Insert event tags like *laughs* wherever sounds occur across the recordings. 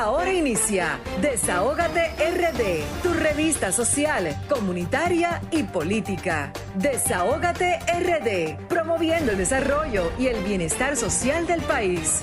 Ahora inicia Desahógate RD, tu revista social, comunitaria y política. Desahógate RD, promoviendo el desarrollo y el bienestar social del país.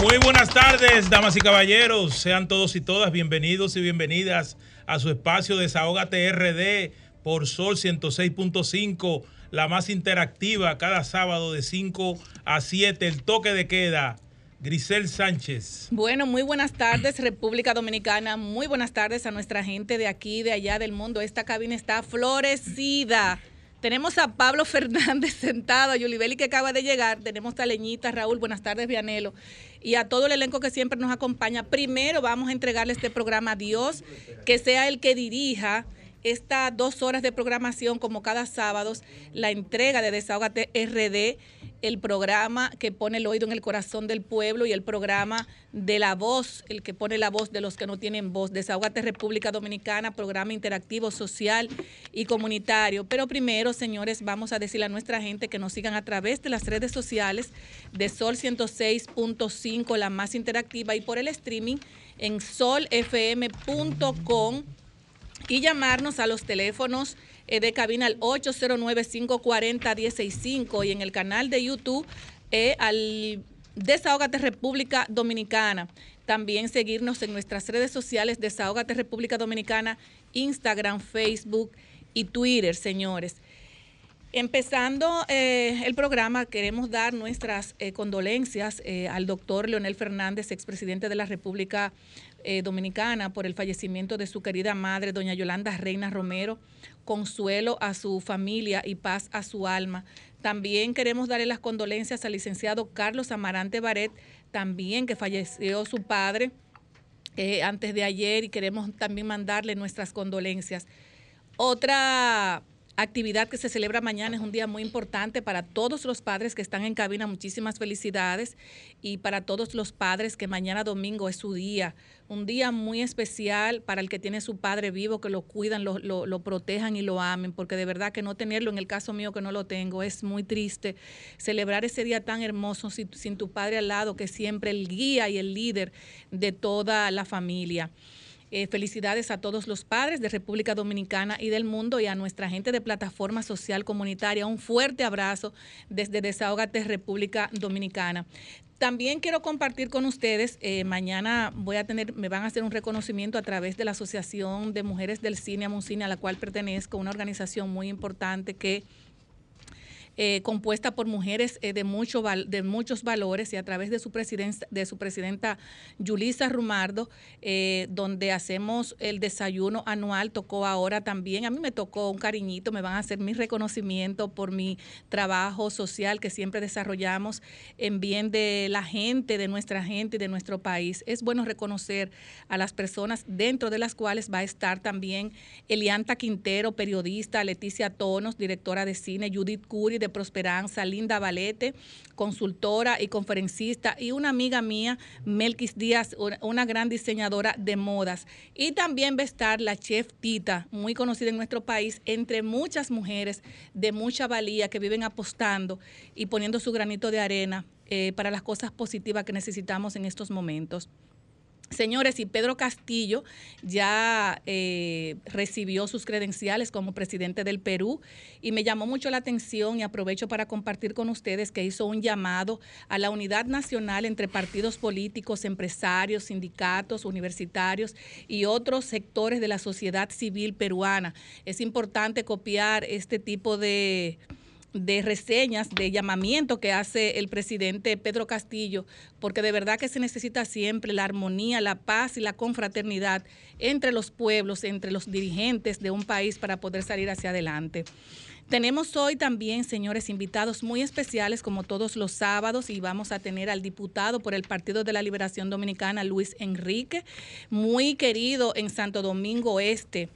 Muy buenas tardes, damas y caballeros. Sean todos y todas bienvenidos y bienvenidas a su espacio Desahógate RD por Sol 106.5, la más interactiva cada sábado de 5 a 7, el toque de queda. Grisel Sánchez. Bueno, muy buenas tardes, República Dominicana. Muy buenas tardes a nuestra gente de aquí, de allá del mundo. Esta cabina está florecida. Tenemos a Pablo *laughs* Fernández sentado, a Yulibeli que acaba de llegar, tenemos a Leñita, Raúl, buenas tardes, Vianelo, y a todo el elenco que siempre nos acompaña. Primero vamos a entregarle este programa a Dios, que sea el que dirija estas dos horas de programación, como cada sábado, la entrega de Desahogate RD, el programa que pone el oído en el corazón del pueblo y el programa de la voz, el que pone la voz de los que no tienen voz. Desahogate República Dominicana, programa interactivo, social y comunitario. Pero primero, señores, vamos a decirle a nuestra gente que nos sigan a través de las redes sociales de Sol 106.5, la más interactiva, y por el streaming en solfm.com y llamarnos a los teléfonos eh, de cabina al 809-540-165 y en el canal de YouTube eh, al Desahógate República Dominicana. También seguirnos en nuestras redes sociales Desahógate República Dominicana, Instagram, Facebook y Twitter, señores. Empezando eh, el programa, queremos dar nuestras condolencias al doctor Leonel Fernández, expresidente de la República eh, Dominicana por el fallecimiento de su querida madre, doña Yolanda Reina Romero. Consuelo a su familia y paz a su alma. También queremos darle las condolencias al licenciado Carlos Amarante Baret, también que falleció su padre eh, antes de ayer y queremos también mandarle nuestras condolencias. Otra actividad que se celebra mañana es un día muy importante para todos los padres que están en cabina. Muchísimas felicidades y para todos los padres que mañana domingo es su día. Un día muy especial para el que tiene su padre vivo, que lo cuidan, lo, lo, protejan y lo amen, porque de verdad que no tenerlo, en el caso mío que no lo tengo, es muy triste. Celebrar ese día tan hermoso sin, sin tu padre al lado, que es siempre el guía y el líder de toda la familia. Eh, felicidades a todos los padres de República Dominicana y del mundo y a nuestra gente de Plataforma Social Comunitaria. Un fuerte abrazo desde Desahogate República Dominicana. También quiero compartir con ustedes, eh, mañana voy a tener, me van a hacer un reconocimiento a través de la Asociación de Mujeres del Cine Amuncine, a la cual pertenezco, una organización muy importante que eh, compuesta por mujeres eh, de, mucho de muchos valores y a través de su, presidenta, de su presidenta Yulisa Rumardo, eh, donde hacemos el desayuno anual, tocó ahora también, a mí me tocó un cariñito, me van a hacer mi reconocimiento por mi trabajo social que siempre desarrollamos en bien de la gente, de nuestra gente y de nuestro país. Es bueno reconocer a las personas dentro de las cuales va a estar también Elianta Quintero, periodista, Leticia Tonos, directora de cine, Judith Curi, Prosperanza, Linda Valete, consultora y conferencista, y una amiga mía, Melquis Díaz, una gran diseñadora de modas. Y también va a estar la chef Tita, muy conocida en nuestro país, entre muchas mujeres de mucha valía que viven apostando y poniendo su granito de arena eh, para las cosas positivas que necesitamos en estos momentos. Señores, y Pedro Castillo ya eh, recibió sus credenciales como presidente del Perú y me llamó mucho la atención y aprovecho para compartir con ustedes que hizo un llamado a la unidad nacional entre partidos políticos, empresarios, sindicatos, universitarios y otros sectores de la sociedad civil peruana. Es importante copiar este tipo de de reseñas, de llamamiento que hace el presidente Pedro Castillo, porque de verdad que se necesita siempre la armonía, la paz y la confraternidad entre los pueblos, entre los dirigentes de un país para poder salir hacia adelante. Tenemos hoy también, señores, invitados muy especiales como todos los sábados y vamos a tener al diputado por el Partido de la Liberación Dominicana, Luis Enrique, muy querido en Santo Domingo Este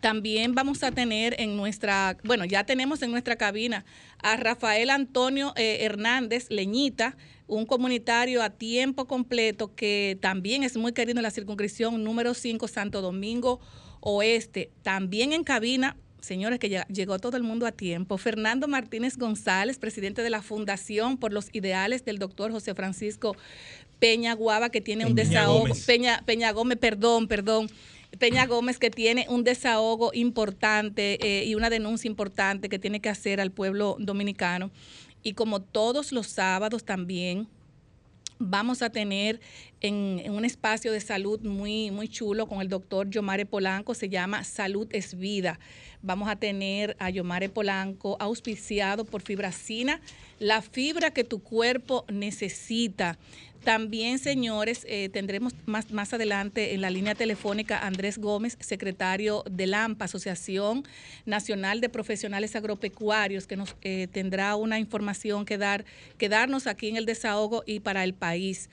también vamos a tener en nuestra, bueno, ya tenemos en nuestra cabina a Rafael Antonio eh, Hernández Leñita, un comunitario a tiempo completo que también es muy querido en la circunscripción número 5 Santo Domingo Oeste. También en cabina señores, que llegó todo el mundo a tiempo. Fernando Martínez González, presidente de la Fundación por los Ideales del doctor José Francisco Peña Guava, que tiene un desahogo. Peña, Peña Gómez, perdón, perdón. Peña Gómez que tiene un desahogo importante eh, y una denuncia importante que tiene que hacer al pueblo dominicano. Y como todos los sábados también vamos a tener en, un espacio de salud muy, muy chulo con el doctor Yomare Polanco, se llama Salud es Vida. Vamos a tener a Yomare Polanco auspiciado por Fibracina, la fibra que tu cuerpo necesita. También, señores, eh, tendremos más, más adelante en la línea telefónica Andrés Gómez, secretario de LAMPA, Asociación Nacional de Profesionales Agropecuarios, que nos eh, tendrá una información que, dar, que darnos aquí en el desahogo y para el país.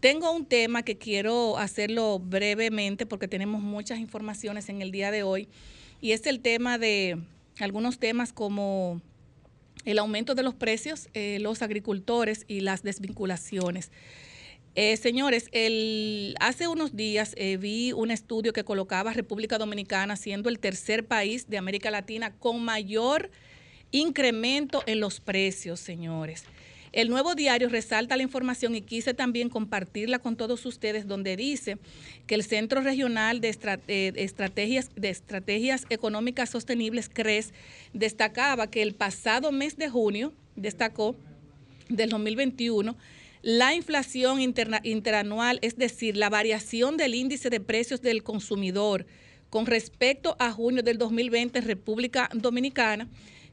Tengo un tema que quiero hacerlo brevemente porque tenemos muchas informaciones en el día de hoy y es el tema de algunos temas como el aumento de los precios, eh, los agricultores y las desvinculaciones. Eh, señores, el, hace unos días eh, vi un estudio que colocaba a República Dominicana siendo el tercer país de América Latina con mayor incremento en los precios, señores. El nuevo diario resalta la información y quise también compartirla con todos ustedes, donde dice que el Centro Regional de, eh, Estrategias, de Estrategias Económicas Sostenibles, CRES, destacaba que el pasado mes de junio, destacó, del 2021, la inflación interanual, es decir, la variación del índice de precios del consumidor con respecto a junio del 2020 en República Dominicana,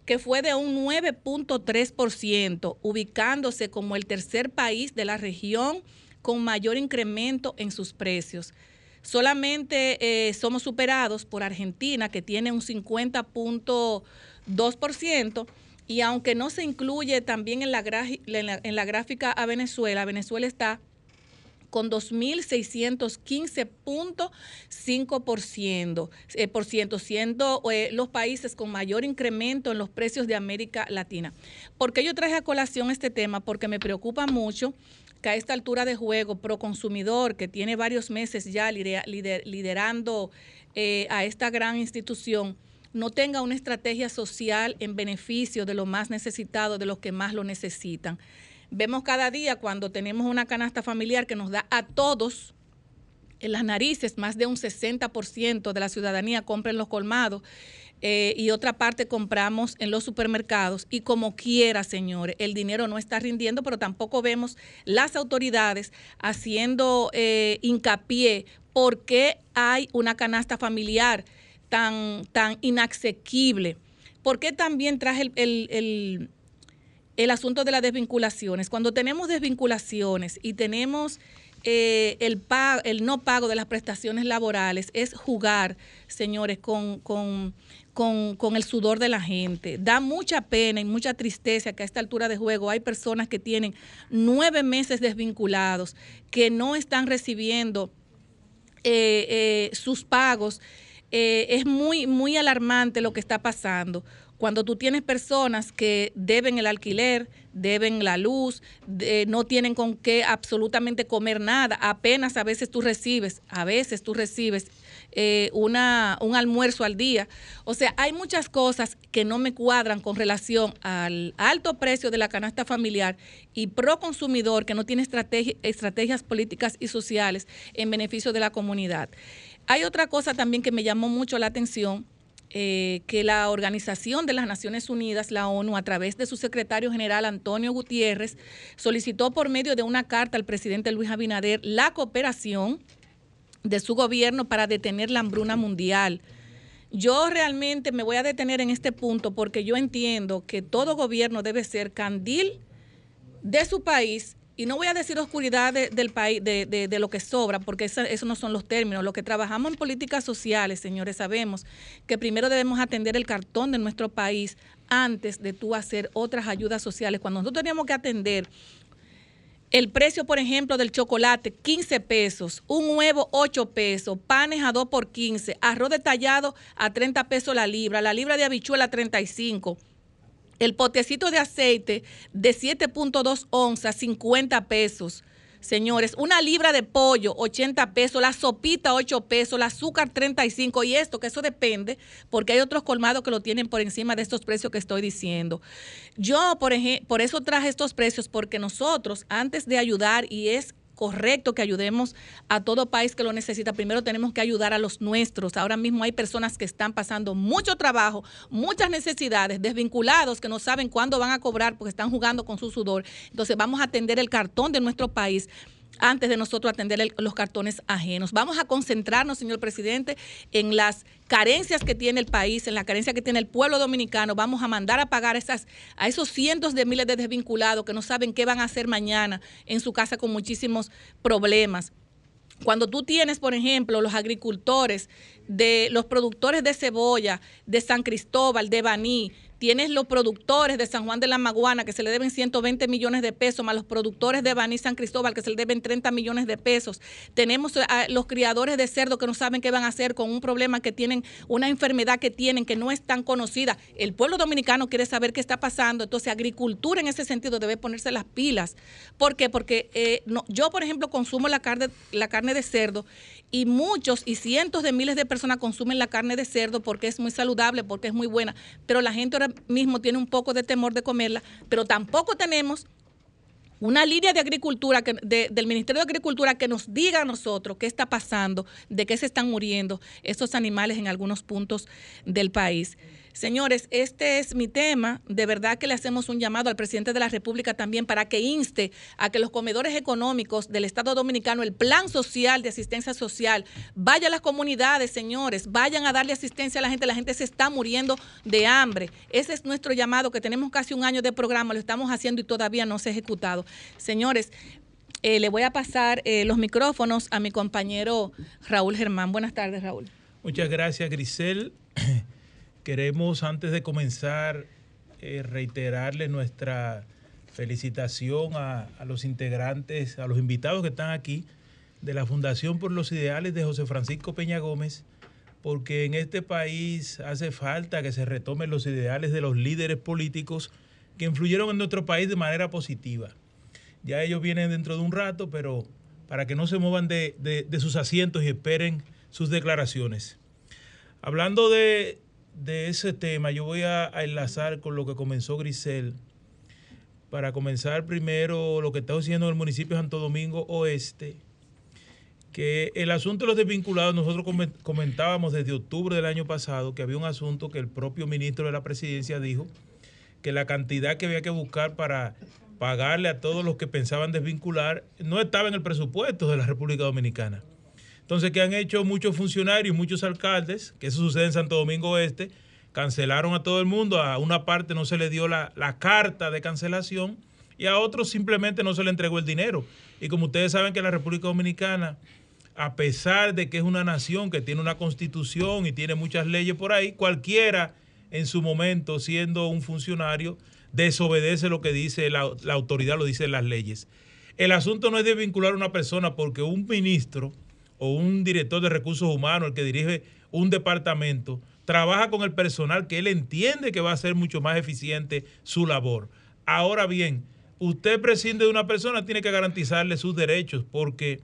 que fue de un 9.3%, ubicándose como el tercer país de la región con mayor incremento en sus precios. Solamente eh, somos superados por Argentina, que tiene un 50.2%, y aunque no se incluye también en la, en la gráfica a Venezuela, Venezuela está con 2.615.5%, eh, siendo eh, los países con mayor incremento en los precios de América Latina. ¿Por qué yo traje a colación este tema? Porque me preocupa mucho que a esta altura de juego, Proconsumidor, que tiene varios meses ya liderando eh, a esta gran institución, no tenga una estrategia social en beneficio de los más necesitados, de los que más lo necesitan. Vemos cada día cuando tenemos una canasta familiar que nos da a todos en las narices, más de un 60% de la ciudadanía compra en los colmados eh, y otra parte compramos en los supermercados. Y como quiera, señores, el dinero no está rindiendo, pero tampoco vemos las autoridades haciendo eh, hincapié por qué hay una canasta familiar tan, tan inasequible. ¿Por qué también traje el el asunto de las desvinculaciones. Cuando tenemos desvinculaciones y tenemos eh, el, el no pago de las prestaciones laborales, es jugar, señores, con, el sudor de la gente. Da mucha pena y mucha tristeza que a esta altura de juego hay personas que tienen nueve meses desvinculados, que no están recibiendo eh, eh, sus pagos. es muy, muy alarmante lo que está pasando cuando tú tienes personas que deben el alquiler, deben la luz, no tienen con qué absolutamente comer nada, apenas a veces tú recibes, a veces tú recibes eh, una, un almuerzo al día. O sea, hay muchas cosas que no me cuadran con relación al alto precio de la canasta familiar y pro consumidor que no tiene estrategias políticas y sociales en beneficio de la comunidad. Hay otra cosa también que me llamó mucho la atención eh, que la Organización de las Naciones Unidas, la ONU, a través de su secretario general Antonio Gutiérrez, solicitó por medio de una carta al presidente Luis Abinader la cooperación de su gobierno para detener la hambruna mundial. Yo realmente me voy a detener en este punto porque yo entiendo que todo gobierno debe ser candil de su país y no voy a decir oscuridad del país, de, lo que sobra, porque esos no son los términos. Lo que trabajamos en políticas sociales, señores, sabemos que primero debemos atender el cartón de nuestro país antes de tú hacer otras ayudas sociales. Cuando nosotros teníamos que atender el precio, por ejemplo, del chocolate, 15 pesos, un huevo, 8 pesos, panes a 2 por 15, arroz detallado a 30 pesos la libra, la libra de habichuela a 35 el potecito de aceite de 7.2 onzas, 50 pesos. Señores, una libra de pollo, 80 pesos, la sopita, 8 pesos, el azúcar, 35. Y esto, que eso depende, porque hay otros colmados que lo tienen por encima de estos precios que estoy diciendo. Yo, por, por eso traje estos precios, porque nosotros, antes de ayudar, y es correcto que ayudemos a todo país que lo necesita. Primero tenemos que ayudar a los nuestros. Ahora mismo hay personas que están pasando mucho trabajo, muchas necesidades, desvinculados, que no saben cuándo van a cobrar porque están jugando con su sudor. Entonces vamos a atender el cartón de nuestro país antes de nosotros atender los cartones ajenos. Vamos a concentrarnos, señor presidente, en las carencias que tiene el país, en la carencia que tiene el pueblo dominicano. Vamos a mandar a pagar a esos cientos de miles de desvinculados que no saben qué van a hacer mañana en su casa con muchísimos problemas. Cuando tú tienes, por ejemplo, los agricultores, de los productores de cebolla, de San Cristóbal, de Baní, tienes los productores de San Juan de la Maguana que se le deben 120 millones de pesos, más los productores de Baní San Cristóbal que se le deben 30 millones de pesos. Tenemos los criadores de cerdo que no saben qué van a hacer con un problema que tienen, una enfermedad que tienen que no es tan conocida. El pueblo dominicano quiere saber qué está pasando, entonces agricultura en ese sentido debe ponerse las pilas. ¿Por qué? Porque eh, yo, por ejemplo, consumo la carne, la carne de cerdo y muchos y cientos de miles de personas consumen la carne de cerdo porque es muy saludable, porque es muy buena, pero la gente ahora mismo tiene un poco de temor de comerla, pero tampoco tenemos una línea de agricultura que, del Ministerio de Agricultura que nos diga a nosotros qué está pasando, de qué se están muriendo estos animales en algunos puntos del país. Señores, este es mi tema. De verdad que le hacemos un llamado al presidente de la República también para que inste a que los comedores económicos del Estado Dominicano, el plan social de asistencia social, vaya a las comunidades, señores, vayan a darle asistencia a la gente. La gente se está muriendo de hambre. Ese es nuestro llamado, que tenemos casi un año de programa, lo estamos haciendo y todavía no se ha ejecutado. Señores, eh, le voy a pasar eh, los micrófonos a mi compañero Raúl Germán. Buenas tardes, Raúl. Muchas gracias, Grisel. *clears throat* Queremos, antes de comenzar, eh, reiterarle nuestra felicitación a, los integrantes, a los invitados que están aquí de la Fundación por los Ideales de José Francisco Peña Gómez, porque en este país hace falta que se retomen los ideales de los líderes políticos que influyeron en nuestro país de manera positiva. Ya ellos vienen dentro de un rato, pero para que no se muevan de sus asientos y esperen sus declaraciones. Hablando de de ese tema, yo voy a, enlazar con lo que comenzó Grisel. Para comenzar primero lo que está haciendo el municipio de Santo Domingo Oeste, que el asunto de los desvinculados, nosotros comentábamos desde octubre del año pasado que había un asunto que el propio ministro de la presidencia dijo que la cantidad que había que buscar para pagarle a todos los que pensaban desvincular no estaba en el presupuesto de la República Dominicana. Entonces, ¿qué han hecho muchos funcionarios, muchos alcaldes? Que eso sucede en Santo Domingo Este. Cancelaron a todo el mundo. A una parte no se le dio la, carta de cancelación y a otros simplemente no se le entregó el dinero. Y como ustedes saben que la República Dominicana, a pesar de que es una nación que tiene una constitución y tiene muchas leyes por ahí, cualquiera en su momento, siendo un funcionario, desobedece lo que dice la, la autoridad, lo dicen las leyes. El asunto no es de vincular a una persona porque un ministro o un director de recursos humanos, el que dirige un departamento, trabaja con el personal que él entiende que va a ser mucho más eficiente su labor. Ahora bien, usted prescinde de una persona, tiene que garantizarle sus derechos, porque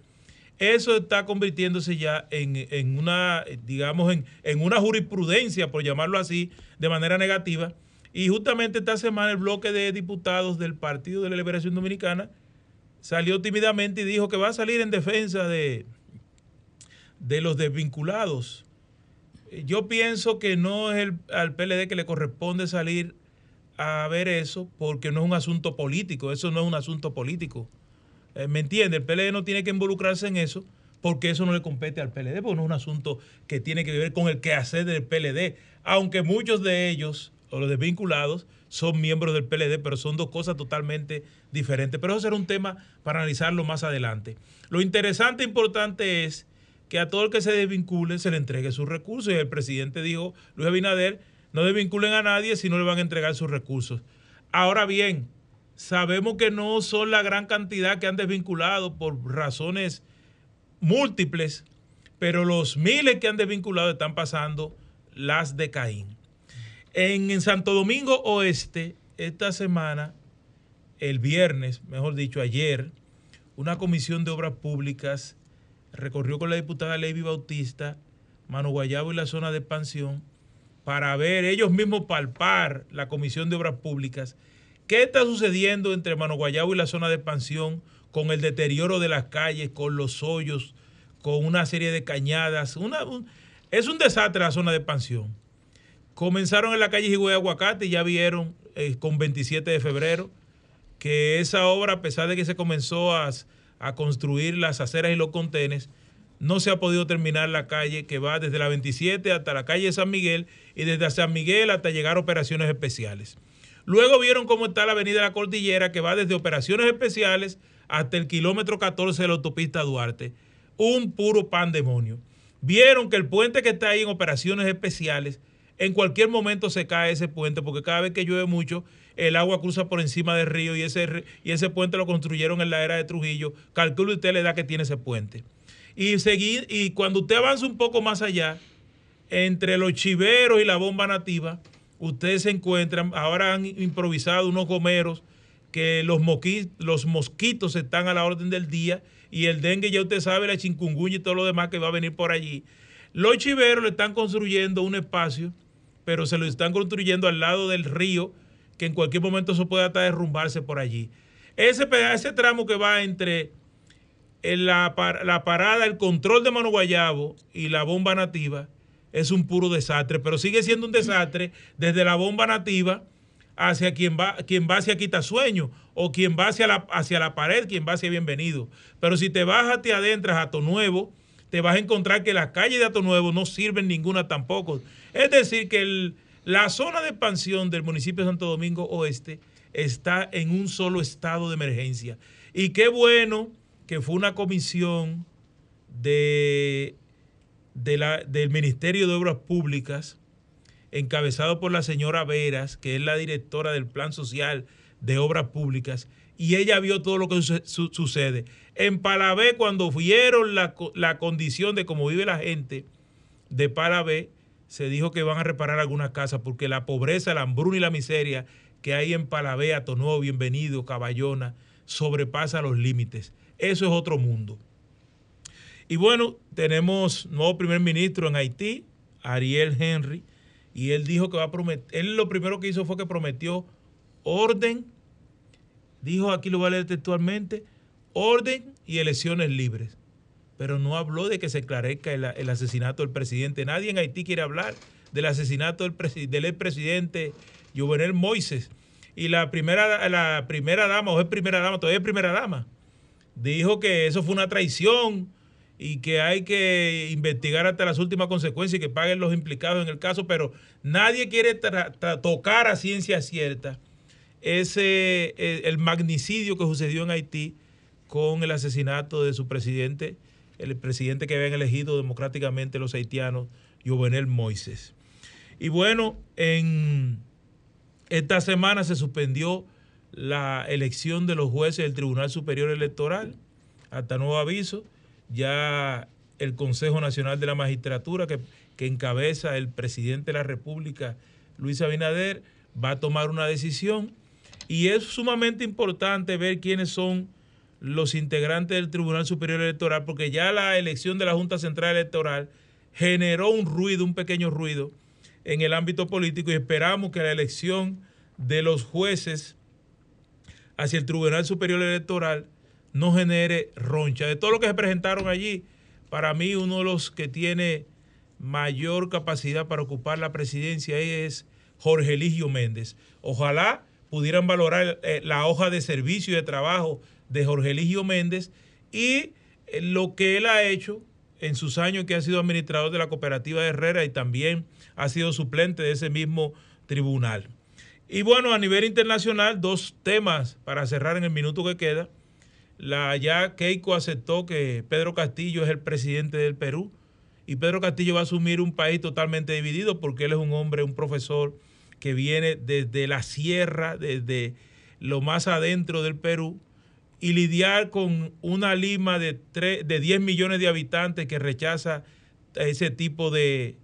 eso está convirtiéndose ya en, una, digamos, en, en, una jurisprudencia, por llamarlo así, de manera negativa. Y justamente esta semana el bloque de diputados del Partido de la Liberación Dominicana salió tímidamente y dijo que va a salir en defensa de, de los desvinculados. Yo pienso que no es el, al PLD que le corresponde salir a ver eso porque no es un asunto político, eso no es un asunto político. Eh, ¿Me entiende? El PLD no tiene que involucrarse en eso porque eso no le compete al PLD, porque no es un asunto que tiene que ver con el quehacer del PLD, aunque muchos de ellos, o los desvinculados, son miembros del PLD, pero son dos cosas totalmente diferentes. Pero eso será un tema para analizarlo más adelante. Lo interesante e importante es que a todo el que se desvincule se le entregue sus recursos. Y el presidente dijo, Luis Abinader, no desvinculen a nadie si no le van a entregar sus recursos. Ahora bien, sabemos que no son la gran cantidad que han desvinculado por razones múltiples, pero los miles que han desvinculado están pasando las de Caín. En, en Santo Domingo Oeste, esta semana, el viernes, mejor dicho, ayer, una comisión de obras públicas recorrió con la diputada Levy Bautista, Mano Guayabo y la zona de expansión para ver ellos mismos palpar la comisión de obras públicas qué está sucediendo entre Mano Guayabo y la zona de expansión con el deterioro de las calles, con los hoyos, con una serie de cañadas. Una, es un desastre la zona de expansión. Comenzaron en la calle Higüey Aguacate y ya vieron eh, con 27 de febrero que esa obra, a pesar de que se comenzó a, a construir las aceras y los contenes, no se ha podido terminar la calle que va desde la 27 hasta la calle San Miguel y desde San Miguel hasta llegar a operaciones especiales. Luego vieron cómo está la avenida La Cordillera que va desde operaciones especiales hasta el kilómetro 14 de la autopista Duarte. Un puro pandemonio. Vieron que el puente que está ahí en operaciones especiales, en cualquier momento se cae ese puente porque cada vez que llueve mucho el agua cruza por encima del río y ese, y ese puente lo construyeron en la era de Trujillo. Calcule usted la edad que tiene ese puente. Y, seguir, y cuando usted avanza un poco más allá, entre los chiveros y la bomba nativa, ustedes se encuentran, ahora han improvisado unos gomeros que los, mosquitos están a la orden del día y el dengue ya usted sabe, la chikungunya y todo lo demás que va a venir por allí. Los chiveros le están construyendo un espacio, pero se lo están construyendo al lado del río que en cualquier momento eso puede derrumbarse por allí. Ese, ese tramo que va entre la, la parada, el control de Mano Guayabo y la bomba nativa es un puro desastre, pero sigue siendo un desastre desde la bomba nativa hacia quien va, quien va hacia Quitasueño o quien va hacia la, hacia la pared, quien va hacia Bienvenido. Pero si te vas te adentras a Ato Nuevo, te vas a encontrar que las calles de Ato Nuevo no sirven ninguna tampoco. Es decir, que el, la zona de expansión del municipio de Santo Domingo Oeste está en un solo estado de emergencia. Y qué bueno que fue una comisión de, de la, del Ministerio de Obras Públicas, encabezado por la señora Veras, que es la directora del Plan Social de Obras Públicas, y ella vio todo lo que sucede. En Palabé, cuando vieron la, la condición de cómo vive la gente de Palabé, se dijo que van a reparar algunas casas porque la pobreza, la hambruna y la miseria que hay en Palavea, Tonuevo, Bienvenido, Caballona, sobrepasa los límites. Eso es otro mundo. Y bueno, tenemos nuevo primer ministro en Haití, Ariel Henry, y él dijo que va a prometer, él lo primero que hizo fue que prometió orden, dijo aquí lo voy a leer textualmente, orden y elecciones libres pero no habló de que se esclarezca el, asesinato del presidente. Nadie en Haití quiere hablar del asesinato del, del expresidente Jovenel Moises. Y la primera, la primera dama, o es primera dama, todavía es primera dama, dijo que eso fue una traición y que hay que investigar hasta las últimas consecuencias y que paguen los implicados en el caso, pero nadie quiere tocar a ciencia cierta ese el magnicidio que sucedió en Haití con el asesinato de su presidente el presidente que habían elegido democráticamente los haitianos, Jovenel Moises. Y bueno, en esta semana se suspendió la elección de los jueces del Tribunal Superior Electoral, hasta nuevo aviso. Ya el Consejo Nacional de la Magistratura, que, que encabeza el presidente de la República, Luis Abinader, va a tomar una decisión. Y es sumamente importante ver quiénes son los integrantes del Tribunal Superior Electoral, porque ya la elección de la Junta Central Electoral generó un ruido, un pequeño ruido en el ámbito político y esperamos que la elección de los jueces hacia el Tribunal Superior Electoral no genere roncha. De todo lo que se presentaron allí, para mí uno de los que tiene mayor capacidad para ocupar la presidencia es Jorge Eligio Méndez. Ojalá pudieran valorar eh, la hoja de servicio y de trabajo de Jorge Eligio Méndez y eh, lo que él ha hecho en sus años que ha sido administrador de la cooperativa de Herrera y también ha sido suplente de ese mismo tribunal. Y bueno, a nivel internacional, dos temas para cerrar en el minuto que queda. La, ya Keiko aceptó que Pedro Castillo es el presidente del Perú y Pedro Castillo va a asumir un país totalmente dividido porque él es un hombre, un profesor que viene desde la sierra, desde lo más adentro del Perú y lidiar con una Lima de, de 10 millones de habitantes que rechaza ese tipo de,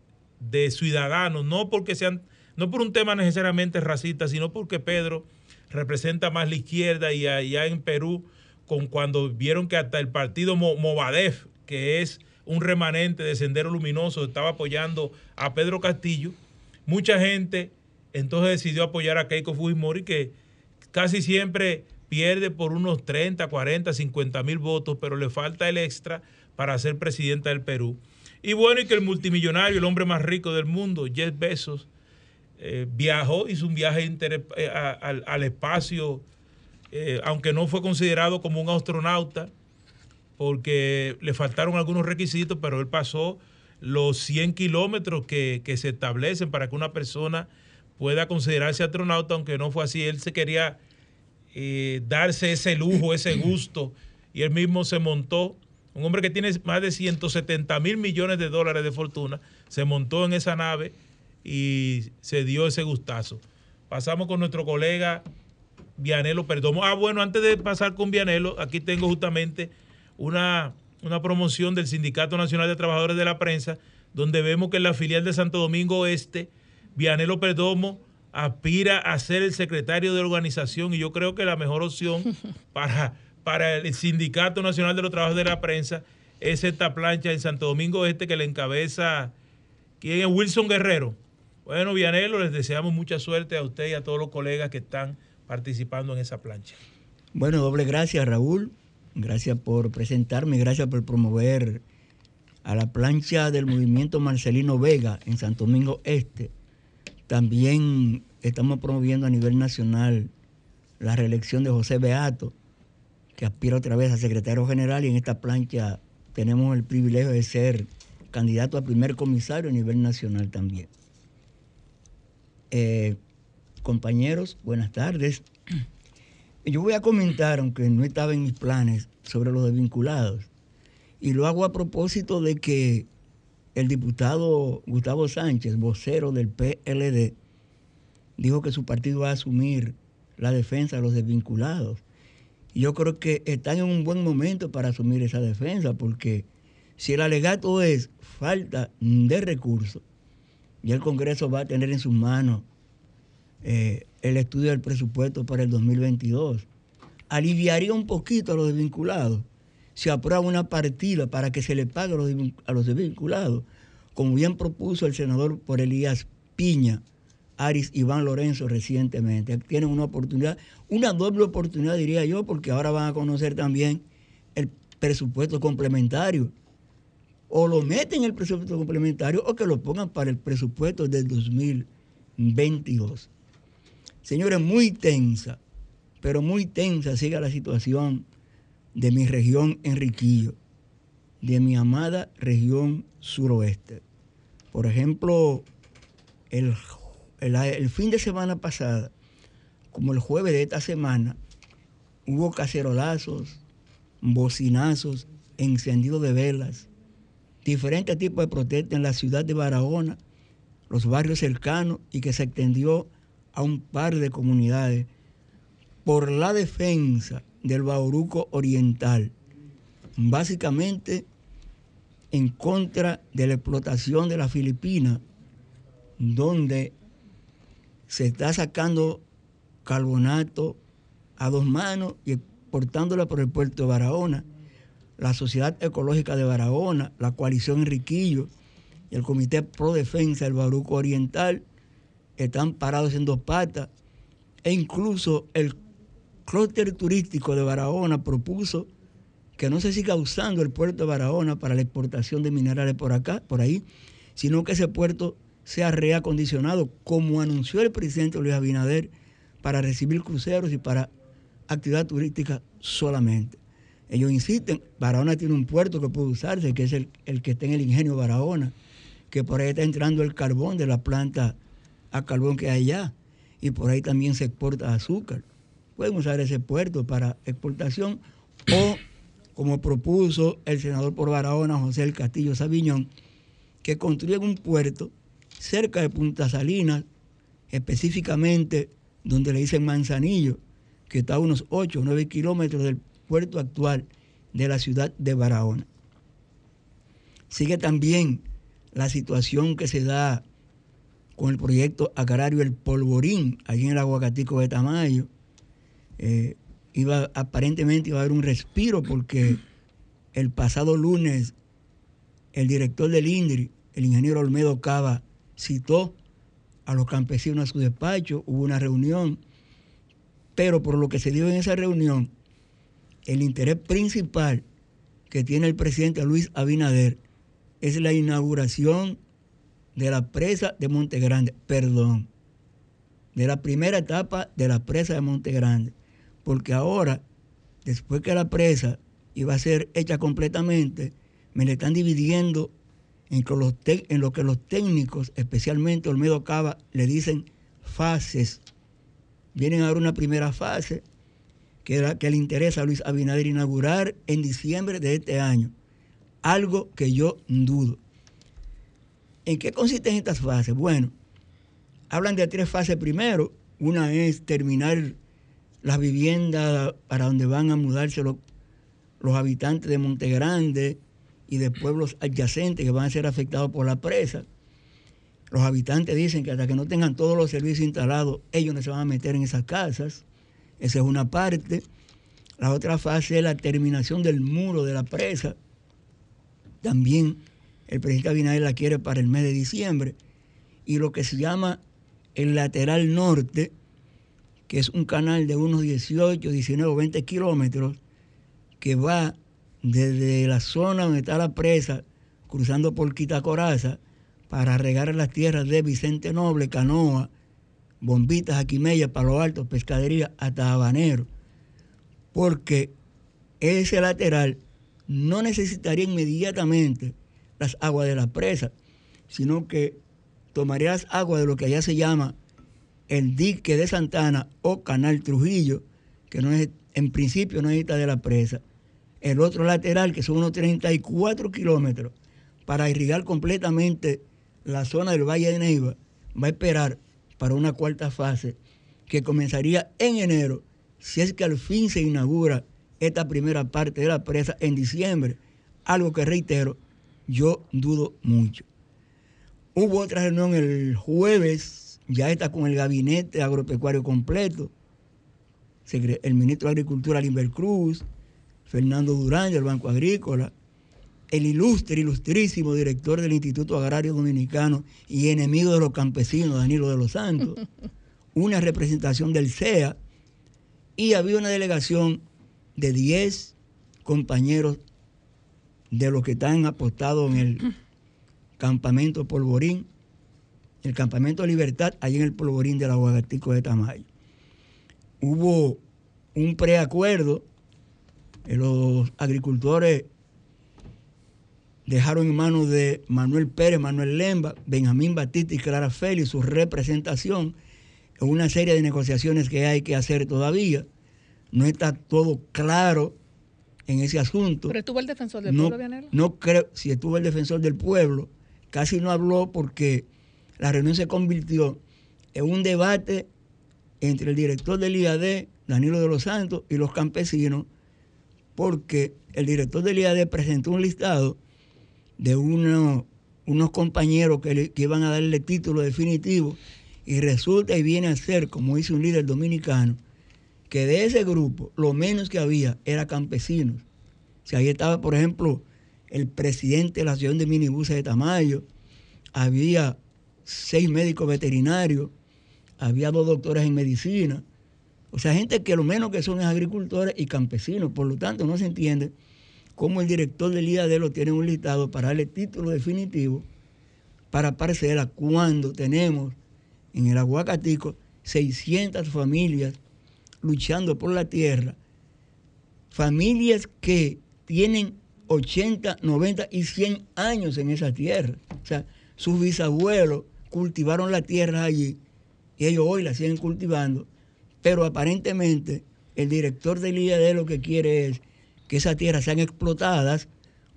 ciudadanos, no porque sean, no por un tema necesariamente racista, sino porque Pedro representa más la izquierda y allá en Perú, con cuando vieron que hasta el partido Movadef, que es un remanente de Sendero Luminoso, estaba apoyando a Pedro Castillo, mucha gente entonces decidió apoyar a Keiko Fujimori, que casi siempre pierde por unos 30, 40, 50 mil votos, pero le falta el extra para ser presidenta del Perú. Y bueno, y que el multimillonario, el hombre más rico del mundo, Jeff Bezos, eh, viajó, hizo un viaje eh, al, espacio, eh, aunque no fue considerado como un astronauta, porque le faltaron algunos requisitos, pero él pasó los 100 kilómetros que, que se establecen para que una persona pueda considerarse astronauta, aunque no fue así. Él se quería eh, darse ese lujo, *clears throat* ese gusto, y él mismo se montó. Un hombre que tiene más de 170 mil millones de dólares de fortuna, se montó en esa nave y se dio ese gustazo. Pasamos con nuestro colega Vianelo Perdomo. Ah, bueno, antes de pasar con Vianelo, aquí tengo justamente una, una promoción del Sindicato Nacional de Trabajadores de la Prensa, donde vemos que en la filial de Santo Domingo Oeste, Vianelo Perdomo aspira a ser el secretario de organización y yo creo que la mejor opción *laughs* para, para el Sindicato Nacional de los Trabajadores de la Prensa es esta plancha en Santo Domingo Este que le encabeza, ¿quién es? Wilson Guerrero. Bueno, Vianelo, les deseamos mucha suerte a usted y a todos los colegas que están participando en esa plancha. Bueno, doble gracias, Raúl. Gracias por presentarme, gracias por promover a la plancha del movimiento Marcelino Vega en Santo Domingo Este también estamos promoviendo a nivel nacional la reelección de José Beato, que aspira otra vez a secretario general y en esta plancha tenemos el privilegio de ser candidato a primer comisario a nivel nacional también. Eh, compañeros, buenas tardes. Yo voy a comentar, aunque no estaba en mis planes, sobre los desvinculados. Y lo hago a propósito de que el diputado Gustavo Sánchez, vocero del PLD, dijo que su partido va a asumir la defensa de los desvinculados. Yo creo que están en un buen momento para asumir esa defensa, porque si el alegato es falta de recursos, ya el Congreso va a tener en sus manos eh, el estudio del presupuesto para el 2022. Aliviaría un poquito a los desvinculados se aprueba una partida para que se le pague a los, desvinculados, como bien propuso el senador por Elías Piña, Aris Iván Lorenzo recientemente. Tienen una oportunidad, una doble oportunidad diría yo, porque ahora van a conocer también el presupuesto complementario. O lo meten en el presupuesto complementario o que lo pongan para el presupuesto del 2022. Señores, muy tensa, pero muy tensa sigue la situación de mi región Enriquillo, de mi amada región suroeste. Por ejemplo, el, el, fin de semana pasada, como el jueves de esta semana, hubo cacerolazos, bocinazos, encendido de velas, diferentes tipos de protestas en la ciudad de Barahona, los barrios cercanos y que se extendió a un par de comunidades por la defensa del Bauruco Oriental, básicamente en contra de la explotación de la Filipina, donde se está sacando carbonato a dos manos y exportándola por el puerto de Barahona. La Sociedad Ecológica de Barahona, la Coalición Enriquillo y el Comité Pro Defensa del Bauruco Oriental están parados en dos patas e incluso el clúster turístico de Barahona propuso que no se siga usando el puerto de Barahona para la exportación de minerales por acá, por ahí, sino que ese puerto sea reacondicionado, como anunció el presidente Luis Abinader, para recibir cruceros y para actividad turística solamente. Ellos insisten, Barahona tiene un puerto que puede usarse, que es el, el que está en el ingenio Barahona, que por ahí está entrando el carbón de la planta a carbón que hay allá, y por ahí también se exporta azúcar pueden usar ese puerto para exportación o, como propuso el senador por Barahona, José El Castillo Sabiñón, que construyan un puerto cerca de Punta Salinas, específicamente donde le dicen Manzanillo, que está a unos 8 o 9 kilómetros del puerto actual de la ciudad de Barahona. Sigue también la situación que se da con el proyecto agrario El Polvorín, allí en el Aguacatico de Tamayo, eh, iba, aparentemente iba a haber un respiro porque el pasado lunes el director del INDRI, el ingeniero Olmedo Cava, citó a los campesinos a su despacho, hubo una reunión, pero por lo que se dio en esa reunión, el interés principal que tiene el presidente Luis Abinader es la inauguración de la presa de Monte Grande, perdón, de la primera etapa de la presa de Monte Grande, porque ahora, después que la presa iba a ser hecha completamente, me le están dividiendo en, en lo que los técnicos, especialmente Olmedo Cava, le dicen fases. Vienen ahora una primera fase que, que le interesa a Luis Abinader inaugurar en diciembre de este año. Algo que yo dudo. ¿En qué consisten estas fases? Bueno, hablan de tres fases primero. Una es terminar las viviendas para donde van a mudarse los, habitantes de Monte Grande y de pueblos adyacentes que van a ser afectados por la presa. Los habitantes dicen que hasta que no tengan todos los servicios instalados, ellos no se van a meter en esas casas. Esa es una parte. La otra fase es la terminación del muro de la presa. También el presidente Abinader la quiere para el mes de diciembre. Y lo que se llama el lateral norte, que es un canal de unos 18, 19 o 20 kilómetros, que va desde la zona donde está la presa, cruzando por Quitacoraza, para regar las tierras de Vicente Noble, Canoa, Bombitas, Aquimella, Palo Alto, Pescadería, hasta Habanero. Porque ese lateral no necesitaría inmediatamente las aguas de la presa, sino que tomaría las aguas de lo que allá se llama el dique de Santana o Canal Trujillo, que no es, en principio no necesita de la presa. El otro lateral, que son unos 34 kilómetros, para irrigar completamente la zona del Valle de Neiva, va a esperar para una cuarta fase que comenzaría en enero, si es que al fin se inaugura esta primera parte de la presa en diciembre, algo que reitero, yo dudo mucho. Hubo otra reunión el jueves, ya está con el gabinete agropecuario completo, el ministro de Agricultura, Limber Cruz, Fernando Durán del Banco Agrícola, el ilustre, ilustrísimo director del Instituto Agrario Dominicano y enemigo de los campesinos, Danilo de los Santos, *laughs* una representación del CEA y había una delegación de 10 compañeros de los que están apostados en el campamento Polvorín, el campamento Libertad, allí en el Polvorín de la Guagatico de Tamayo. Hubo un preacuerdo eh, los agricultores dejaron en manos de Manuel Pérez, Manuel Lemba, Benjamín Batista y Clara Félix su representación en una serie de negociaciones que hay que hacer todavía. No está todo claro en ese asunto. ¿Pero estuvo el defensor del pueblo, Vianelo? No creo, si estuvo el defensor del pueblo, casi no habló porque la reunión se convirtió en un debate entre el director del IAD, Danilo de los Santos, y los campesinos porque el director del IAD presentó un listado de unos compañeros que, iban a darle título definitivo y resulta y viene a ser, como dice un líder dominicano, que de ese grupo lo menos que había era campesinos. Si ahí estaba, por ejemplo, el presidente de la Asociación de Minibuses de Tamayo, había seis médicos veterinarios, había dos doctores en medicina, o sea, gente que lo menos que son es agricultores y campesinos. Por lo tanto, no se entiende cómo el director del IAD lo tiene un listado para darle título definitivo para parcela cuando tenemos en el Aguacatico 600 familias luchando por la tierra. Familias que tienen 80, 90 y 100 años en esa tierra. O sea, sus bisabuelos cultivaron la tierra allí y ellos hoy la siguen cultivando pero aparentemente el director del IAD lo que quiere es que esas tierras sean explotadas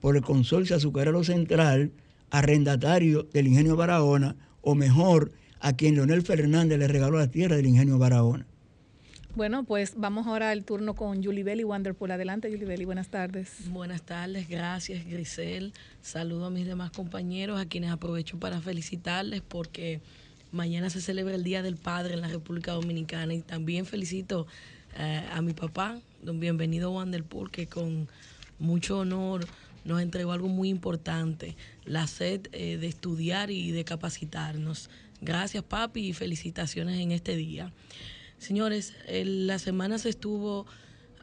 por el consorcio azucarero central, arrendatario del ingenio Barahona, o mejor, a quien Leonel Fernández le regaló la tierra del ingenio Barahona. Bueno, pues vamos ahora al turno con Julie Belli Wonderful. Adelante, Julie Belli, buenas tardes. Buenas tardes, gracias, Grisel. Saludo a mis demás compañeros, a quienes aprovecho para felicitarles porque Mañana se celebra el Día del Padre en la República Dominicana y también felicito eh, a mi papá, don bienvenido Pol, que con mucho honor nos entregó algo muy importante, la sed eh, de estudiar y de capacitarnos. Gracias, papi, y felicitaciones en este día. Señores, la semana se estuvo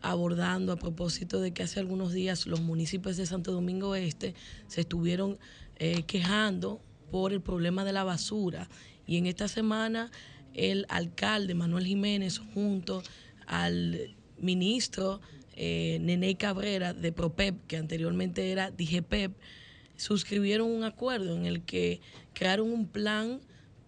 abordando a propósito de que hace algunos días los municipios de Santo Domingo Este se estuvieron eh, quejando por el problema de la basura. Y en esta semana el alcalde Manuel Jiménez junto al ministro eh, Nene Cabrera de PROPEP, que anteriormente era DGPEP, suscribieron un acuerdo en el que crearon un plan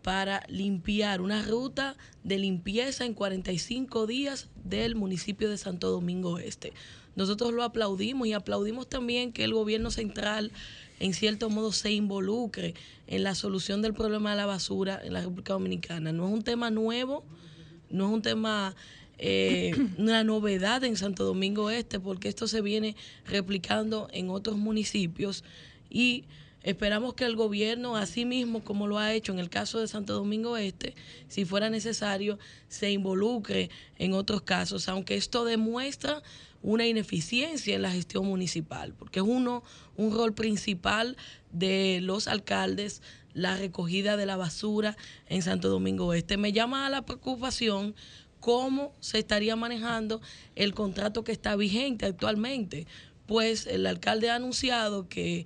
para limpiar una ruta de limpieza en 45 días del municipio de Santo Domingo Este. Nosotros lo aplaudimos y aplaudimos también que el gobierno central en cierto modo se involucre en la solución del problema de la basura en la República Dominicana. No es un tema nuevo, no es un tema, eh, una novedad en Santo Domingo Este, porque esto se viene replicando en otros municipios y Esperamos que el gobierno, así mismo como lo ha hecho en el caso de Santo Domingo Este, si fuera necesario, se involucre en otros casos, aunque esto demuestra una ineficiencia en la gestión municipal, porque es uno un rol principal de los alcaldes la recogida de la basura en Santo Domingo Este. Me llama a la preocupación cómo se estaría manejando el contrato que está vigente actualmente, pues el alcalde ha anunciado que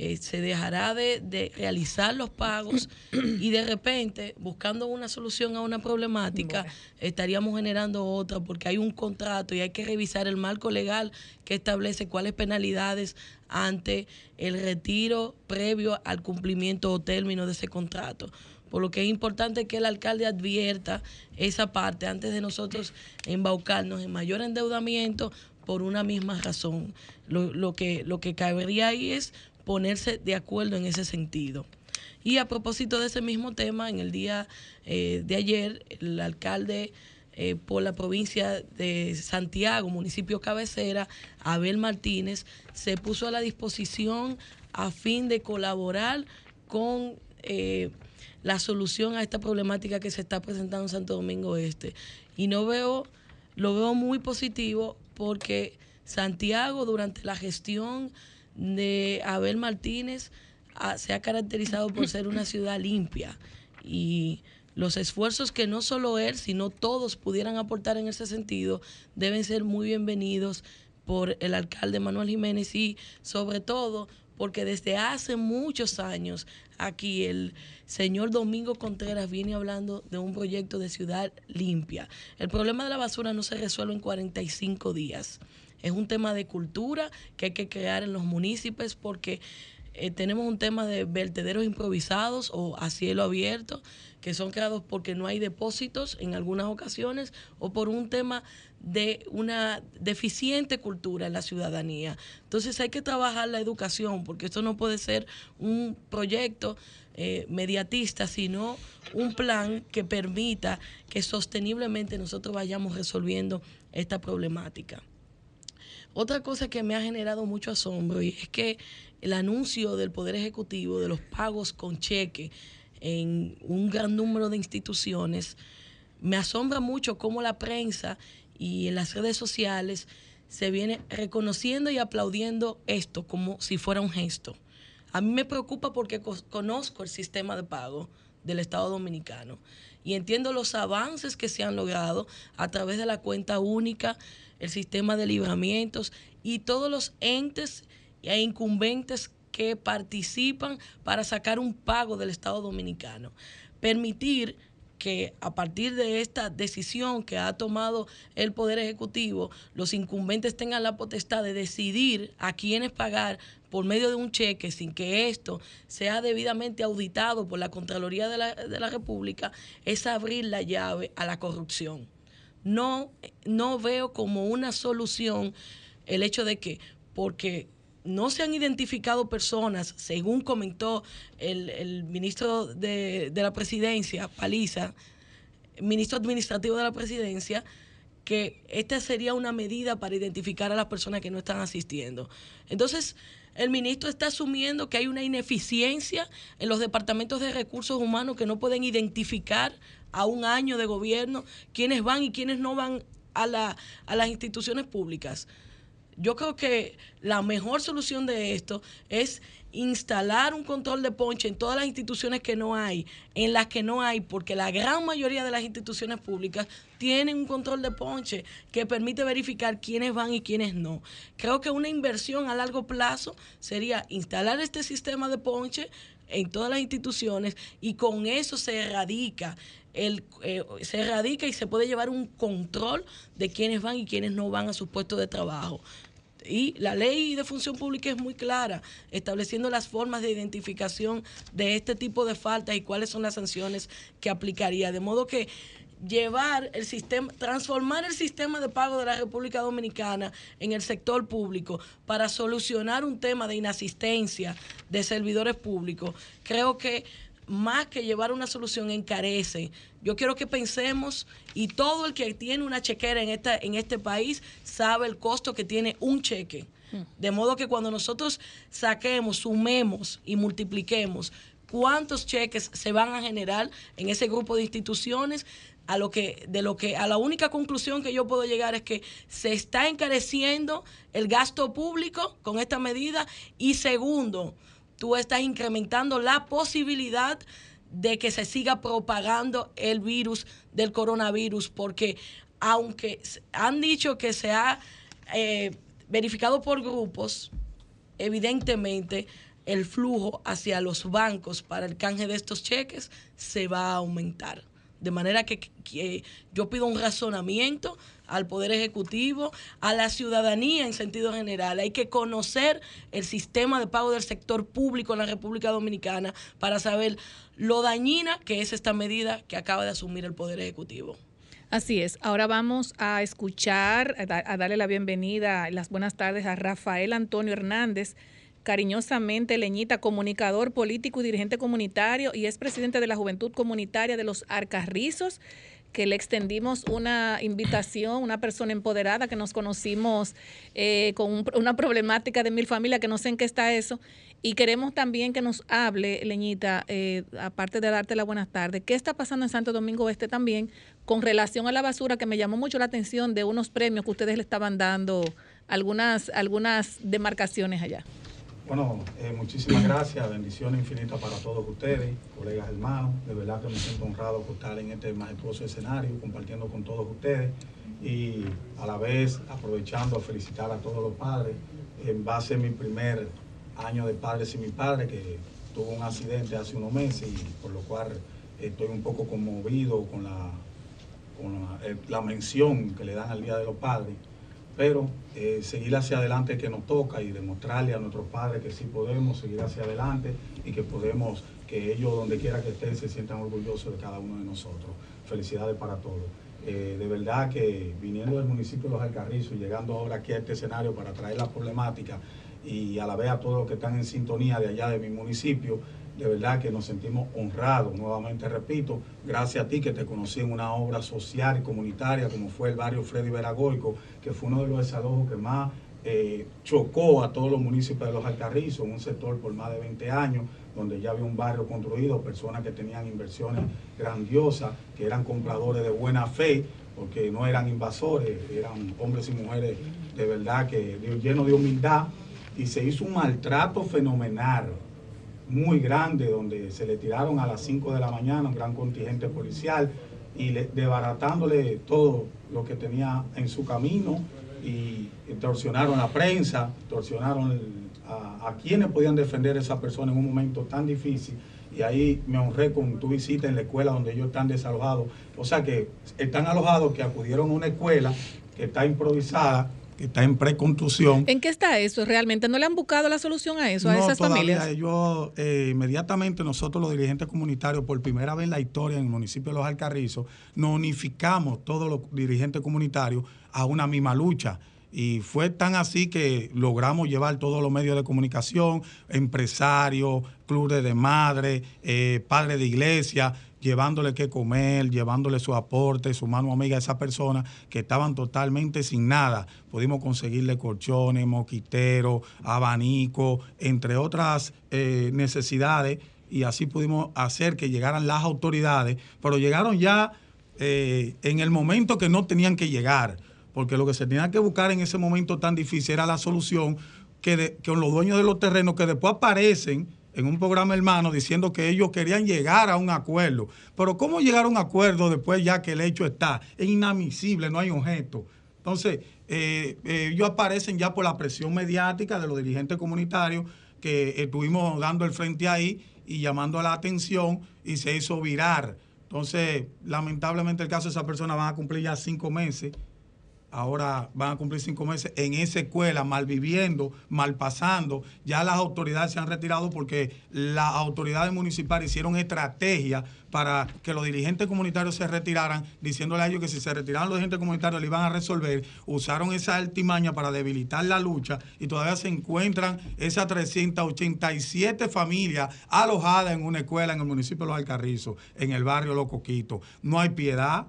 eh, se dejará de, realizar los pagos *clears throat* y de repente, buscando una solución a una problemática, estaríamos generando otra porque hay un contrato y hay que revisar el marco legal que establece cuáles penalidades ante el retiro previo al cumplimiento o término de ese contrato. Por lo que es importante que el alcalde advierta esa parte antes de nosotros embaucarnos en mayor endeudamiento por una misma razón. Lo, lo, que, lo que cabería ahí es ponerse de acuerdo en ese sentido. Y a propósito de ese mismo tema, en el día eh, de ayer, el alcalde eh, por la provincia de Santiago, municipio cabecera, Abel Martínez, se puso a la disposición a fin de colaborar con eh, la solución a esta problemática que se está presentando en Santo Domingo Este. Y no veo, lo veo muy positivo porque Santiago durante la gestión de Abel Martínez ah, se ha caracterizado por ser una ciudad limpia y los esfuerzos que no solo él, sino todos pudieran aportar en ese sentido deben ser muy bienvenidos por el alcalde Manuel Jiménez y sobre todo porque desde hace muchos años aquí el señor Domingo Contreras viene hablando de un proyecto de ciudad limpia. El problema de la basura no se resuelve en 45 días. Es un tema de cultura que hay que crear en los municipios porque eh, tenemos un tema de vertederos improvisados o a cielo abierto que son creados porque no hay depósitos en algunas ocasiones o por un tema de una deficiente cultura en la ciudadanía. Entonces hay que trabajar la educación porque esto no puede ser un proyecto eh, mediatista, sino un plan que permita que sosteniblemente nosotros vayamos resolviendo esta problemática. Otra cosa que me ha generado mucho asombro y es que el anuncio del Poder Ejecutivo de los pagos con cheque en un gran número de instituciones, me asombra mucho cómo la prensa y en las redes sociales se viene reconociendo y aplaudiendo esto como si fuera un gesto. A mí me preocupa porque conozco el sistema de pago del Estado Dominicano y entiendo los avances que se han logrado a través de la cuenta única el sistema de libramientos y todos los entes e incumbentes que participan para sacar un pago del Estado Dominicano. Permitir que a partir de esta decisión que ha tomado el Poder Ejecutivo, los incumbentes tengan la potestad de decidir a quiénes pagar por medio de un cheque sin que esto sea debidamente auditado por la Contraloría de la, de la República, es abrir la llave a la corrupción no, no veo como una solución el hecho de que, porque no se han identificado personas, según comentó el, ministro de, de, la presidencia, Paliza, ministro administrativo de la presidencia, que esta sería una medida para identificar a las personas que no están asistiendo. Entonces, el ministro está asumiendo que hay una ineficiencia en los departamentos de recursos humanos que no pueden identificar a un año de gobierno quiénes van y quiénes no van a, la, a las instituciones públicas. Yo creo que la mejor solución de esto es instalar un control de ponche en todas las instituciones que no hay, en las que no hay, porque la gran mayoría de las instituciones públicas tienen un control de ponche que permite verificar quiénes van y quiénes no. Creo que una inversión a largo plazo sería instalar este sistema de ponche en todas las instituciones y con eso se erradica eh, se erradica y se puede llevar un control de quiénes van y quiénes no van a sus puestos de trabajo. Y la ley de función pública es muy clara, estableciendo las formas de identificación de este tipo de faltas y cuáles son las sanciones que aplicaría. De modo que llevar el sistema, transformar el sistema de pago de la República Dominicana en el sector público para solucionar un tema de inasistencia de servidores públicos, creo que más que llevar una solución encarece. Yo quiero que pensemos y todo el que tiene una chequera en, esta, en este país sabe el costo que tiene un cheque. Hmm. De modo que cuando nosotros saquemos, sumemos y multipliquemos cuántos cheques se van a generar en ese grupo de instituciones, a lo que de lo que a la única conclusión que yo puedo llegar es que se está encareciendo el gasto público con esta medida y segundo, tú estás incrementando la posibilidad de que se siga propagando el virus del coronavirus, porque aunque han dicho que se ha eh, verificado por grupos, evidentemente el flujo hacia los bancos para el canje de estos cheques se va a aumentar. De manera que, yo pido un razonamiento al Poder Ejecutivo, a la ciudadanía en sentido general. Hay que conocer el sistema de pago del sector público en la República Dominicana para saber lo dañina que es esta medida que acaba de asumir el Poder Ejecutivo. Así es. Ahora vamos a escuchar, a darle la bienvenida, las buenas tardes a Rafael Antonio Hernández cariñosamente Leñita, comunicador político y dirigente comunitario y es presidente de la Juventud Comunitaria de los Arcarrizos que le extendimos una invitación, una persona empoderada que nos conocimos eh, con una problemática de mil familias, que no sé en qué está eso, y queremos también que nos hable, Leñita, eh, aparte de darte la buenas tardes, qué está pasando en Santo Domingo Este también con relación a la basura, que me llamó mucho la atención de unos premios que ustedes le estaban dando algunas, algunas demarcaciones allá. Bueno, eh, muchísimas gracias, bendiciones infinitas para todos ustedes, colegas hermanos. De verdad que me siento honrado por estar en este majestuoso escenario, compartiendo con todos ustedes y a la vez aprovechando a felicitar a todos los padres en base a mi primer año de padres y mi padre, que tuvo un accidente hace unos meses y por lo cual estoy un poco conmovido con la, con la, eh, la mención que le dan al Día de los Padres pero eh, seguir hacia adelante que nos toca y demostrarle a nuestros padres que sí podemos seguir hacia adelante y que podemos, que ellos donde quiera que estén se sientan orgullosos de cada uno de nosotros. Felicidades para todos. Eh, de verdad que viniendo del municipio de Los Alcarrizos y llegando ahora aquí a este escenario para traer la problemática y a la vez a todos los que están en sintonía de allá de mi municipio, de verdad que nos sentimos honrados, nuevamente repito, gracias a ti que te conocí en una obra social y comunitaria como fue el barrio Freddy Veragoico, que fue uno de los desalojos que más eh, chocó a todos los municipios de Los Alcarrizos, un sector por más de 20 años, donde ya había un barrio construido, personas que tenían inversiones grandiosas, que eran compradores de buena fe, porque no eran invasores, eran hombres y mujeres de verdad que llenos de humildad, y se hizo un maltrato fenomenal muy grande donde se le tiraron a las 5 de la mañana un gran contingente policial y le, desbaratándole todo lo que tenía en su camino y torsionaron a la prensa, torsionaron a, quienes podían defender a esa persona en un momento tan difícil y ahí me honré con tu visita en la escuela donde ellos están desalojados. O sea que están alojados, que acudieron a una escuela que está improvisada que está en preconstrucción. ¿En qué está eso realmente? ¿No le han buscado la solución a eso, a esas familias? Yo, eh, inmediatamente nosotros los dirigentes comunitarios, por primera vez en la historia en el municipio de Los Alcarrizos, nos unificamos todos los dirigentes comunitarios a una misma lucha. Y fue tan así que logramos llevar todos los medios de comunicación, empresarios, clubes de madre, eh, padres de iglesia, llevándole qué comer, llevándole su aporte, su mano amiga a esas personas que estaban totalmente sin nada. Pudimos conseguirle colchones, moquiteros, abanico, entre otras eh, necesidades, y así pudimos hacer que llegaran las autoridades, pero llegaron ya eh, en el momento que no tenían que llegar porque lo que se tenía que buscar en ese momento tan difícil era la solución que, con los dueños de los terrenos que después aparecen en un programa hermano diciendo que ellos querían llegar a un acuerdo. Pero ¿cómo llegar a un acuerdo después ya que el hecho está? Es inadmisible, no hay objeto. Entonces, eh, eh, ellos aparecen ya por la presión mediática de los dirigentes comunitarios que estuvimos dando el frente ahí y llamando la atención y se hizo virar. Entonces, lamentablemente el caso de esa persona van a cumplir ya cinco meses ahora van a cumplir cinco meses en esa escuela, mal viviendo, mal pasando. Ya las autoridades se han retirado porque las autoridades municipales hicieron estrategia para que los dirigentes comunitarios se retiraran, diciéndole a ellos que si se retiraban los dirigentes comunitarios le iban a resolver. Usaron esa altimaña para debilitar la lucha y todavía se encuentran esas 387 familias alojadas en una escuela en el municipio de Los Alcarrizos, en el barrio Los Coquitos. No hay piedad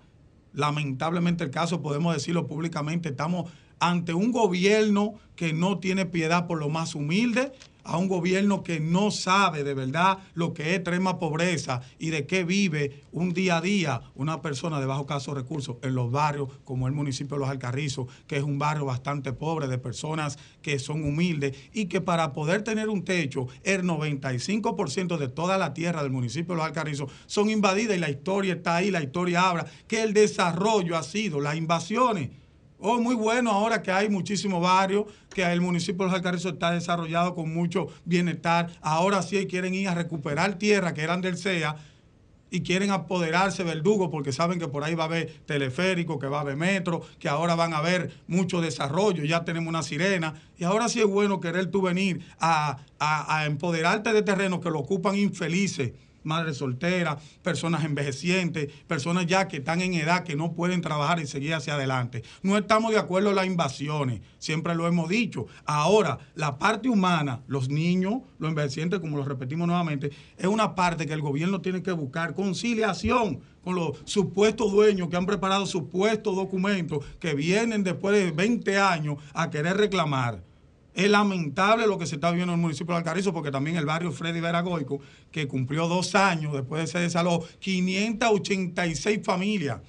lamentablemente el caso, podemos decirlo públicamente, estamos ante un gobierno que no tiene piedad por lo más humilde a un gobierno que no sabe de verdad lo que es extrema pobreza y de qué vive un día a día una persona de bajo caso recursos en los barrios como el municipio de Los Alcarrizos, que es un barrio bastante pobre de personas que son humildes y que para poder tener un techo, el 95% de toda la tierra del municipio de Los Alcarrizos son invadidas y la historia está ahí, la historia habla que el desarrollo ha sido las invasiones Oh, muy bueno ahora que hay muchísimos barrios, que el municipio de Los Alcarrizos está desarrollado con mucho bienestar. Ahora sí quieren ir a recuperar tierra que eran del CEA y quieren apoderarse verdugo porque saben que por ahí va a haber teleférico, que va a haber metro, que ahora van a haber mucho desarrollo, ya tenemos una sirena. Y ahora sí es bueno querer tú venir a, a empoderarte de terrenos que lo ocupan infelices madres solteras, personas envejecientes, personas ya que están en edad que no pueden trabajar y seguir hacia adelante. No estamos de acuerdo en las invasiones, siempre lo hemos dicho. Ahora, la parte humana, los niños, los envejecientes, como lo repetimos nuevamente, es una parte que el gobierno tiene que buscar conciliación con los supuestos dueños que han preparado supuestos documentos que vienen después de 20 años a querer reclamar. Es lamentable lo que se está viendo en el municipio de Alcarrizo, porque también el barrio Freddy Veragoico, que cumplió dos años después de ese desalojo, 586 familias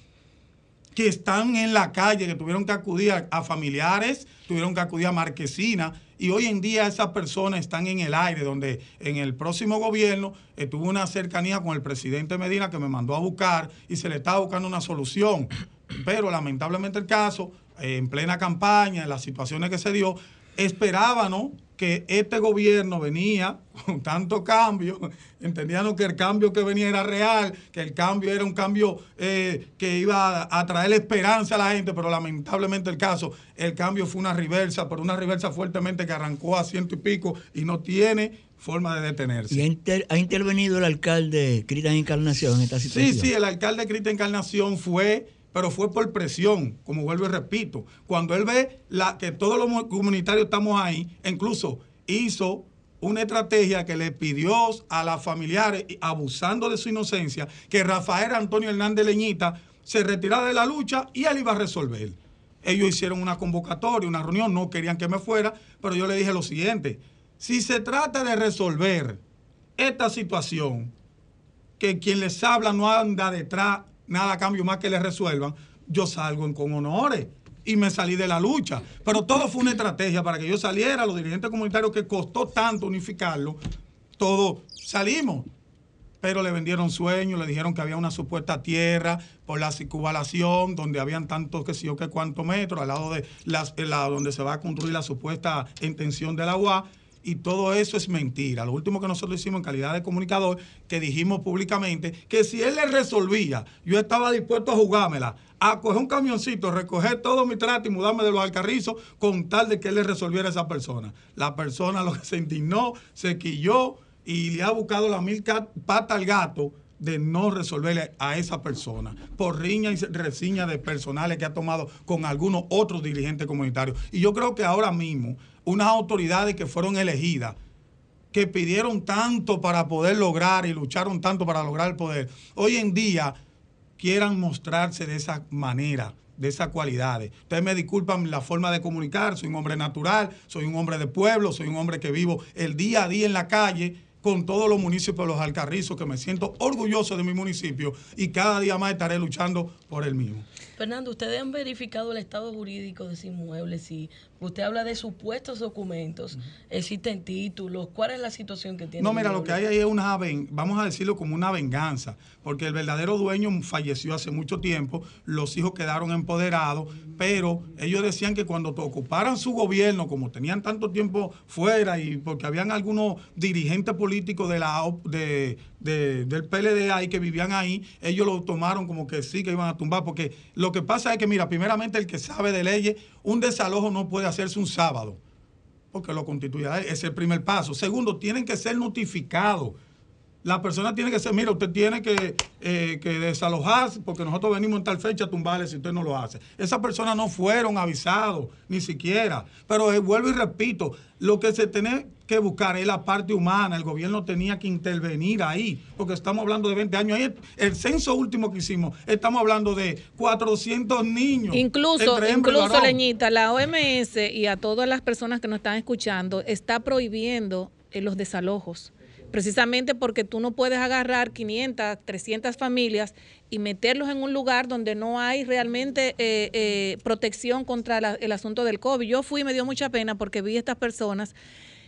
que están en la calle, que tuvieron que acudir a, familiares, tuvieron que acudir a marquesinas, y hoy en día esas personas están en el aire, donde en el próximo gobierno estuvo una cercanía con el presidente Medina que me mandó a buscar y se le estaba buscando una solución. Pero lamentablemente el caso, en plena campaña, en las situaciones que se dio, esperábamos que este gobierno venía con tanto cambio, *laughs* entendían que el cambio que venía era real, que el cambio era un cambio eh, que iba a, traer esperanza a la gente, pero lamentablemente el caso, el cambio fue una reversa, pero una reversa fuertemente que arrancó a ciento y pico y no tiene forma de detenerse. ¿Y ha, intervenido el alcalde Cristian Encarnación en esta situación? Sí, sí, el alcalde Cristian Encarnación fue pero fue por presión, como vuelvo y repito. Cuando él ve la, que todos los comunitarios estamos ahí, incluso hizo una estrategia que le pidió a las familiares, abusando de su inocencia, que Rafael Antonio Hernández Leñita se retirara de la lucha y él iba a resolver. Ellos hicieron una convocatoria, una reunión, no querían que me fuera, pero yo le dije lo siguiente, si se trata de resolver esta situación, que quien les habla no anda detrás nada a cambio más que le resuelvan, yo salgo con honores y me salí de la lucha. Pero todo fue una estrategia para que yo saliera, los dirigentes comunitarios que costó tanto unificarlo, todos salimos. Pero le vendieron sueños, le dijeron que había una supuesta tierra por la circunvalación, donde habían tantos que sé yo que cuántos metros, al lado de las, donde se va a construir la supuesta intención del agua y todo eso es mentira. Lo último que nosotros hicimos en calidad de comunicador, que dijimos públicamente que si él le resolvía, yo estaba dispuesto a jugármela, a coger un camioncito, recoger todo mi trato y mudarme de los alcarrizos con tal de que él le resolviera a esa persona. La persona lo que se indignó, se quilló y le ha buscado la mil pata al gato de no resolverle a esa persona por riña y resiña de personales que ha tomado con algunos otros dirigentes comunitarios. Y yo creo que ahora mismo unas autoridades que fueron elegidas, que pidieron tanto para poder lograr y lucharon tanto para lograr el poder, hoy en día quieran mostrarse de esa manera, de esas cualidades. Ustedes me disculpan la forma de comunicar, soy un hombre natural, soy un hombre de pueblo, soy un hombre que vivo el día a día en la calle con todos los municipios de los Alcarrizos, que me siento orgulloso de mi municipio y cada día más estaré luchando por el mismo. Fernando, ¿ustedes han verificado el estado jurídico de ese inmueble? Si usted habla de supuestos documentos, existen títulos, ¿cuál es la situación que tiene? No, mira, lo que hay ahí es una, vamos a decirlo como una venganza, porque el verdadero dueño falleció hace mucho tiempo, los hijos quedaron empoderados, pero ellos decían que cuando ocuparan su gobierno, como tenían tanto tiempo fuera y porque habían algunos dirigentes políticos de la de- del PLD ahí que vivían ahí, ellos lo tomaron como que sí que iban a tumbar, porque lo que pasa es que, mira, primeramente el que sabe de leyes, un desalojo no puede hacerse un sábado porque lo constituye a él. Es el primer paso. Segundo, tienen que ser notificados. La persona tiene que ser, mira, usted tiene que, eh, que desalojarse porque nosotros venimos en tal fecha a tumbarle si usted no lo hace. Esas personas no fueron avisados, ni siquiera. Pero eh, vuelvo y repito, lo que se tiene que buscar es la parte humana. El gobierno tenía que intervenir ahí, porque estamos hablando de 20 años. Ahí el, censo último que hicimos, estamos hablando de 400 niños. Incluso, incluso. Leñita, la OMS y a todas las personas que nos están escuchando está prohibiendo eh, los desalojos. Precisamente porque tú no puedes agarrar 500, 300 familias y meterlos en un lugar donde no hay realmente eh, eh, protección contra la- el asunto del COVID. Yo fui y me dio mucha pena porque vi estas personas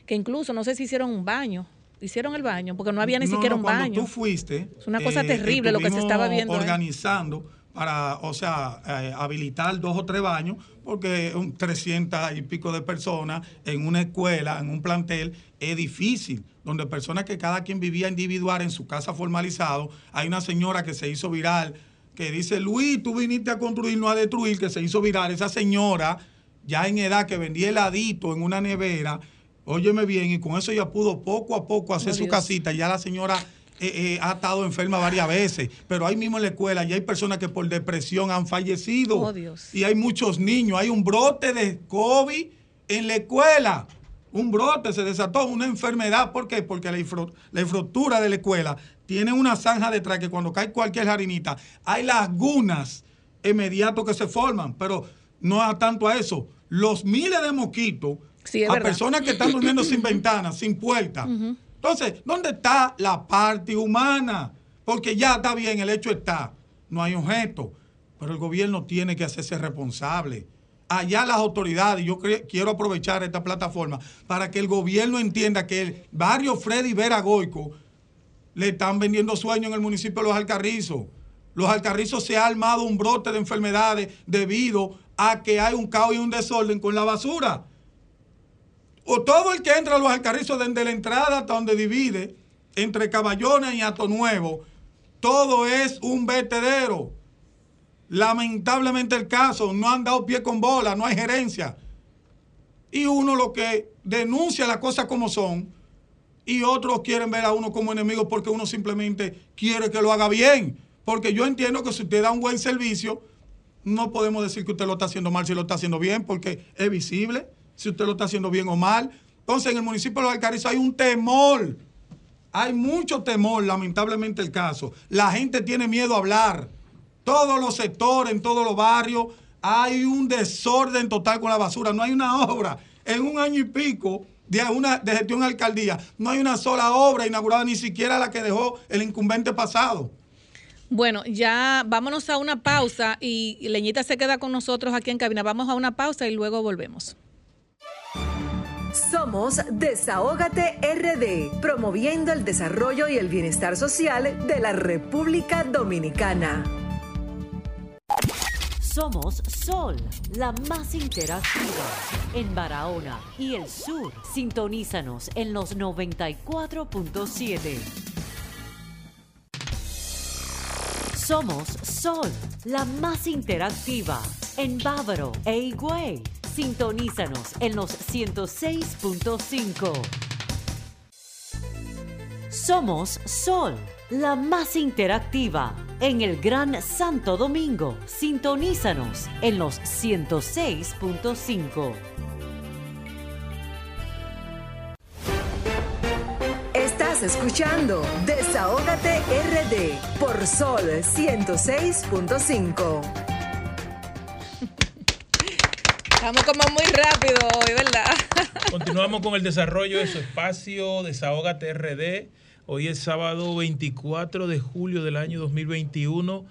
que incluso no sé si hicieron un baño. Hicieron el baño porque no había ni No, siquiera no, un cuando baño. tú fuiste. eh, Es una cosa terrible lo que se estaba viendo ahí. Organizando para, o sea, eh, habilitar dos o tres baños, porque un 300 y pico de personas en una escuela, en un plantel, es difícil. Donde personas que cada quien vivía individual en su casa formalizado. Hay una señora que se hizo viral que dice, Luis, tú viniste a construir, no a destruir, que se hizo viral. Esa señora, ya en edad, que vendía heladito en una nevera, óyeme bien, y con eso ya pudo poco a poco hacer Oh, su Dios. casita. Ya la señora eh, eh, ha estado enferma varias veces, pero ahí mismo en la escuela ya hay personas que por depresión han fallecido. Oh, Dios. Y hay muchos niños, hay un brote de COVID en la escuela. Un brote, se desató una enfermedad. ¿Por qué? Porque la, infra- la infraestructura de la escuela tiene una zanja detrás que cuando cae cualquier harinita, hay lagunas inmediatos que se forman. Pero no es tanto a eso. Los miles de mosquitos Sí, es a verdad. personas que están durmiendo sin ventanas, sin puertas. Entonces, ¿dónde está la parte humana? Porque ya está bien, el hecho está, no hay objeto, pero el gobierno tiene que hacerse responsable. Allá las autoridades, yo quiero aprovechar esta plataforma para que el gobierno entienda que el barrio Freddy Vera Goico le están vendiendo sueños en el municipio de Los Alcarrizos. Los Alcarrizos se ha armado un brote de enfermedades debido a que hay un caos y un desorden con la basura o todo el que entra a los alcarrizos desde la entrada hasta donde divide entre Caballona y Ato Nuevo, todo es un vertedero. Lamentablemente el caso, no han dado pie con bola, no hay gerencia. Y uno lo que denuncia las cosas como son, y otros quieren ver a uno como enemigo porque uno simplemente quiere que lo haga bien. Porque yo entiendo que si usted da un buen servicio, no podemos decir que usted lo está haciendo mal si lo está haciendo bien, porque es visible si usted lo está haciendo bien o mal. Entonces, en el municipio de Los Alcarrizos hay un temor. Hay mucho temor, lamentablemente el caso. La gente tiene miedo a hablar. Todos los sectores, en todos los barrios, hay un desorden total con la basura. No hay una obra. En un año y pico de, una, de gestión de alcaldía, no hay una sola obra inaugurada, ni siquiera la que dejó el incumbente pasado. Bueno, ya vámonos a una pausa y Leñita se queda con nosotros aquí en cabina. Vamos a una pausa y luego volvemos. Somos Desahógate RD, promoviendo el desarrollo y el bienestar social de la República Dominicana. Somos Sol, la más interactiva. En Barahona y el sur, sintonízanos en los 94.7. Somos Sol, la más interactiva. En Bávaro e Higüey, sintonízanos en los 106.5. Somos Sol, la más interactiva. En el Gran Santo Domingo, sintonízanos en los 106.5. Estás escuchando Desahógate RD por Sol 106.5. Estamos como muy rápido hoy, ¿verdad? *laughs* Continuamos con el desarrollo de su espacio Desahógate RD. Hoy es sábado 24 de julio del año 2021.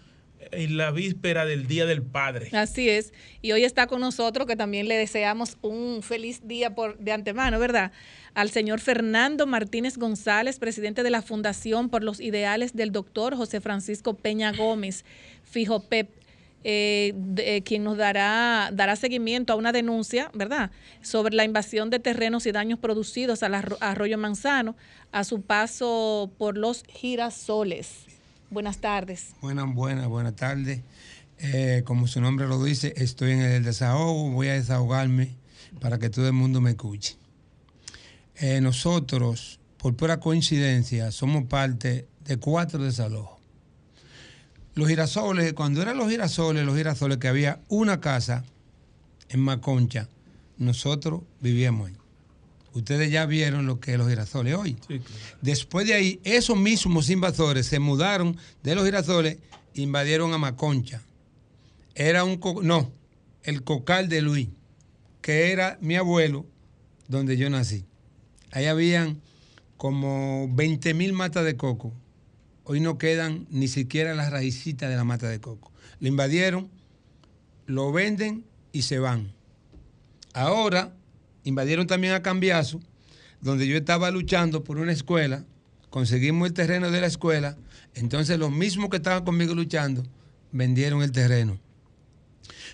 en la víspera del Día del Padre. Así es. Y hoy está con nosotros, que también le deseamos un feliz día por, de antemano, ¿verdad? Al señor Fernando Martínez González, presidente de la Fundación por los Ideales del doctor José Francisco Peña Gómez, Fijo Pep. Eh, de, quien nos dará, dará seguimiento a una denuncia, ¿verdad?, sobre la invasión de terrenos y daños producidos al arroyo Manzano a su paso por los girasoles. Buenas tardes. Buenas, buenas, buenas tardes. Eh, como su nombre lo dice, estoy en el desahogo, voy a desahogarme para que todo el mundo me escuche. Eh, nosotros, por pura coincidencia, somos parte de cuatro desalojos. Los girasoles, cuando eran los girasoles, los girasoles que había una casa en Maconcha, nosotros vivíamos ahí. Ustedes ya vieron lo que es los girasoles hoy. Después de ahí, esos mismos invasores se mudaron de los girasoles, invadieron a Maconcha. Era un, no, el cocal de Luis, que era mi abuelo, donde yo nací. Ahí habían como 20 mil matas de coco. Hoy no quedan ni siquiera las raicitas de la mata de coco. Lo invadieron, lo venden y se van. Ahora invadieron también a Cambiazo, donde yo estaba luchando por una escuela, conseguimos el terreno de la escuela, entonces los mismos que estaban conmigo luchando vendieron el terreno.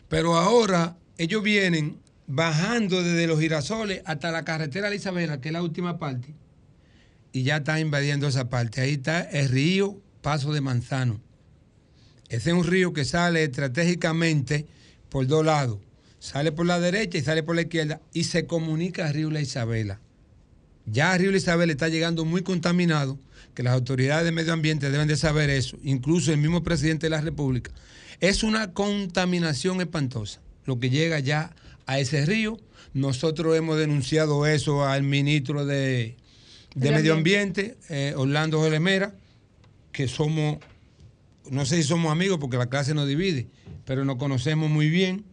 Pero ahora ellos vienen bajando desde los girasoles hasta la carretera de Isabela, que es la última parte, y ya están invadiendo esa parte. Ahí está el río Paso de Manzano. Ese es un río que sale estratégicamente por dos lados sale por la derecha y sale por la izquierda y se comunica a Río La Isabela. Ya Río La Isabela está llegando muy contaminado, que las autoridades de medio ambiente deben de saber eso, incluso el mismo presidente de la República. Es una contaminación espantosa lo que llega ya a ese río. Nosotros hemos denunciado eso al ministro de, Medio Ambiente, eh, Orlando Gelemera, que somos, no sé si somos amigos porque la clase nos divide, pero nos conocemos muy bien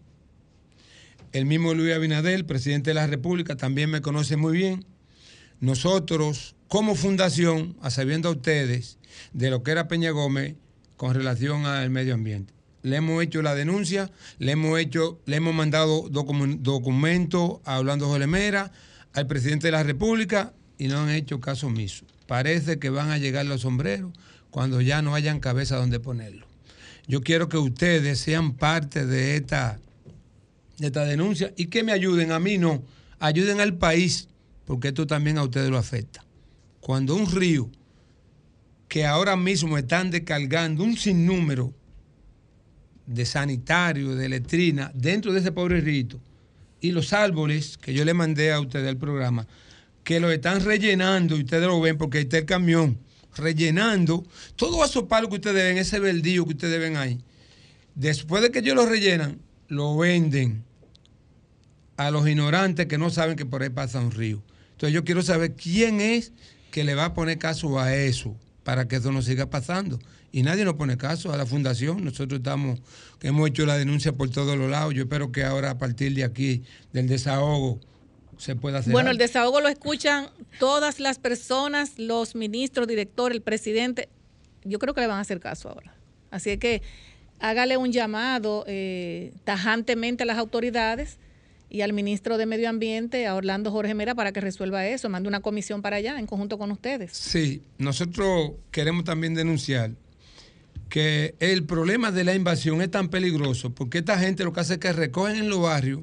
el mismo Luis Abinadel, presidente de la República, también me conoce muy bien. Nosotros, como fundación, a sabiendo a ustedes de lo que era Peña Gómez con relación al medio ambiente. Le hemos hecho la denuncia, le hemos hecho, le hemos mandado documentos a Orlando Jolemera, al presidente de la República, y no han hecho caso omiso. Parece que van a llegar los sombreros cuando ya no hayan cabeza donde ponerlo. Yo quiero que ustedes sean parte de esta de esta denuncia y que me ayuden, a mí no, ayuden al país, porque esto también a ustedes lo afecta. Cuando un río que ahora mismo están descargando un sinnúmero de sanitarios, de letrina, dentro de ese pobre río, y los árboles que yo le mandé a ustedes al programa, que lo están rellenando, y ustedes lo ven porque ahí está el camión, rellenando todos esos palos que ustedes ven, ese verdillo que ustedes ven ahí. Después de que ellos lo rellenan, lo venden a los ignorantes que no saben que por ahí pasa un río. Entonces yo quiero saber quién es que le va a poner caso a eso para que eso no siga pasando. Y nadie nos pone caso a la fundación. Nosotros estamos, hemos hecho la denuncia por todos los lados. Yo espero que ahora a partir de aquí, del desahogo, se pueda hacer. Bueno, el desahogo lo escuchan todas las personas, los ministros, director, el presidente. Yo creo que le van a hacer caso ahora. Así que hágale un llamado eh, tajantemente a las autoridades y al ministro de Medio Ambiente, a Orlando Jorge Mera, para que resuelva eso. Mande una comisión para allá en conjunto con ustedes. Sí, nosotros queremos también denunciar que el problema de la invasión es tan peligroso porque esta gente lo que hace es que recogen en los barrios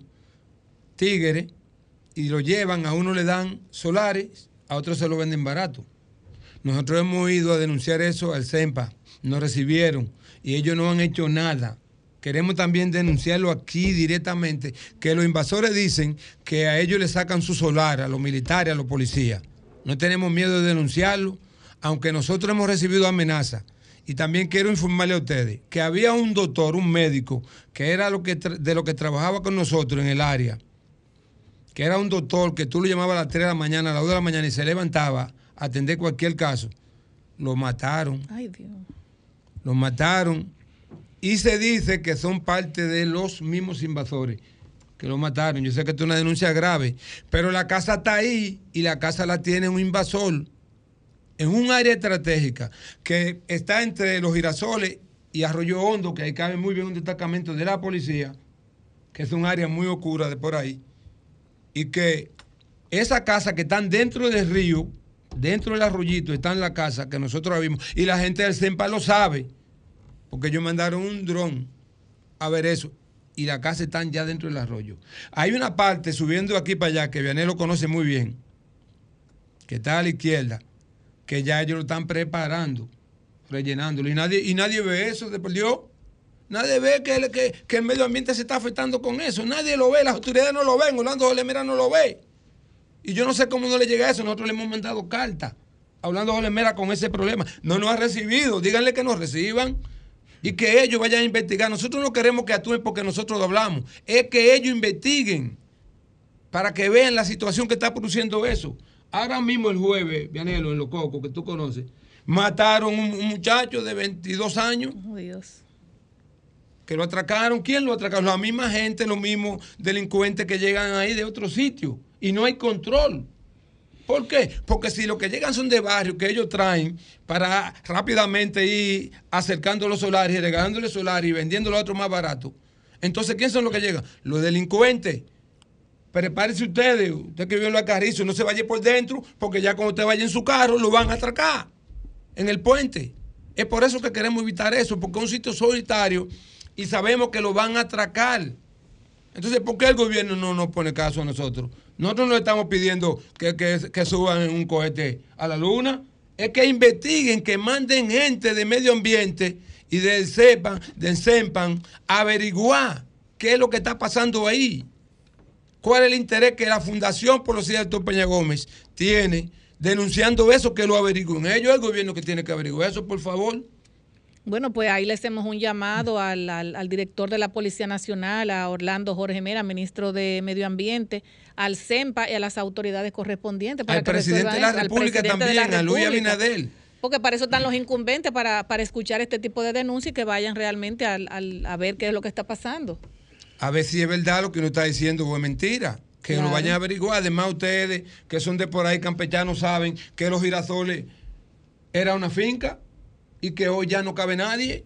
tigres y lo llevan, a uno le dan solares, a otros se lo venden barato. Nosotros hemos ido a denunciar eso al CEMPA, nos recibieron y ellos no han hecho nada. Queremos también denunciarlo aquí directamente, que los invasores dicen que a ellos les sacan su solar, a los militares, a los policías. No tenemos miedo de denunciarlo, aunque nosotros hemos recibido amenazas. Y también quiero informarle a ustedes que había un doctor, un médico, que era lo que de lo que trabajaba con nosotros en el área, que era un doctor que tú lo llamabas a las 3 de la mañana, a las 2 de la mañana y se levantaba a atender cualquier caso. Lo mataron. Ay, Dios los mataron y se dice que son parte de los mismos invasores que lo mataron. Yo sé que esto es una denuncia grave, pero la casa está ahí y la casa la tiene un invasor en un área estratégica que está entre los girasoles y Arroyo Hondo, que ahí cabe muy bien un destacamento de la policía, que es un área muy oscura de por ahí, y que esas casas que están dentro del río, dentro del arroyito, están la casa que nosotros la vimos, y la gente del CEMPA lo sabe, porque ellos mandaron un dron a ver eso, y las casas están ya dentro del arroyo. Hay una parte subiendo aquí para allá, que Vianel lo conoce muy bien, que está a la izquierda, que ya ellos lo están preparando, rellenándolo, y nadie, y nadie ve eso, de por Dios. Nadie ve que, el- que- que el medio ambiente se está afectando con eso. Nadie lo ve, las autoridades no lo ven, Orlando Jolemera no lo ve. Y yo no sé cómo no le llega eso. Nosotros le hemos mandado carta a Orlando Jolemera con ese problema. No nos ha recibido. Díganle que nos reciban y que ellos vayan a investigar. Nosotros no queremos que actúen porque nosotros lo hablamos. Es que ellos investiguen para que vean la situación que está produciendo eso. Ahora mismo el jueves, Vianelo, en Los Cocos, que tú conoces, mataron un, un muchacho de 22 años Oh, Dios. Que lo atracaron. ¿Quién lo atracaron? La misma gente, los mismos delincuentes que llegan ahí de otro sitio. Y no hay control. ¿Por qué? Porque si los que llegan son de barrio que ellos traen para rápidamente ir acercando los solares y regalándoles solares y vendiéndolo a otros más barato. Entonces, ¿quién son los que llegan? Los delincuentes. Prepárese ustedes, usted que vive en la Carrizo, no se vaya por dentro, porque ya cuando usted vaya en su carro lo van a atracar en el puente. Es por eso que queremos evitar eso, porque un sitio solitario y sabemos que lo van a atracar. Entonces, ¿por qué el gobierno no nos pone caso a nosotros? Nosotros no estamos pidiendo que, que- que suban en un cohete a la luna. Es que investiguen, que manden gente de medio ambiente y del CEPAN, del CEMPAN, averiguar qué es lo que está pasando ahí. ¿Cuál es el interés que la Fundación por los de Peña Gómez tiene denunciando eso? Que lo averigüen. Ellos el gobierno que tiene que averiguar eso, por favor. Bueno, pues ahí le hacemos un llamado al, al- al director de la Policía Nacional, a Orlando Jorge Mera, ministro de Medio Ambiente, al CEMPA y a las autoridades correspondientes. Para Al que presidente de la eso, al República presidente de la también, a Luis. Abinadel. Porque para eso están los incumbentes, para, para escuchar este tipo de denuncias y que vayan realmente al- al- a ver qué es lo que está pasando. A ver si es verdad lo que uno está diciendo o es mentira. Que Claro. lo vayan a averiguar. Además, ustedes que son de por ahí campechanos saben que los girasoles era una finca y que hoy ya no cabe nadie.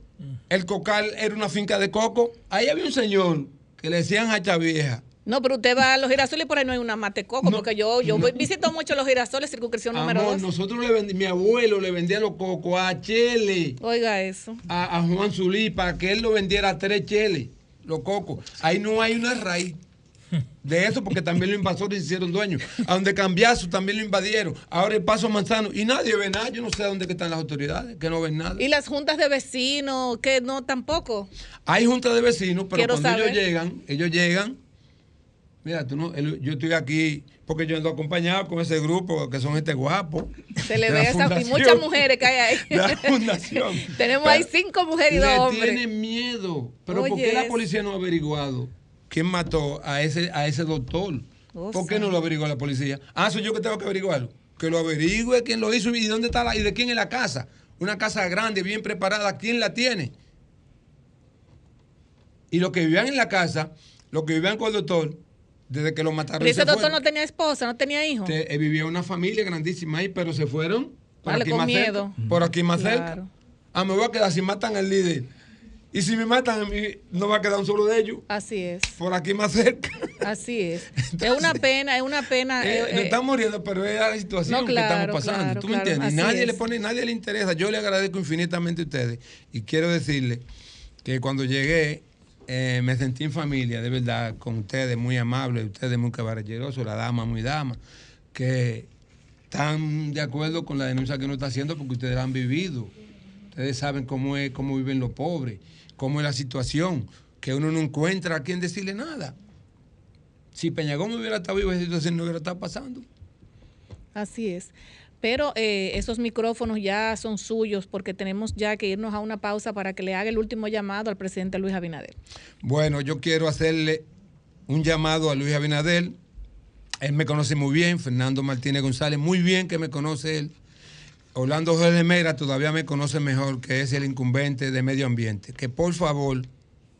El cocal era una finca de coco. Ahí había un señor que le decían hacha vieja. No, pero usted va a los girasoles y por ahí no hay una matecoco, No, porque yo, yo no. visito mucho los girasoles, circunscripción número Amor, 2. nosotros le vendí, mi abuelo le vendía los cocos a Chele, Oiga eso. a, a Juan Zulí, para que él lo vendiera a tres Chele, los cocos. Ahí no hay una raíz de eso, porque también los invasores hicieron dueños. A donde cambiazo también lo invadieron. Ahora el paso manzano. Y nadie ve nada. Yo no sé dónde que están las autoridades, que no ven nada. Y las juntas de vecinos, que no tampoco. Hay juntas de vecinos, pero Quiero cuando saber. ellos llegan, ellos llegan. Mira, tú no, el- yo estoy aquí porque yo ando acompañado con ese grupo que son gente guapo. Se le ve esa, y muchas mujeres que hay ahí. De la fundación. *laughs* Tenemos ahí cinco mujeres y dos hombres. tienen miedo. Pero ¿por Oye, qué la policía no ha averiguado quién mató a ese, a ese doctor? Oh, ¿Por qué no lo averigua la policía? Ah, soy yo que tengo que averiguarlo. Que lo averigüe quién lo hizo y dónde está la, y de quién es la casa. Una casa grande, bien preparada, ¿quién la tiene? Y los que vivían en la casa, los que vivían con el doctor, desde que lo mataron. Pero ese se doctor fueron. no tenía esposa, no tenía hijos. Eh, vivía una familia grandísima ahí, pero se fueron por Vale, aquí con más miedo. cerca. Por aquí más cerca. Ah, me voy a quedar si matan al líder. Y si me matan a mí, no va a quedar un solo de ellos. Así es, Por aquí más cerca. así es. *laughs* es una pena, es una pena. Eh, eh, no eh, estamos muriendo, pero es la situación No, que estamos pasando. claro, ¿Tú me claro, entiendes? Y nadie es. le pone, nadie le interesa. Yo le agradezco infinitamente a ustedes. Y quiero decirle que cuando llegué, eh, me sentí en familia, de verdad, con ustedes, muy amables, ustedes muy caballerosos, la dama muy dama, que están de acuerdo con la denuncia que uno está haciendo porque ustedes la han vivido. Ustedes saben cómo es, cómo viven los pobres, cómo es la situación, que uno no encuentra a quien decirle nada. Si Peñagón hubiera estado vivo, esa situación no hubiera estado pasando. Así es. Pero eh, esos micrófonos ya son suyos porque tenemos ya que irnos a una pausa para que le haga el último llamado al presidente Luis Abinader. Bueno, yo quiero hacerle un llamado a Luis Abinadel. Él me conoce muy bien, Fernando Martínez González, muy bien que me conoce él. Orlando Jorge Mera todavía me conoce mejor, que es el incumbente de medio ambiente. Que por favor,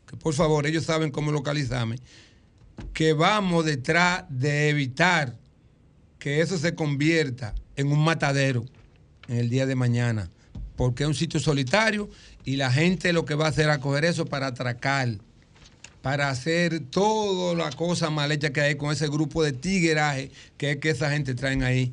que por favor, ellos saben cómo localizarme, que vamos detrás de evitar que eso se convierta en un matadero en el día de mañana, porque es un sitio solitario Y la gente lo que va a hacer es coger eso para atracar, para hacer toda la cosa mal hecha que hay con ese grupo de tigueraje que es que esa gente traen ahí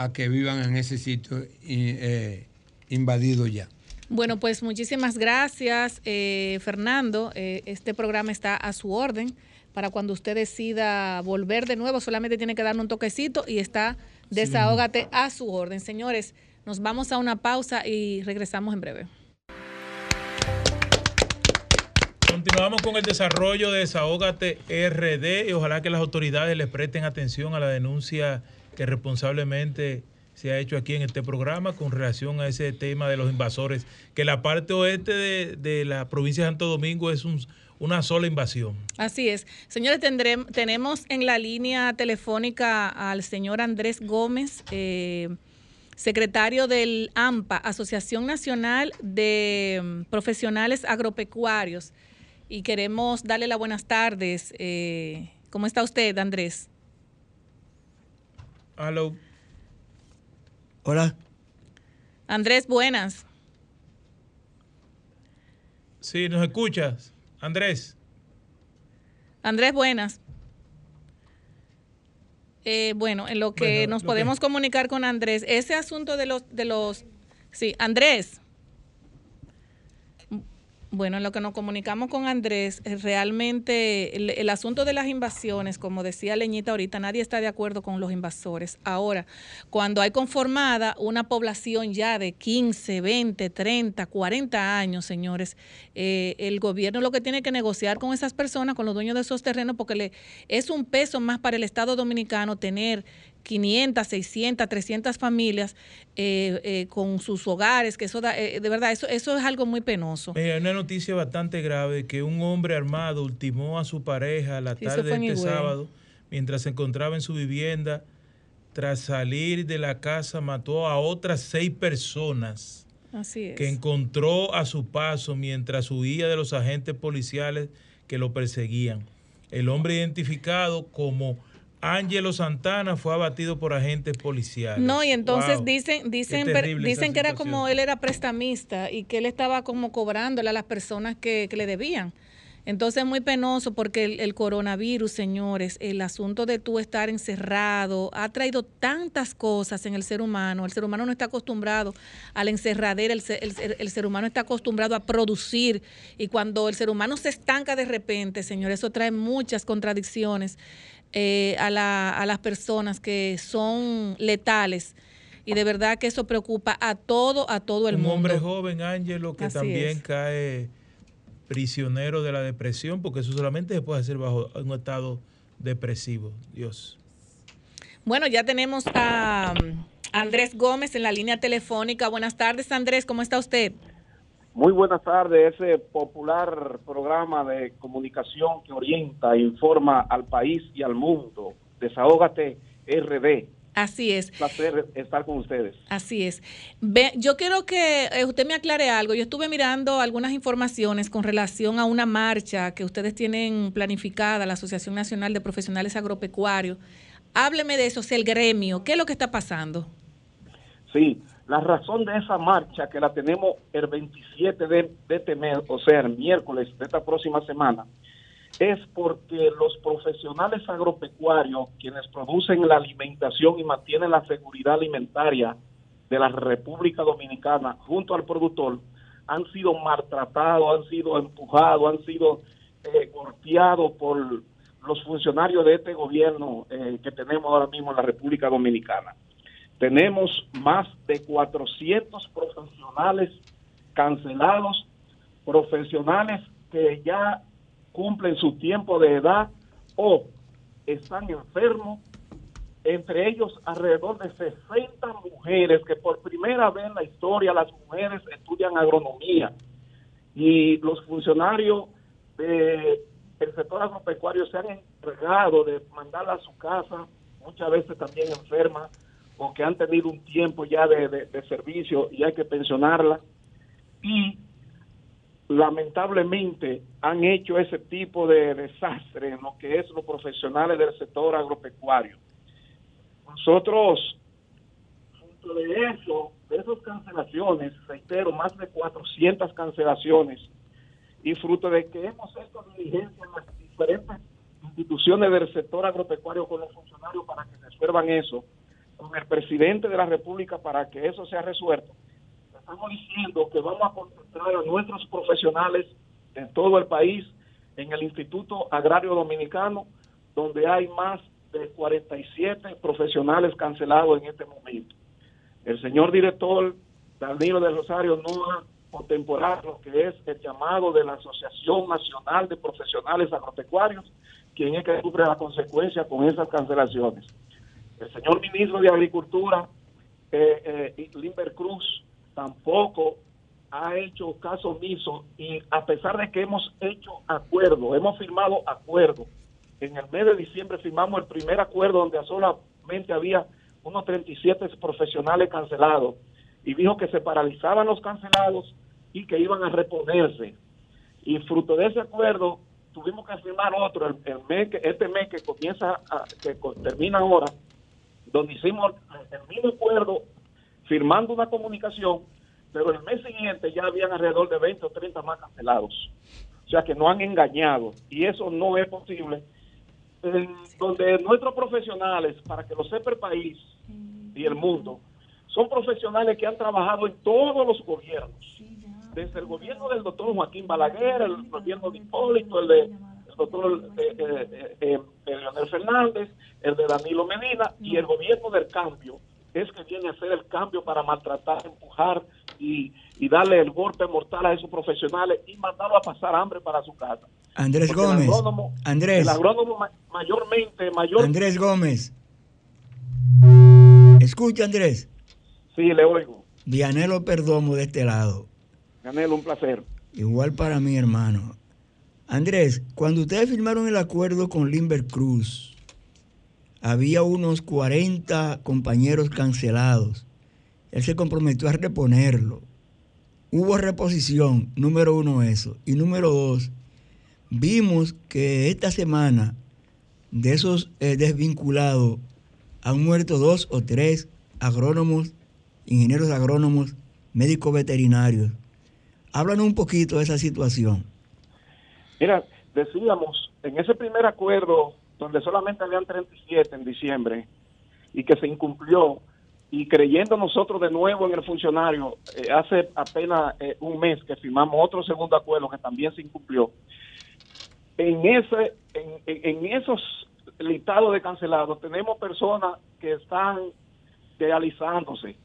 a que vivan en ese sitio eh, invadido ya. Bueno, pues muchísimas gracias, eh, Fernando. Eh, este programa está a su orden para cuando usted decida volver de nuevo. Solamente tiene que darle un toquecito y está desahógate a su orden. Señores, nos vamos a una pausa y regresamos en breve. Continuamos con el desarrollo de Desahógate RD y ojalá que las autoridades les presten atención a la denuncia que responsablemente se ha hecho aquí en este programa con relación a ese tema de los invasores, que la parte oeste de, de la provincia de Santo Domingo es un, una sola invasión. Así es. Señores, tenemos en la línea telefónica al señor Andrés Gómez, eh, secretario del AMPA, Asociación Nacional de mm, Profesionales Agropecuarios, y queremos darle las buenas tardes. Eh, ¿Cómo está usted, Andrés? Hello. Hola. Andrés, buenas. Sí, ¿nos escuchas? Andrés. Andrés, buenas. Eh, bueno, en lo que Bueno, nos lo podemos que- comunicar con Andrés, ese asunto de los, de los, sí, Andrés. Bueno, en lo que nos comunicamos con Andrés, eh, realmente el, asunto de las invasiones, como decía Leñita ahorita, nadie está de acuerdo con los invasores. Ahora, cuando hay conformada una población ya de 15, 20, 30, 40 años, señores, eh, el gobierno lo que tiene que negociar con esas personas, con los dueños de esos terrenos, porque le, es un peso más para el Estado dominicano tener 500, 600, 300 familias eh, eh, con sus hogares, que eso da, eh, de verdad, eso, eso es algo muy penoso. Mira, hay una noticia bastante grave que un hombre armado ultimó a su pareja la Sí, tarde de este sábado mientras se encontraba en su vivienda. Tras salir de la casa mató a otras seis personas Así es. que encontró a su paso mientras huía de los agentes policiales que lo perseguían. El hombre identificado como Ángelo Santana fue abatido por agentes policiales. No, y entonces Wow. dicen, dicen, dicen que era como él era prestamista y que él estaba como cobrándole a las personas que, que le debían. Entonces es muy penoso porque el, el coronavirus, señores, el asunto de tú estar encerrado ha traído tantas cosas en el ser humano. El ser humano no está acostumbrado a la encerradera, el, el el ser humano está acostumbrado a producir y cuando el ser humano se estanca de repente, señores, eso trae muchas contradicciones eh, a, la- a las personas que son letales. Y de verdad que eso preocupa a todo, a todo el un mundo. hombre joven, Ángelo, que Así también es. cae prisionero de la depresión, porque eso solamente se puede hacer bajo un estado depresivo. Dios. Bueno, ya tenemos a um, Andrés Gómez en la línea telefónica. Buenas tardes, Andrés, ¿cómo está usted? Muy buenas tardes, ese popular programa de comunicación que orienta e informa al país y al mundo. Desahógate RD. Así es. Placer estar con ustedes. Así es. Ve, yo quiero que eh, usted me aclare algo. Yo estuve mirando algunas informaciones con relación a una marcha que ustedes tienen planificada, la Asociación Nacional de Profesionales Agropecuarios. Hábleme de eso, si el gremio, ¿qué es lo que está pasando? Sí, la razón de esa marcha que la tenemos el 27 de, de este mes, o sea, el miércoles de esta próxima semana, es porque los profesionales agropecuarios, quienes producen la alimentación y mantienen la seguridad alimentaria de la República Dominicana junto al productor, han sido maltratados, han sido empujados, han sido eh, golpeados por los funcionarios de este gobierno eh, que tenemos ahora mismo en la República Dominicana. Tenemos más de 400 profesionales cancelados, profesionales que ya cumplen su tiempo de edad o están enfermos, entre ellos alrededor de 60 mujeres que por primera vez en la historia las mujeres estudian agronomía. Y los funcionarios del sector agropecuario se han encargado de mandarla a su casa, muchas veces también enferma o que han tenido un tiempo ya de, de- de servicio y hay que pensionarla y lamentablemente han hecho ese tipo de desastre en lo que es los profesionales del sector agropecuario. Nosotros, junto de eso, de esas cancelaciones, reitero, más de 400 cancelaciones, y fruto de que hemos hecho diligencia en las diferentes instituciones del sector agropecuario con los funcionarios para que resuelvan eso, con el presidente de la República para que eso sea resuelto, estamos diciendo que vamos a concentrar a nuestros profesionales en todo el país en el Instituto Agrario Dominicano, donde hay más de 47 profesionales cancelados en este momento. El señor director Danilo de Rosario no ha contemporáneo que es el llamado de la Asociación Nacional de Profesionales Agropecuarios, quien es que sufre la consecuencia con esas cancelaciones. El señor ministro de Agricultura, eh, eh, Limber Cruz, tampoco ha hecho caso omiso y a pesar de que hemos hecho acuerdo, hemos firmado acuerdo, en el mes de diciembre firmamos el primer acuerdo donde solamente había unos 37 profesionales cancelados y dijo que se paralizaban los cancelados y que iban a reponerse. Y fruto de ese acuerdo tuvimos que firmar otro, el, mes que, este mes que comienza, que termina ahora, donde hicimos el mismo acuerdo firmando una comunicación, pero el mes siguiente ya habían alrededor de 20 o 30 más cancelados. O sea que no han engañado y eso no es posible. donde nuestros profesionales, para que lo sepa el país y el mundo, son profesionales que han trabajado en todos los gobiernos, desde el gobierno del doctor Joaquín Balaguer, el gobierno de Hipólito, el de doctor eh, eh, eh, Leonel Fernández, el de Danilo Medina y el gobierno del cambio es que viene a hacer el cambio para maltratar, empujar y, darle el golpe mortal a esos profesionales y mandarlo a pasar hambre para su casa. Andrés Gómez. Andrés. El agrónomo mayormente, mayor. Andrés Gómez. Escucha, Andrés. Sí, le oigo. Vianelo Perdomo de este lado. Vianelo, un placer. Igual para mí, hermano. Andrés, cuando ustedes firmaron el acuerdo con Limber Cruz, había unos 40 compañeros cancelados. Él se comprometió a reponerlo. Hubo reposición, número uno eso. Y número dos, vimos que esta semana de esos eh, desvinculados han muerto dos o tres agrónomos ingenieros agrónomos, médicos veterinarios. Háblanos un poquito de esa situación. Mira, decíamos, en ese primer acuerdo, donde solamente habían 37 en diciembre, y que se incumplió, y creyendo nosotros de nuevo en el funcionario, eh, hace apenas eh, un mes que firmamos otro segundo acuerdo que también se incumplió, en, ese, en, esos listados de cancelados tenemos personas que están realizándose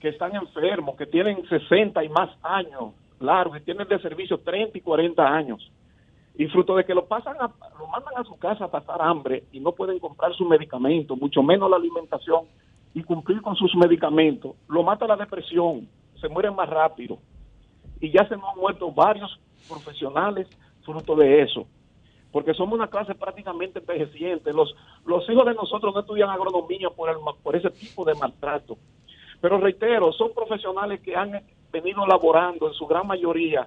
que están enfermos, que tienen 60 y más años largos, que tienen de servicio 30 y 40 años. Y fruto de que lo pasan lo mandan a su casa a pasar hambre y no pueden comprar su medicamento, mucho menos la alimentación y cumplir con sus medicamentos, lo mata la depresión, se mueren más rápido. Y ya se nos han muerto varios profesionales fruto de eso porque somos una clase prácticamente envejeciente. Los, los hijos de nosotros no estudian agronomía por, el, por ese tipo de maltrato. Pero reitero, son profesionales que han venido laborando en su gran mayoría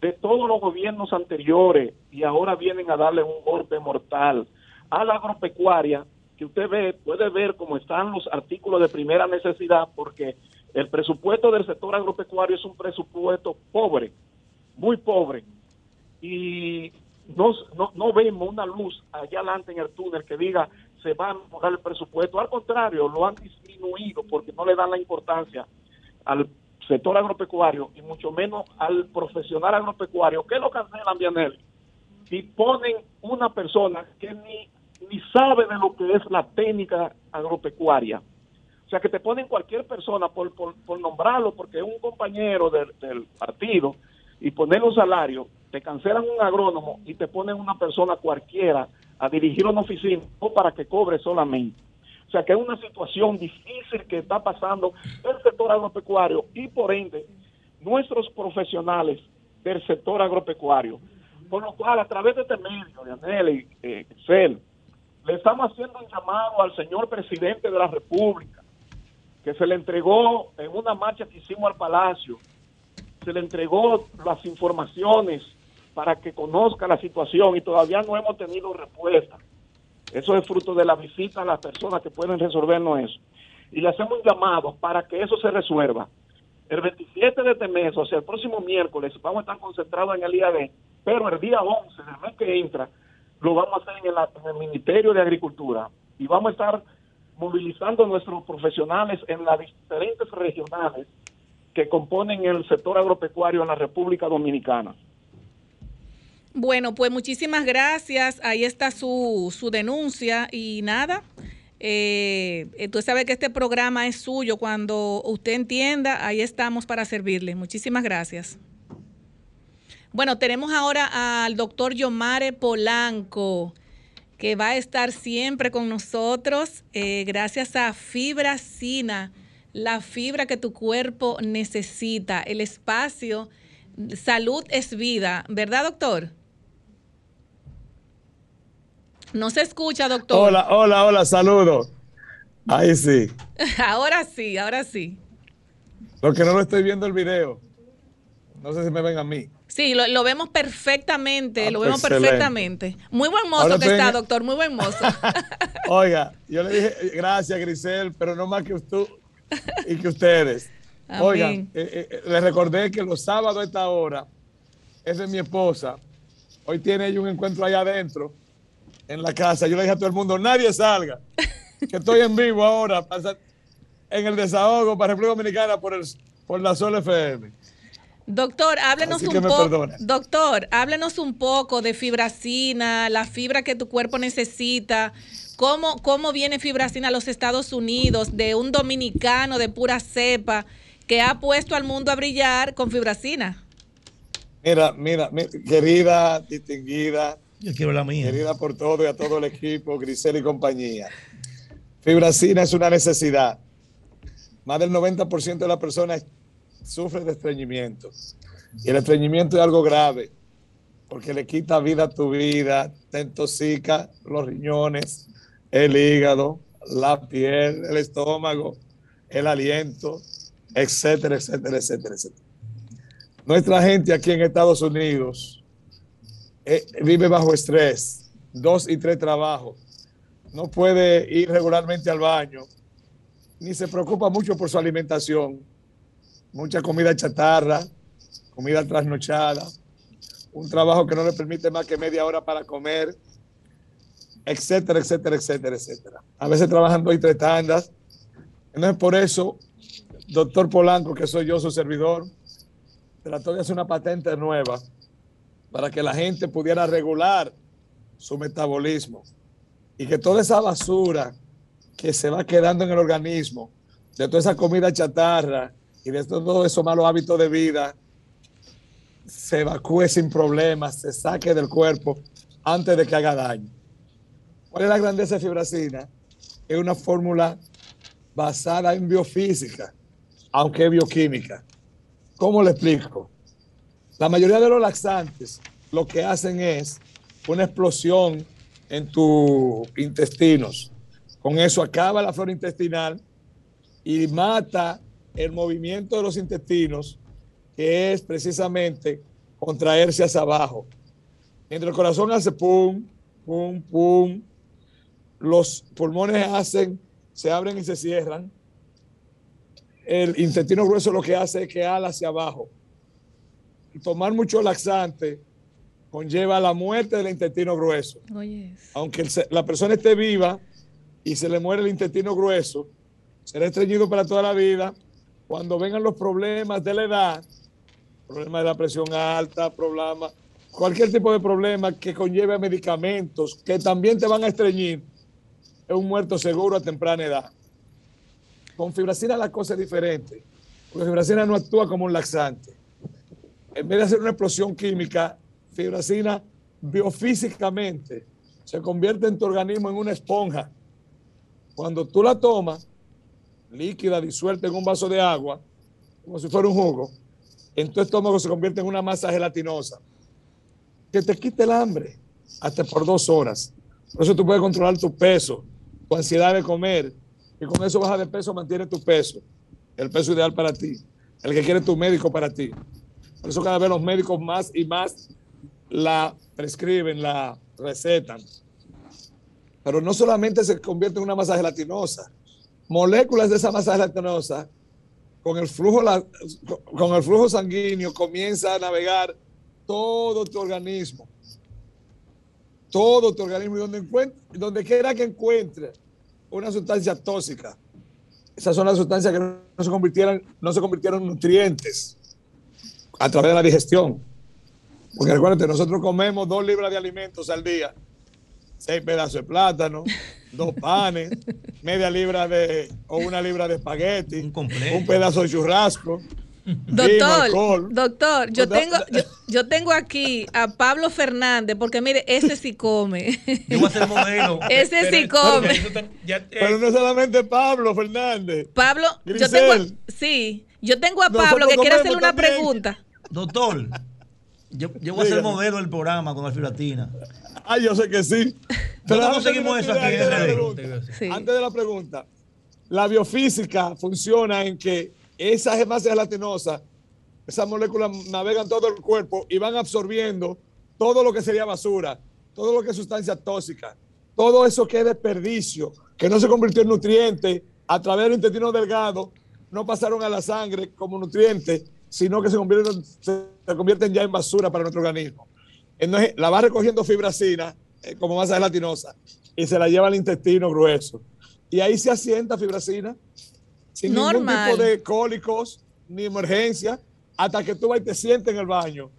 de todos los gobiernos anteriores y ahora vienen a darle un golpe mortal a la agropecuaria que usted ve, puede ver cómo están los artículos de primera necesidad porque el presupuesto del sector agropecuario es un presupuesto pobre, muy pobre. Y no, no, no vemos una luz allá adelante en el túnel que diga se va a mejorar el presupuesto. Al contrario, lo han disminuido porque no le dan la importancia al sector agropecuario y mucho menos al profesional agropecuario que lo cancelan, Vianel, y ponen una persona que ni, ni sabe de lo que es la técnica agropecuaria. O sea, que te ponen cualquier persona por, por, nombrarlo porque es un compañero del, del partido y ponerle un salario, te cancelan un agrónomo y te ponen una persona cualquiera a dirigir una oficina o para que cobre solamente. O sea que es una situación difícil que está pasando el sector agropecuario y por ende nuestros profesionales del sector agropecuario. Por lo cual, a través de este medio, de y eh, le estamos haciendo un llamado al señor presidente de la República, que se le entregó en una marcha que hicimos al Palacio, se le entregó las informaciones para que conozca la situación y todavía no hemos tenido respuesta. Eso es fruto de la visita a las personas que pueden resolvernos eso. Y le hacemos un llamado para que eso se resuelva. El 27 de este mes, o sea, el próximo miércoles, vamos a estar concentrados en el IAD, pero el día 11 del mes que entra, lo vamos a hacer en, la- en el Ministerio de Agricultura y vamos a estar movilizando a nuestros profesionales en las diferentes regionales que componen el sector agropecuario en la República Dominicana. Bueno, pues muchísimas gracias. Ahí está su, su denuncia y nada. Eh, eh, tú sabes que este programa es suyo. Cuando usted entienda, ahí estamos para servirle. Muchísimas gracias. Bueno, tenemos ahora al doctor Yomare Polanco, que va a estar siempre con nosotros eh, gracias a Fibra Sina, la fibra que tu cuerpo necesita, el espacio. Salud es vida, ¿verdad, doctor? No se escucha, doctor. Hola, hola, hola, saludos. Ahí sí. *laughs* Ahora sí, ahora sí. Lo que no lo estoy viendo el video. No sé si me ven a mí. Sí, lo, lo vemos perfectamente, Ah, lo vemos excelente. perfectamente. Muy buen mozo Ahora que está, en- doctor, muy buen mozo. *laughs* Oiga, yo le dije gracias, Grisel, pero no más que usted y que ustedes. Amén. Oigan, eh, eh, les recordé que los sábados a esta hora es de mi esposa. Hoy tiene ella un encuentro allá adentro, en la casa. Yo le dije a todo el mundo, nadie salga, que estoy en vivo ahora, en el desahogo para República Dominicana por, el, por la Sol FM. Doctor, háblenos un poco. Doctor, háblenos un poco de fibracina, la fibra que tu cuerpo necesita. ¿Cómo, cómo viene fibracina a los Estados Unidos de un dominicano de pura cepa que ha puesto al mundo a brillar con fibracina? Mira, mira, mi- querida, distinguida, Yo quiero la mía. querida por todo y a todo el equipo, Grisel y compañía. Fibracina es una necesidad. Más del 90% de las personas sufre de estreñimiento. Y el estreñimiento es algo grave, porque le quita vida a tu vida, te intoxica los riñones, el hígado, la piel, el estómago, el aliento, etcétera, etcétera, etcétera, etcétera. Nuestra gente aquí en Estados Unidos eh, vive bajo estrés, dos y tres trabajos, no puede ir regularmente al baño, ni se preocupa mucho por su alimentación, mucha comida chatarra, comida trasnochada, un trabajo que no le permite más que media hora para comer, etcétera, etcétera, etcétera, etcétera. A veces trabajan dos y tres tandas. Entonces, por eso, doctor Polanco, que soy yo, su servidor, trató de hacer una patente nueva para que la gente pudiera regular su metabolismo y que toda esa basura que se va quedando en el organismo, de toda esa comida chatarra y de todos esos malos hábitos de vida, se evacúe sin problemas, se saque del cuerpo antes de que haga daño. ¿Cuál es la grandeza de fibracina? Es una fórmula basada en biofísica, aunque bioquímica. ¿Cómo le explico? La mayoría de los laxantes lo que hacen es una explosión en tus intestinos. Con eso acaba la flora intestinal y mata el movimiento de los intestinos, que es precisamente contraerse hacia abajo. Mientras el corazón hace pum, pum, pum, los pulmones hacen, se abren y se cierran. El intestino grueso lo que hace es que ala hacia abajo. Tomar mucho laxante conlleva la muerte del intestino grueso. Aunque la persona esté viva y se le muere el intestino grueso, será estreñido para toda la vida. Cuando vengan los problemas de la edad, problemas de la presión alta, problemas, cualquier tipo de problema que conlleve medicamentos que también te van a estreñir, es un muerto seguro a temprana edad. Con fibracina la cosa es diferente, porque fibracina no actúa como un laxante. En vez de hacer una explosión química, fibracina biofísicamente se convierte en tu organismo en una esponja. Cuando tú la tomas, líquida, disuelta en un vaso de agua, como si fuera un jugo, en tu estómago se convierte en una masa gelatinosa que te quita el hambre hasta por dos horas. Por eso tú puedes controlar tu peso, tu ansiedad de comer, y con eso baja de peso, mantiene tu peso, el peso ideal para ti, el que quiere tu médico para ti. Por eso cada vez los médicos más y más la prescriben, la recetan. Pero no solamente se convierte en una masa gelatinosa, moléculas de esa masa gelatinosa con el flujo, con el flujo sanguíneo comienza a navegar todo tu organismo. Todo tu organismo. Y donde quiera que encuentre una sustancia tóxica, esas son las sustancias que no se convirtieron, no se convirtieron en nutrientes a través de la digestión. Porque recuérdate, nosotros comemos dos libras de alimentos al día, seis pedazos de plátano, *laughs* dos panes, media libra de o una libra de espagueti, un, pedazo de churrasco. Doctor, alcohol. doctor, yo tengo, yo, yo tengo aquí a Pablo Fernández, porque mire, ese sí come. Yo voy a ser modelo. *laughs* Ese sí come. Pero no solamente Pablo Fernández. Pablo, yo tengo, sí, yo tengo a Nosotros Pablo que quiere hacerle una también. pregunta. Doctor, yo, yo voy a ser modelo del programa con Alfiratina. Ah, yo sé que sí. ¿Dónde déjame conseguimos eso aquí en. Antes de la pregunta, la biofísica funciona en que esas hemas gelatinosas, esas moléculas navegan todo el cuerpo y van absorbiendo todo lo que sería basura, todo lo que es sustancia tóxica, todo eso que es desperdicio, que no se convirtió en nutriente a través del intestino delgado, no pasaron a la sangre como nutriente, sino que se convierten, se convierten ya en basura para nuestro organismo. Entonces, la va recogiendo fibracina eh, como masa gelatinosa y se la lleva al intestino grueso. Y ahí se asienta fibracina sin ningún Normal. tipo de cólicos ni emergencia hasta que tú vas y te sientes en el baño.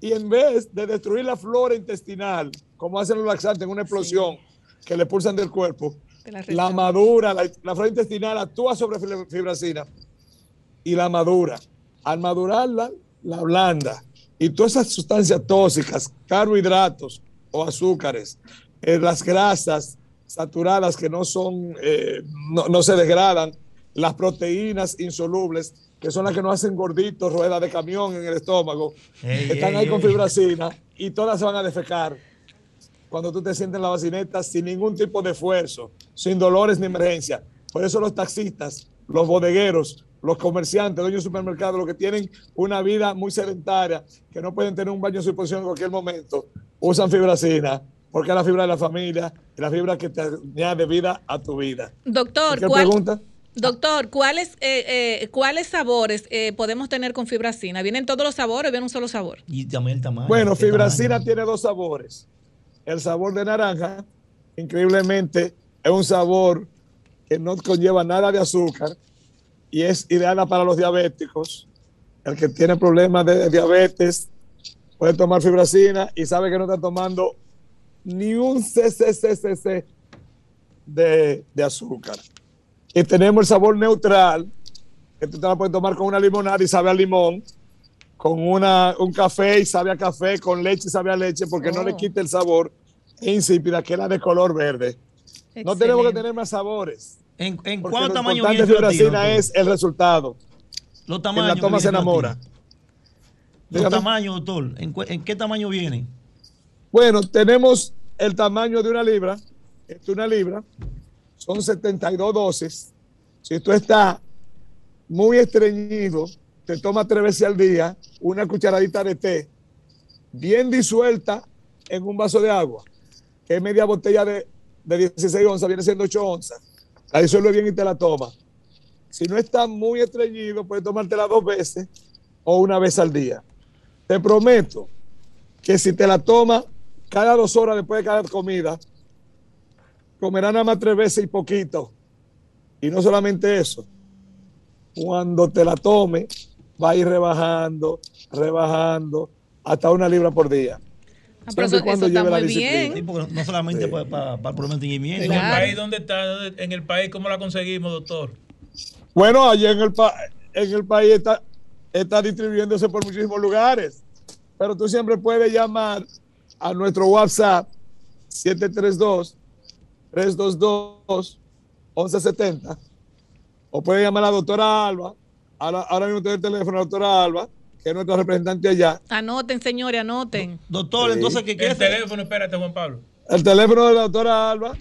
Y en vez de destruir la flora intestinal, como hacen los laxantes en una explosión que le pulsan del cuerpo, la la madura, la, la flora intestinal actúa sobre fibra- fibracina y la madura. Al madurarla, la blanda. Y todas esas sustancias tóxicas, carbohidratos o azúcares, eh, las grasas saturadas que no son, eh, no, no se degradan, las proteínas insolubles, que son las que nos hacen gorditos, ruedas de camión en el estómago, Ey, están ey, ahí con fibracina y todas se van a defecar cuando tú te sientes en la bacineta sin ningún tipo de esfuerzo, sin dolores ni emergencia. Por eso los taxistas, los bodegueros, los comerciantes, dueños de supermercados, los que tienen una vida muy sedentaria, que no pueden tener un baño de suposición en cualquier momento, usan fibracina, porque es la fibra de la familia, y la fibra que te añade vida a tu vida. Doctor, ¿Cualquier ¿cuál, pregunta? doctor, ¿cuáles, eh, eh, ¿cuáles sabores eh, podemos tener con fibracina? ¿Vienen todos los sabores o viene un solo sabor? Y también el tamaño. Bueno, ¿qué fibracina tamaño? tiene dos sabores. El sabor de naranja, increíblemente, es un sabor que no conlleva nada de azúcar y es ideal para los diabéticos. El que tiene problemas de diabetes puede tomar fibracina y sabe que no está tomando ni un CCCCC de, de azúcar. Y tenemos el sabor neutral, que tú te la puedes tomar con una limonada y sabe a limón con una, un café y sabe a café, con leche y sabe a leche, porque no le Oh. quita el sabor insípida, que era de color verde. No tenemos que tener más sabores. ¿En, en Porque cuánto lo tamaño importante viene fibracina? es el resultado. Los En tamaños. la que toma se viene enamora. Los tamaños, doctor. ¿En, en qué tamaño vienen? Bueno, tenemos el tamaño de una libra. Esto es una libra. Son 72 dosis. Si tú estás muy estreñido, te tomas tres veces al día una cucharadita de té, bien disuelta en un vaso de agua, que es media botella de, de 16 onzas, viene siendo 8 onzas. La disuelve bien y te la tomas. Si no estás muy estreñido, puedes tomártela dos veces o una vez al día. Te prometo que si te la tomas cada dos horas después de cada comida, comerás nada más tres veces y poquito. Y no solamente eso, cuando te la tomes, va a ir rebajando, rebajando, hasta una libra por día. Ah, pero eso- cuando eso está muy. Sí, porque no solamente Sí. para, para, para el problema de estreñimiento. ¿En el país dónde está? ¿Dónde- En el país, ¿cómo la conseguimos, doctor? Bueno, allá en el, pa- en el país está, está distribuyéndose por muchísimos lugares. Pero tú siempre puedes llamar a nuestro WhatsApp 732-322-1170. O puedes llamar a la doctora Alba. Ahora, ahora mismo tengo el teléfono la doctora Alba, que es nuestra representante allá. Anoten, señores, anoten. Doctor, Sí. entonces, ¿qué El teléfono, espérate, Juan Pablo. El teléfono de la doctora Alba,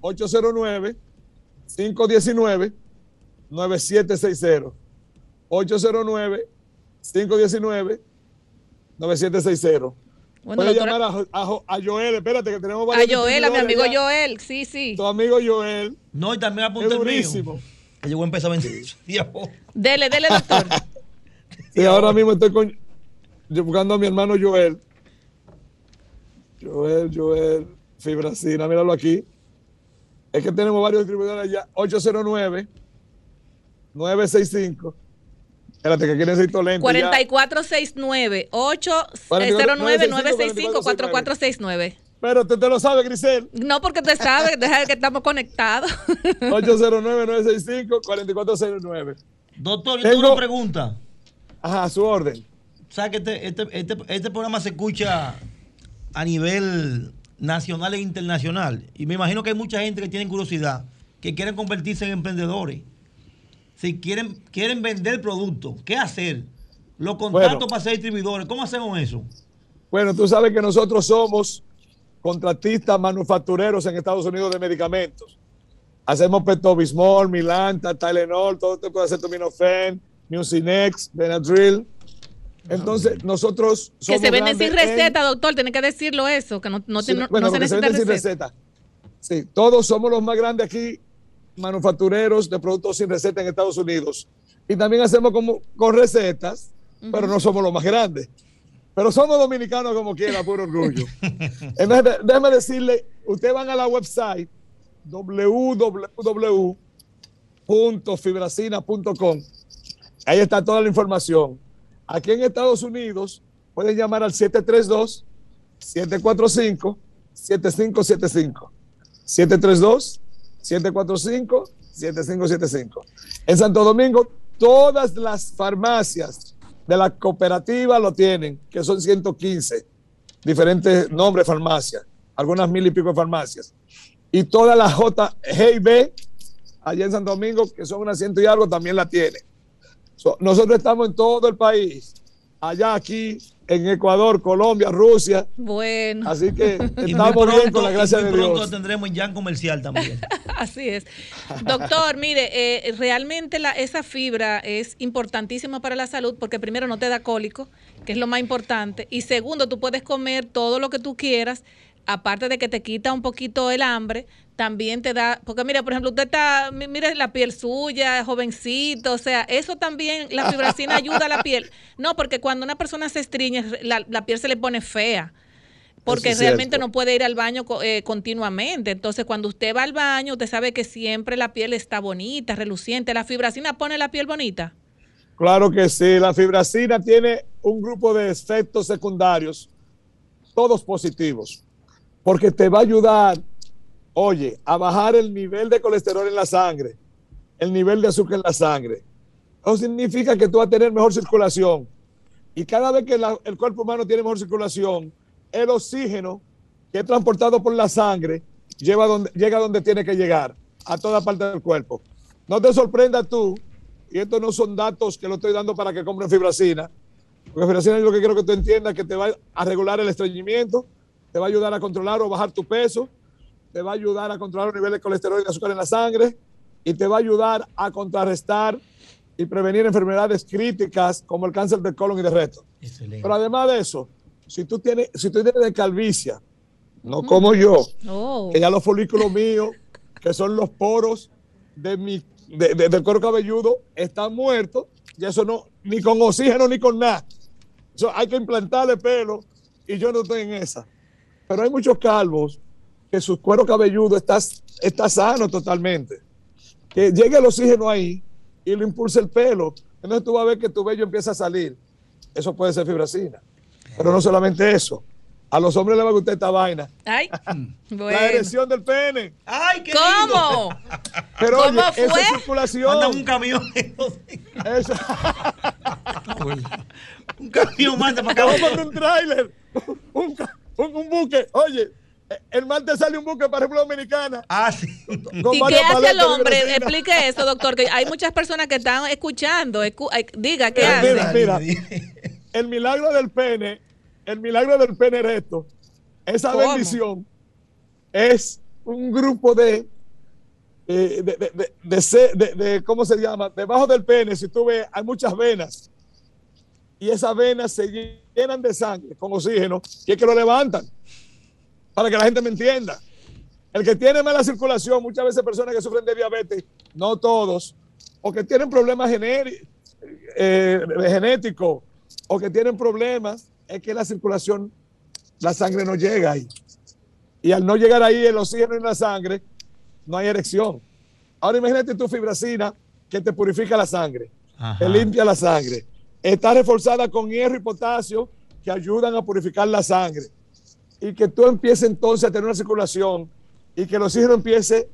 809-519-9760. 809-519-9760. Bueno, Puede doctora- llamar a, Jo- a Jo- a Joel, espérate que tenemos A varios Joel, a mi amigo allá. Joel, sí, sí. Tu amigo Joel No, y también es apunta el mío. yo voy a empezar a vender. Dele, dele, doctor. *laughs* Sí, ahora mismo estoy con, buscando a mi hermano Joel. Joel, Joel, Fibracina, míralo aquí. Es que tenemos varios distribuidores allá. 809 965 Espérate, que aquí necesito lente. ya. 4469 809 965 4469 Pero te, te lo sabe, Grisel. No, porque te sabe, *laughs* deja que estamos conectados. 809-965-4409. Doctor, yo tengo una pregunta. Ajá, a su orden. ¿Sabes que este, este, este, este programa se escucha a nivel nacional e internacional? Y me imagino que hay mucha gente que tiene curiosidad, que quieren convertirse en emprendedores. Si quieren, quieren vender productos, ¿qué hacer? Los contactos Bueno. para ser distribuidores, ¿cómo hacemos eso? Bueno, tú sabes que nosotros somos contratistas manufactureros en Estados Unidos de medicamentos. Hacemos Pepto-Bismol, Milanta, Tylenol, todo tipo de acetaminofén, Mucinex, Benadryl. Entonces, nosotros que somos se venden sin en- receta, doctor, tiene que decirlo eso, que no, no, Sí, no- bueno, no se se necesita venden sin receta. receta. Sí, todos somos los más grandes aquí, manufactureros de productos sin receta en Estados Unidos. Y también hacemos como, con recetas, pero no somos los más grandes. Pero somos dominicanos como quiera, puro orgullo. *laughs* Entonces, déjeme decirle, ustedes van a la website www.fibracina.com. Ahí está toda la información. Aquí en Estados Unidos pueden llamar al 732-745-7575. 732-745-7575. En Santo Domingo, todas las farmacias de la cooperativa lo tienen, que son 115 diferentes nombres de farmacias, algunas mil y pico de farmacias. Y todas las J, G y B, allá en Santo Domingo, que son unas ciento y algo, también la tienen. So, nosotros estamos en todo el país, allá aquí, en Ecuador, Colombia, Rusia. Bueno. Así que *laughs* estamos bien pronto- con la gracia de pronto Dios. tendremos ya comercial también. *laughs* Así es. Doctor, mire, eh, realmente la, esa fibra es importantísima para la salud porque primero no te da cólico, que es lo más importante, y segundo, tú puedes comer todo lo que tú quieras, aparte de que te quita un poquito el hambre, también te da, porque mira, por ejemplo, usted está, mi- mire la piel suya, jovencito, o sea, eso también, la fibracina ayuda a la piel. No, porque cuando una persona se estriñe, la, la piel se le pone fea porque es realmente no puede ir al baño eh, continuamente. Entonces, cuando usted va al baño, usted sabe que siempre la piel está bonita, reluciente. La fibracina pone la piel bonita. Claro que sí, la fibracina tiene un grupo de efectos secundarios, todos positivos, porque te va a ayudar, oye, a bajar el nivel de colesterol en la sangre, el nivel de azúcar en la sangre. Eso significa que tú vas a tener mejor circulación. Y cada vez que el cuerpo humano tiene mejor circulación, el oxígeno que es transportado por la sangre lleva donde, llega donde tiene que llegar, a toda parte del cuerpo. No te sorprenda tú, y estos no son datos que lo estoy dando para que compren fibracina, porque fibracina yo lo que quiero que tú entiendas que te va a regular el estreñimiento, te va a ayudar a controlar o bajar tu peso, te va a ayudar a controlar los niveles de colesterol y de azúcar en la sangre, y te va a ayudar a contrarrestar y prevenir enfermedades críticas como el cáncer del colon y de recto. Pero además de eso, si tú tienes, si tú tienes de calvicie, no como yo, Oh. que ya los folículos míos, que son los poros de mi, de- de- del cuero cabelludo, están muertos, y eso no, ni con oxígeno ni con nada. Eso hay que implantarle pelo, y yo no estoy en esa. Pero hay muchos calvos que su cuero cabelludo está, está sano totalmente. Que llegue el oxígeno ahí y lo impulsa el pelo. Entonces tú vas a ver que tu vello empieza a salir. Eso puede ser fibracina. Pero no solamente eso. A los hombres les va a gustar esta vaina. Ay, *laughs* La bueno. erección del pene. ¡Ay, qué ¿Cómo? Pero ¿Cómo oye, esa fue? es circulación. Manda un camión. Eso. *laughs* un camión manda para acá. Vamos a poner un tráiler. Un, un- un buque. Oye, el martes sale un buque para República Dominicana. Ah, sí. ¿Y qué hace el hombre? Explique eso, doctor, que hay muchas personas que están escuchando. Escu- diga, ¿qué Eh, hace? Mira, mira, el milagro del pene, el milagro del pene erecto, esa ¿Cómo? bendición es un grupo de, eh, de, de, de- de se- de- de- ¿cómo se llama? Debajo del pene, si tú ves, hay muchas venas. Y esas venas se llenan de sangre con oxígeno y es que lo levantan. Para que la gente me entienda. El que tiene mala circulación, muchas veces personas que sufren de diabetes, no todos, o que tienen problemas eh, genéticos, o que tienen problemas, es que la circulación, la sangre no llega ahí. Y al no llegar ahí el oxígeno en la sangre, no hay erección. Ahora imagínate tu fibracina que te purifica la sangre, te limpia la sangre. Está reforzada con hierro y potasio que ayudan a purificar la sangre. Y que tú empieces entonces a tener una circulación y que el oxígeno empiece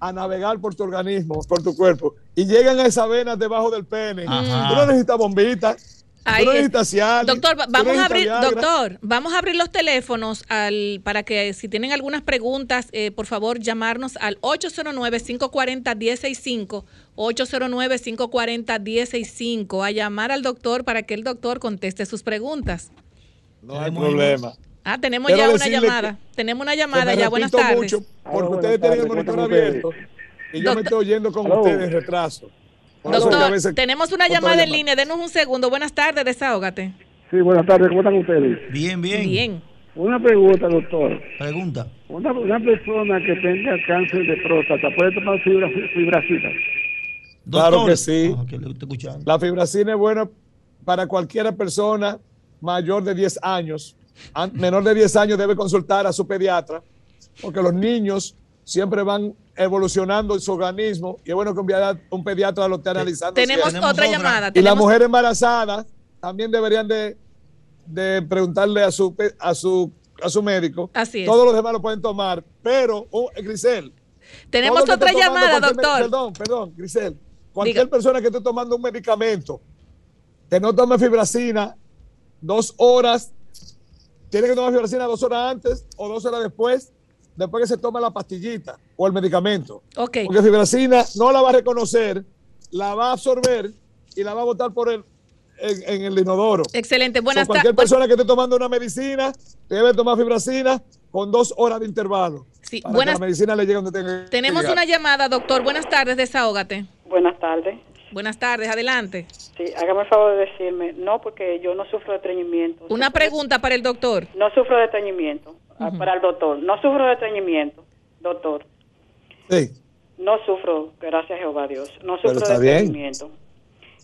a navegar por tu organismo, por tu cuerpo. Y llegan a esas venas debajo del pene. Ajá. Tú no necesitas bombitas. Ahí tú no es. necesitas Doctor, vamos a abrir, Viagra. doctor, vamos a abrir los teléfonos al, para que si tienen algunas preguntas, eh, por favor, llamarnos al 809-540-165, 809-540-165, a llamar al doctor para que el doctor conteste sus preguntas. No hay problema. Ah, tenemos Quiero ya una llamada. Tenemos una llamada ya. Buenas tardes. mucho porque ustedes tienen el monitor abierto y yo me estoy oyendo con Aló. ustedes en retraso. Por Doctor, veces tenemos una llamada en línea. Denos un segundo. Buenas tardes, desahógate. Sí, buenas tardes, ¿cómo están ustedes? Bien, bien. Bien. Una pregunta, doctor. Pregunta. Una, una persona que tenga cáncer de próstata, ¿puede tomar fibra, fibracita? Claro Doctor. que sí. Ah, ok, le estoy escuchando. La fibracina es buena para cualquier persona mayor de 10 años. Menor de 10 años debe consultar a su pediatra, porque los niños siempre van evolucionando en su organismo y es bueno que un pediatra, un pediatra lo esté analizando. Tenemos siempre. otra llamada. Y la mujer embarazada también deberían de, de preguntarle a su, a su a su médico. Así es. Todos los demás lo pueden tomar, pero, oh, Grisel. Tenemos otra llamada, doctor. Perdón, perdón, Grisel. Cualquier persona que esté tomando un medicamento que no tome fibracina dos horas, tiene que tomar fibracina dos horas antes o dos horas después, después que se toma la pastillita o el medicamento. Ok. Porque fibracina no la va a reconocer, la va a absorber y la va a botar por el, en, en el inodoro. Excelente. So, Buenas cualquier tardes. persona que esté tomando una medicina debe tomar fibracina con dos horas de intervalo. Sí, para buenas- que la medicina le llegue donde tenga Tenemos una llamada, doctor. Buenas tardes, desahógate. Buenas tardes. Buenas tardes, adelante. Sí, hágame el favor de decirme, no, porque yo no sufro de estreñimiento. Una pregunta para el doctor. No sufro de estreñimiento. Ah. Para el doctor, no sufro de estreñimiento, doctor. Sí. No sufro, gracias a Jehová Dios. No sufro está de estreñimiento.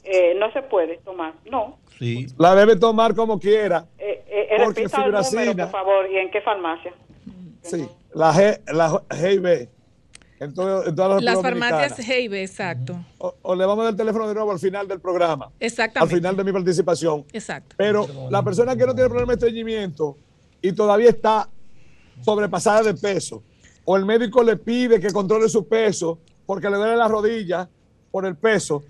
Eh, no se puede tomar, no. Sí. La debe tomar como quiera. Eh, eh, eh, Porque repita el número, por favor, y en qué farmacia. Sí. La G, la GIB. En, todo- en todas las farmacias. Heibe, exacto. O, o le vamos a dar el teléfono de nuevo al final del programa. Al Exactamente. final de mi participación. Exacto. Pero la persona que no tiene problema de estreñimiento y todavía está sobrepasada de peso, o el médico le pide que controle su peso porque le duele la rodilla por el peso,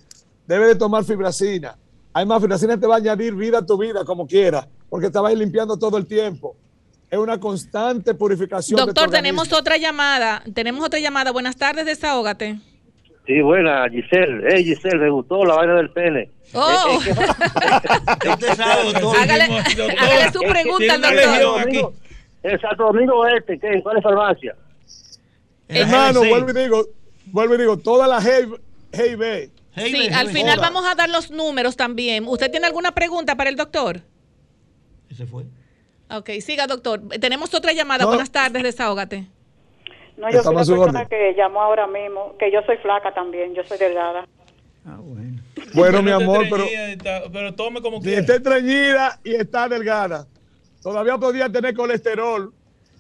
debe de tomar fibracina. Además, fibracina te va a añadir vida a tu vida como quiera, porque te va a ir limpiando todo el tiempo. Es una constante purificación. de tu Doctor, tenemos otra llamada. Tenemos otra llamada. Buenas tardes, desahógate. Sí, buena, Giselle. Hey, Giselle, me gustó la vaina del pene. Oh. *laughs* *laughs* Hágale, hágale su pregunta al doctor. El Santo Domingo Este, ¿qué? ¿cuál es farmacia? Hermano, vuelvo y digo, vuelvo y digo, toda la GIB. Sí, al final vamos a dar los números también. ¿Usted tiene alguna pregunta para el doctor? Ese fue. Ok, siga, doctor. Tenemos otra llamada. No. Buenas tardes, desahógate. No, yo soy Estamos la a su persona que llamó ahora mismo, que yo soy flaca también, yo soy delgada. Bueno, mi No te amor, pero, está- pero tome como y quiera. está estreñida y está delgada. Todavía podría tener colesterol,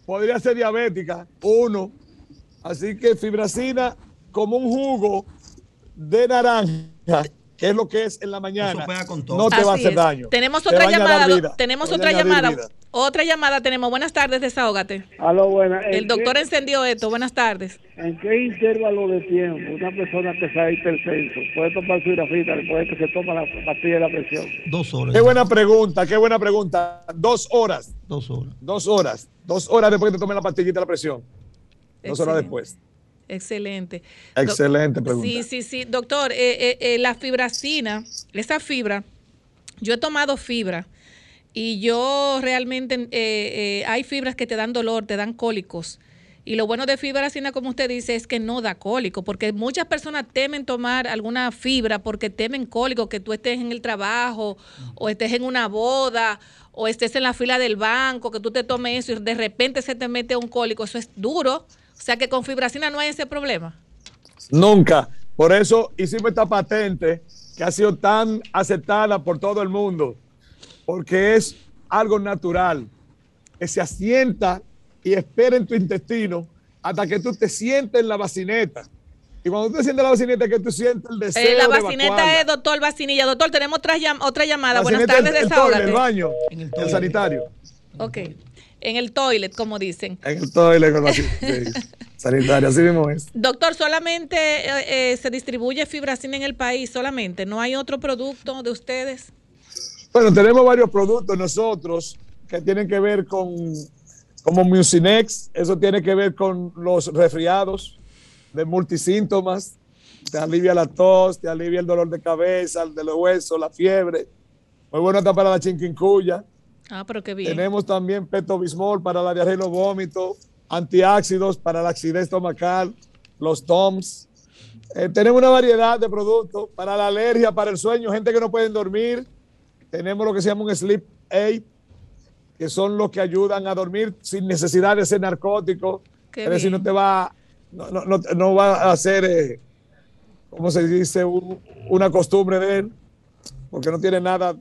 podría ser diabética, uno. Así que fibracina como un jugo de naranja, que es lo que es en la mañana, no te va a hacer es. daño. Tenemos Te otra llamada. Tenemos Te otra llamada. vida. Otra llamada tenemos. Buenas tardes, desahógate. Aló, buena. El doctor encendió esto. Buenas tardes. ¿En qué intervalo de tiempo una persona que sea hipertenso puede tomar fibracina después de que se toma la pastilla de la presión? Dos horas. Qué buena pregunta, qué buena pregunta. Dos horas, Dos horas. dos horas, dos horas después que te tomes la pastillita de la presión. Dos horas después. Excelente. Excelente pregunta. Sí, sí, sí. Doctor, eh, eh, eh, la fibracina, esa fibra, yo he tomado fibra y yo realmente, eh, eh, hay fibras que te dan dolor, te dan cólicos. Y lo bueno de fibracina, como usted dice, es que no da cólico, porque muchas personas temen tomar alguna fibra porque temen cólico, que tú estés en el trabajo o estés en una boda o estés en la fila del banco, que tú te tomes eso y de repente se te mete un cólico. Eso es duro. O sea que con fibracina no hay ese problema. Nunca. Por eso hicimos esta patente que ha sido tan aceptada por todo el mundo, porque es algo natural, que se asienta y espera en tu intestino hasta que tú te sientes en la bacineta. Y cuando tú te sientes en la bacineta, que tú sientes el deseo Eh, la de vacineta evacuarla. es doctor Vacinilla. Doctor, tenemos otra, llam- otra llamada. Buenas tardes, el, el el baño, el sanitario. Ok. En el toilet, como dicen. En el toilet, con la- sí, *laughs* sanitario, así mismo es. Doctor, solamente eh, eh, se distribuye fibracina en el país, solamente. ¿No hay otro producto de ustedes? Bueno, tenemos varios productos nosotros que tienen que ver con, como Mucinex, eso tiene que ver con los resfriados de multisíntomas, te alivia la tos, te alivia el dolor de cabeza, el de los huesos, la fiebre. Muy bueno está para la chinquincuya. Ah, pero qué bien. Tenemos también petobismol para la diarrea y los vómitos, antiácidos para la acidez estomacal, los TOMS. Eh, tenemos una variedad de productos para la alergia, para el sueño, gente que no puede dormir. Tenemos lo que se llama un sleep aid, que son los que ayudan a dormir sin necesidad de ser narcótico. Qué es decir, bien. no te va, no, no- no- no va a ser, eh, ¿cómo se dice? Un- una costumbre de él, porque no tiene nada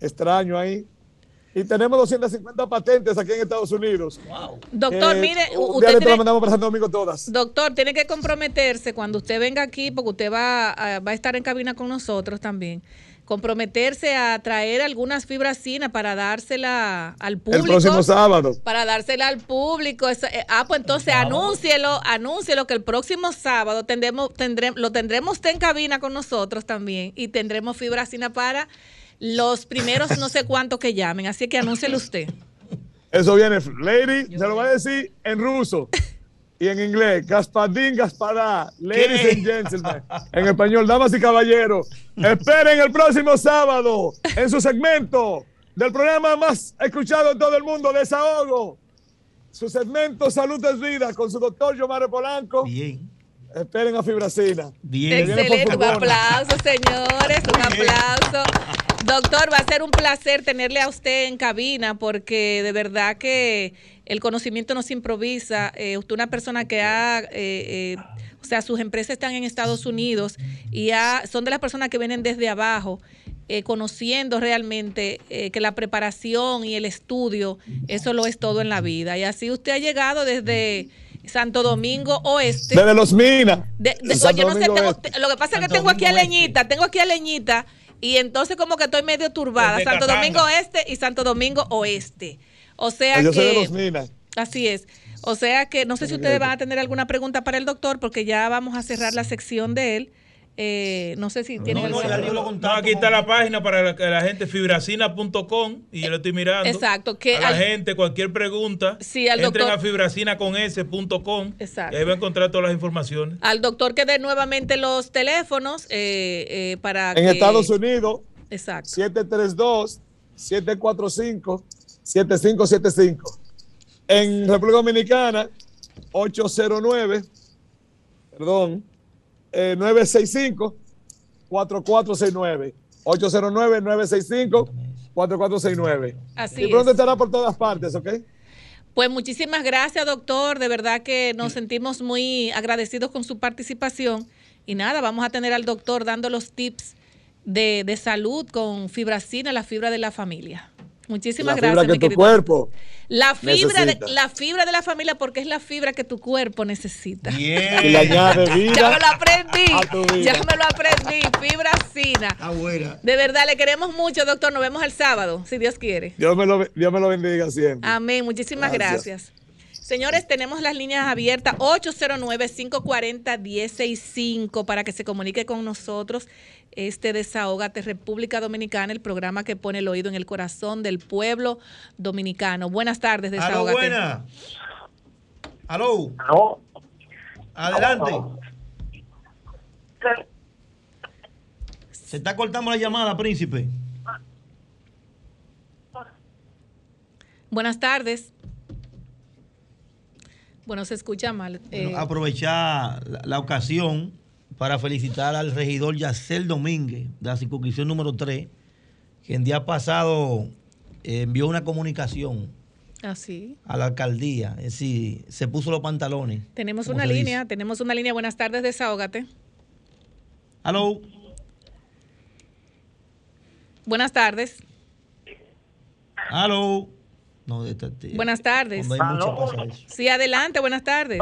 extraño ahí. Y tenemos 250 patentes aquí en Estados Unidos. Doctor, Que mire, usted día le tiene- mandamos para Santo Domingo todas. Doctor, tiene que comprometerse cuando usted venga aquí, porque usted va, a- va a estar en cabina con nosotros también. Comprometerse a traer algunas fibracina para dársela al público. El próximo sábado. Para dársela al público. Eh, ah, pues entonces anúncielo, anúncielo que el próximo sábado tendremos, tendremos, lo tendremos usted en cabina con nosotros también y tendremos fibracina para los primeros no sé cuántos que llamen. Así que anúncielo usted. Eso viene, lady, se lo voy a decir en ruso y en inglés. Gaspadín, Gaspadá, ladies and gentlemen. En español, damas y caballeros. Esperen el próximo sábado en su segmento del programa más escuchado en todo el mundo, Desahogo. Su segmento Salud es Vida con su doctor Yomare Polanco. Bien. Esperen a Fibracina. Bien. Excelente, un aplauso, señores, un aplauso. Doctor, va a ser un placer tenerle a usted en cabina porque de verdad que el conocimiento no se improvisa. Eh, usted es una persona que ha, eh, eh, o sea, sus empresas están en Estados Unidos y ha- son de las personas que vienen desde abajo. eh, conociendo realmente que la preparación y el estudio, eso lo es todo en la vida. Y así usted ha llegado desde Santo Domingo Oeste. Desde los Minas. De- de- Santo oye, no sé, tengo- te- lo que pasa es que tengo aquí a. Leñita, tengo aquí a Leñita, y entonces como que estoy medio turbada. Desde Santo. Domingo Este y Santo Domingo Oeste. O sea Yo soy de los que. Minas. Así es. O sea que no sé si ustedes van a tener alguna pregunta para el doctor, porque ya vamos a cerrar la sección de él. Eh, no sé si tienen alguna No, aquí está la página para la, que la gente, fibracina.com, y yo lo estoy mirando. Exacto, que a la al- gente, cualquier pregunta, Sí, al entren doctor- a fibracinaconS.com Exacto. y ahí va a encontrar todas las informaciones. Al doctor que dé nuevamente los teléfonos eh, eh, para En que- Estados Unidos, Exacto. 732-745-7575. En República Dominicana, 809, perdón, eh, 965-4469. 809-965-4469. Así y pronto es. estará por todas partes, ¿ok? Pues muchísimas gracias, doctor. De verdad que nos sentimos muy agradecidos con su participación. Y nada, vamos a tener al doctor dando los tips de, de salud con fibracina, la fibra de la familia. Muchísimas La gracias. fibra mi tu querido. cuerpo La fibra, de, la fibra de la familia, porque es la fibra que tu cuerpo necesita. Y le añade vida *laughs* Ya me lo aprendí. a tu vida. Ya me lo aprendí. Fibracina. Abuela. De verdad, le queremos mucho, doctor. Nos vemos el sábado, si Dios quiere. Dios me lo, Dios me lo bendiga siempre. Amén. Muchísimas Gracias. gracias. Señores, tenemos las líneas abiertas 809-540-165 para que se comunique con nosotros. Este Desahógate República Dominicana, el programa que pone el oído en el corazón del pueblo dominicano. Buenas tardes, Aló, Desahógate. buena. Aló. Adelante. Se está cortando la llamada, príncipe. Buenas tardes. Bueno, se escucha mal. Eh, Bueno, aprovechar la, la ocasión para felicitar al regidor Yacel Domínguez de la circunscripción número 3, que el día pasado eh, envió una comunicación así. a la alcaldía. Es decir, se puso los pantalones. Tenemos una línea, tenemos una línea. Buenas tardes, Desahógate. Aló. Buenas tardes. Aló. No, esta- esta- Buenas tardes. cuando hay mucho pasa eso. Sí, adelante, buenas tardes.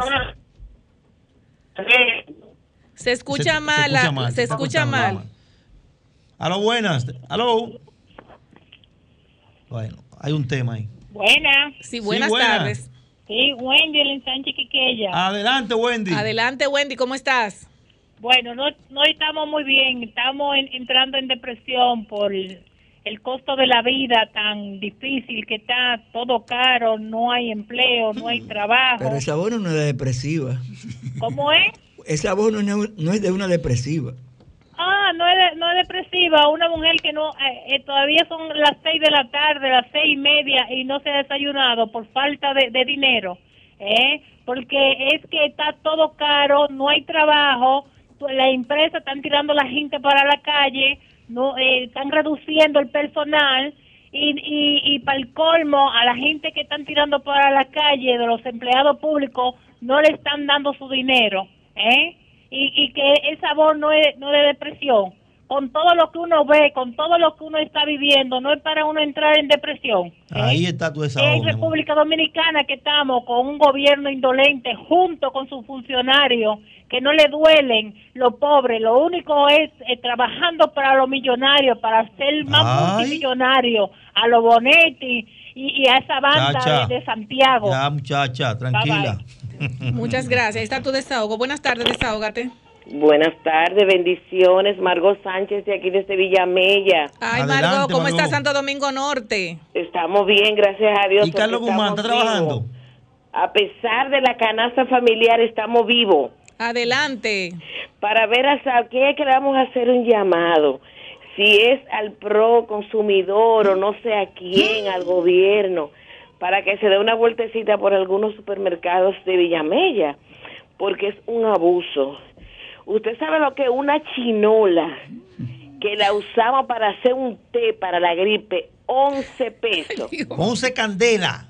Se escucha Se- se mal, escucha mal, se escucha escuchando mal. Aló, buenas. Aló. Bueno, hay un tema ahí. Buenas. Sí, buenas buenas. tardes. Sí, Wendy, el Sánchez Quiqueya. Adelante, Wendy. Adelante, Wendy, ¿cómo estás? Bueno, no, no estamos muy bien. Estamos en- entrando en depresión por el, costo de la vida tan difícil que está, todo caro, no hay empleo, no hay trabajo. Pero ese abono no es de depresiva. ¿Cómo es? Ese abono no, no es de una depresiva. Ah, no es, de- no es depresiva, una mujer que no, eh, eh, todavía son las seis de la tarde, las seis y media y no se ha desayunado por falta de, de dinero, ¿eh? Porque es que está todo caro, no hay trabajo, la empresa están tirando la gente para la calle, no eh, están reduciendo el personal y, y, y para el colmo a la gente que están tirando para la calle de los empleados públicos no le están dando su dinero, ¿eh? y, y que el sabor no es, no es de depresión. Con todo lo que uno ve, con todo lo que uno está viviendo, no es para uno entrar en depresión. Ahí está tu Es desahogo. mi amor. República Dominicana que estamos con un gobierno indolente junto con sus funcionarios que no le duelen los pobres, lo único es eh, trabajando para los millonarios, para ser más Ay. multimillonarios, a los Bonetti y, y a esa banda Chacha. de, de Santiago. Ya, muchacha, tranquila. Muchas gracias. Ahí está tu desahogo. Buenas tardes, desahógate. Buenas tardes, bendiciones. Margot Sánchez de aquí desde Villamella. Ay, Margot, ¿cómo está Santo Domingo Norte? Estamos bien, gracias a Dios. ¿Y Carlos Guzmán, está trabajando? vivos. A pesar de la canasta familiar, estamos vivos. Adelante. Para ver a quién es que le vamos a hacer un llamado. Si es al pro consumidor o no sé a quién, al gobierno, para que se dé una vueltecita por algunos supermercados de Villamella, porque es un abuso. Usted sabe lo que es una chinola que la usamos para hacer un té para la gripe, 11 pesos. 11 candela.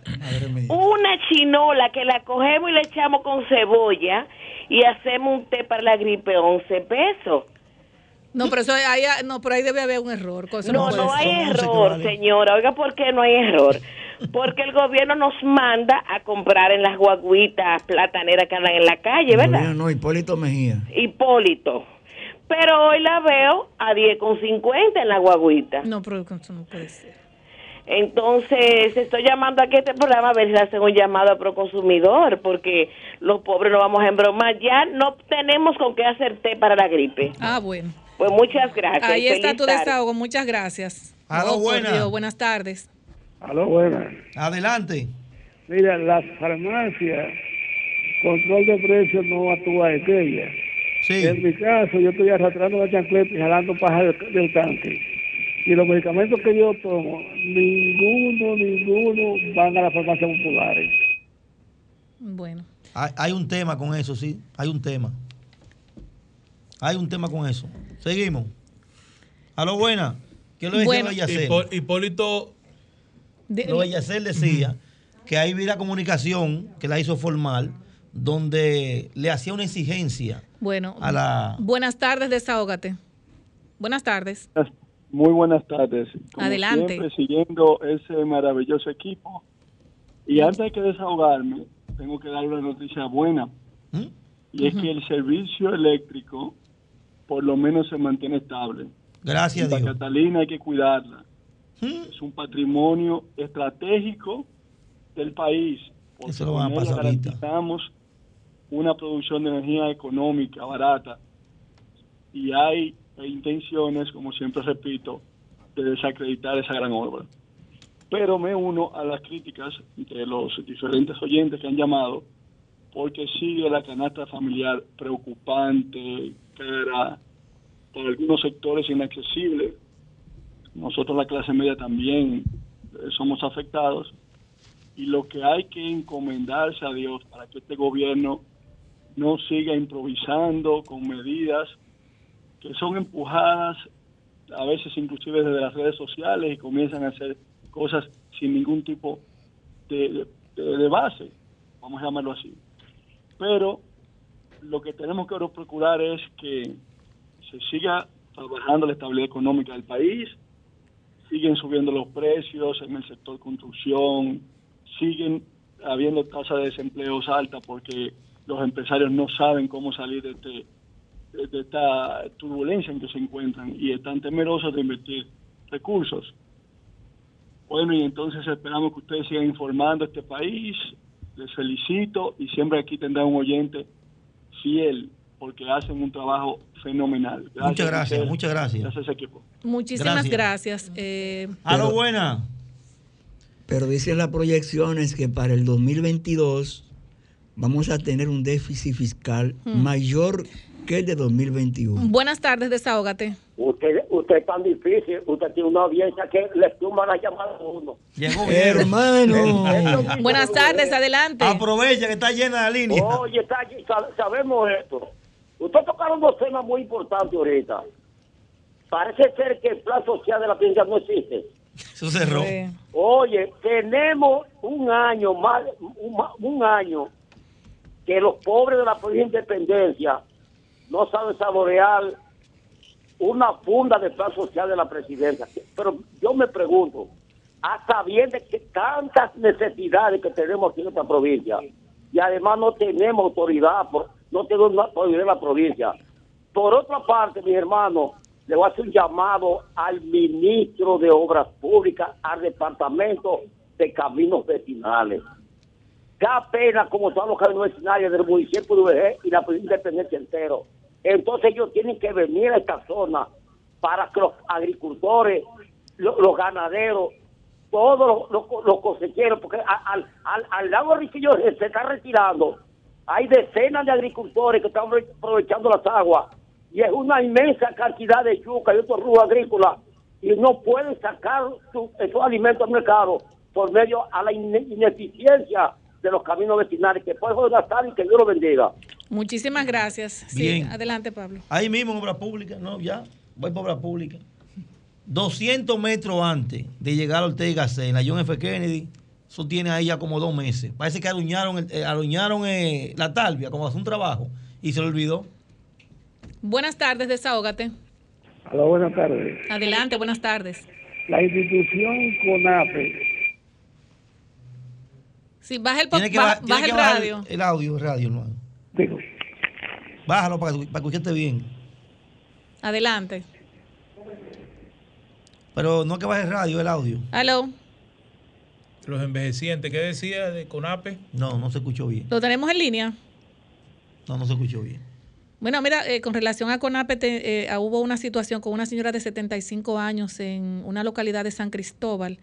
Una chinola que la cogemos y le echamos con cebolla y hacemos un té para la gripe, 11 pesos. No, pero eso ahí, no, por ahí debe haber un error. con eso No, no hay error, señora. Oiga, ¿por qué no hay error? Porque el gobierno nos manda a comprar en las guaguitas plataneras que andan en la calle, ¿verdad? No, no, Hipólito Mejía. Hipólito. Pero hoy la veo a 10,50 en la guaguita. No, pero eso no puede ser. Entonces, estoy llamando aquí a este programa a ver si le hacen un llamado a Proconsumidor, porque los pobres no vamos a embromar. Ya no tenemos con qué hacer té para la gripe. Ah, bueno. Pues muchas gracias. Ahí está tu tarde. desahogo. Muchas gracias. Oh, buena. Dios, buenas tardes. Aló, buenas. Adelante. Mira, las farmacias, control de precios no actúa de aquella. En mi caso, yo estoy arrastrando la chancleta y jalando paja del, del tanque. Y los medicamentos que yo tomo, ninguno, ninguno van a las farmacias populares. Bueno. Hay, hay un tema con eso, sí. Hay un tema. Hay un tema con eso. Seguimos. A lo buena. ¿Qué lo decía Bueno. lo De Yacel decía que hay vida comunicación que la hizo formal, donde le hacía una exigencia Bueno. a la. Buenas tardes, desahógate. Buenas tardes. Muy buenas tardes. Como Adelante. Siempre siguiendo ese maravilloso equipo. Y antes de que desahogarme, tengo que dar una noticia buena. Y es que el servicio eléctrico por lo menos se mantiene estable. Gracias a Santa Dios. Catalina hay que cuidarla. Es un patrimonio estratégico del país. porque Eso lo van a pasar ahorita. garantizamos una producción de energía económica, barata. Y hay intenciones, como siempre repito, de desacreditar esa gran obra. Pero me uno a las críticas de los diferentes oyentes que han llamado, porque sigue la canasta familiar preocupante, cara, para algunos sectores inaccesible. Nosotros la clase media también eh, somos afectados y lo que hay que encomendarse a Dios para que este gobierno no siga improvisando con medidas que son empujadas a veces inclusive desde las redes sociales y comienzan a hacer cosas sin ningún tipo de, de- de base, vamos a llamarlo así. Pero lo que tenemos que procurar es que se siga trabajando la estabilidad económica del país, siguen subiendo los precios en el sector construcción, siguen habiendo tasas de desempleo altas porque los empresarios no saben cómo salir de, este, de esta turbulencia en que se encuentran y están temerosos de invertir recursos. Bueno, y entonces esperamos que ustedes sigan informando a este país. Les felicito y siempre aquí tendrán un oyente fiel porque hacen un trabajo fenomenal. muchas gracias, ustedes, muchas gracias. Gracias a ese equipo. Muchísimas gracias. Eh, a lo buena. Pero dicen las proyecciones que para el 2022 vamos a tener un déficit fiscal Hmm. mayor que el de 2021. buenas tardes, desahógate. Usted, usted es tan difícil, usted tiene una audiencia que le tumba la llamada a uno. Llegó Hermano. *laughs* *laughs* Buenas tardes, adelante. Aprovecha que está llena la línea. Oye, está sabemos esto. Usted tocaron dos temas muy importantes ahorita. Parece ser que el plan social de la provincia no existe. Eso cerró. Oye, tenemos un año más, un, un año que los pobres de la provincia de Independencia no saben saborear una funda de plan social de la presidencia. Pero yo me pregunto, a sabiendas que tantas necesidades que tenemos aquí en esta provincia, y además no tenemos autoridad, por- no tenemos una autoridad en la provincia. Por otra parte, mi hermano, le voy a hacer un llamado al ministro de Obras Públicas, al departamento de Caminos Vecinales. Da pena como están los caminos vecinales del municipio de UG y la provincia de Independencia entero. Entonces ellos tienen que venir a esta zona para que los agricultores, lo- los, ganaderos, todos los, cosecheros, porque al, al, al lago Riquillo se está retirando. Hay decenas de agricultores que están apro- aprovechando las aguas y es una inmensa cantidad de yuca y otros rubros agrícolas y no pueden sacar su- esos alimentos al mercado por medio a la ine- ineficiencia de los caminos vecinales. Que puede gastar y que Dios lo bendiga. Muchísimas gracias. Sí, Bien. adelante, Pablo. Ahí mismo en obra pública, no, ya, voy para obra pública. 200 metros antes de llegar a Ortega Gasset, en la John F. Kennedy, eso tiene ahí ya como dos meses. Parece que aruñaron, el- eh, aruñaron eh, la talvia, como hace un trabajo, y se le olvidó. Buenas tardes, desahógate. Hola, buenas tardes. Adelante, buenas tardes. La institución CONAPE, Sí, baja el, Tiene que, ba- baja que el bajar radio. El audio, el radio, hermano. Bájalo para, que- para escucharte bien. Adelante. Pero no que baje el radio, el audio. Aló. Los envejecientes, ¿qué decía de CONAPE? No, no se escuchó bien. ¿Lo tenemos en línea? No, no se escuchó bien. Bueno, mira, eh, con relación a CONAPE, te- eh, hubo una situación con una señora de 75 años en una localidad de San Cristóbal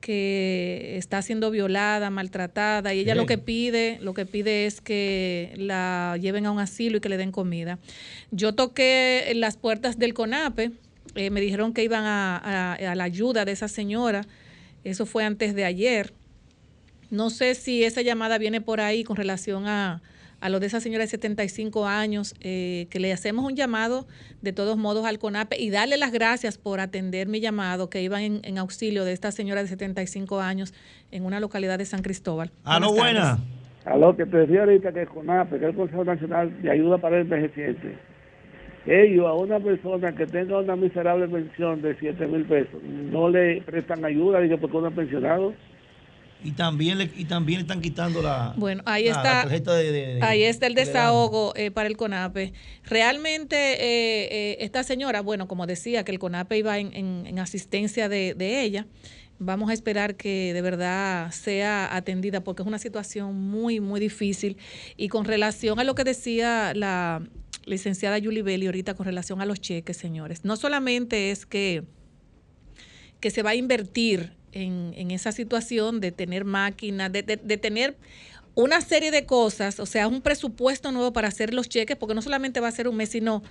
que está siendo violada, maltratada y ella lo que pide, lo que pide es que la lleven a un asilo y que le den comida. Yo toqué las puertas del CONAPE, eh, me dijeron que iban a, a- a la ayuda de esa señora, eso fue antes de ayer. No sé si esa llamada viene por ahí con relación a, a lo de esa señora de 75 años, eh, que le hacemos un llamado de todos modos al CONAPE y darle las gracias por atender mi llamado, que iban en, en auxilio de esta señora de 75 años en una localidad de San Cristóbal. Aló, Buenas buena. a lo que te decía ahorita que CONAPE, que es el Consejo Nacional de Ayuda para el Envejeciente, ellos a una persona que tenga una miserable pensión de 7 mil pesos, no le prestan ayuda, digo, porque uno es pensionado. Y también le, y también le están quitando la, Bueno, ahí la- está. la tarjeta de, de- de- Ahí está el desahogo eh, para el CONAPE. Realmente eh, eh, esta señora, bueno, como decía, que el CONAPE iba en, en- en asistencia de, de ella, vamos a esperar que de verdad sea atendida porque es una situación muy, muy difícil. Y con relación a lo que decía la licenciada Julie Belli ahorita con relación a los cheques, señores, no solamente es que que se va a invertir en, en esa situación de tener máquinas, de- de tener una serie de cosas, o sea, un presupuesto nuevo para hacer los cheques, porque no solamente va a ser un mes, sino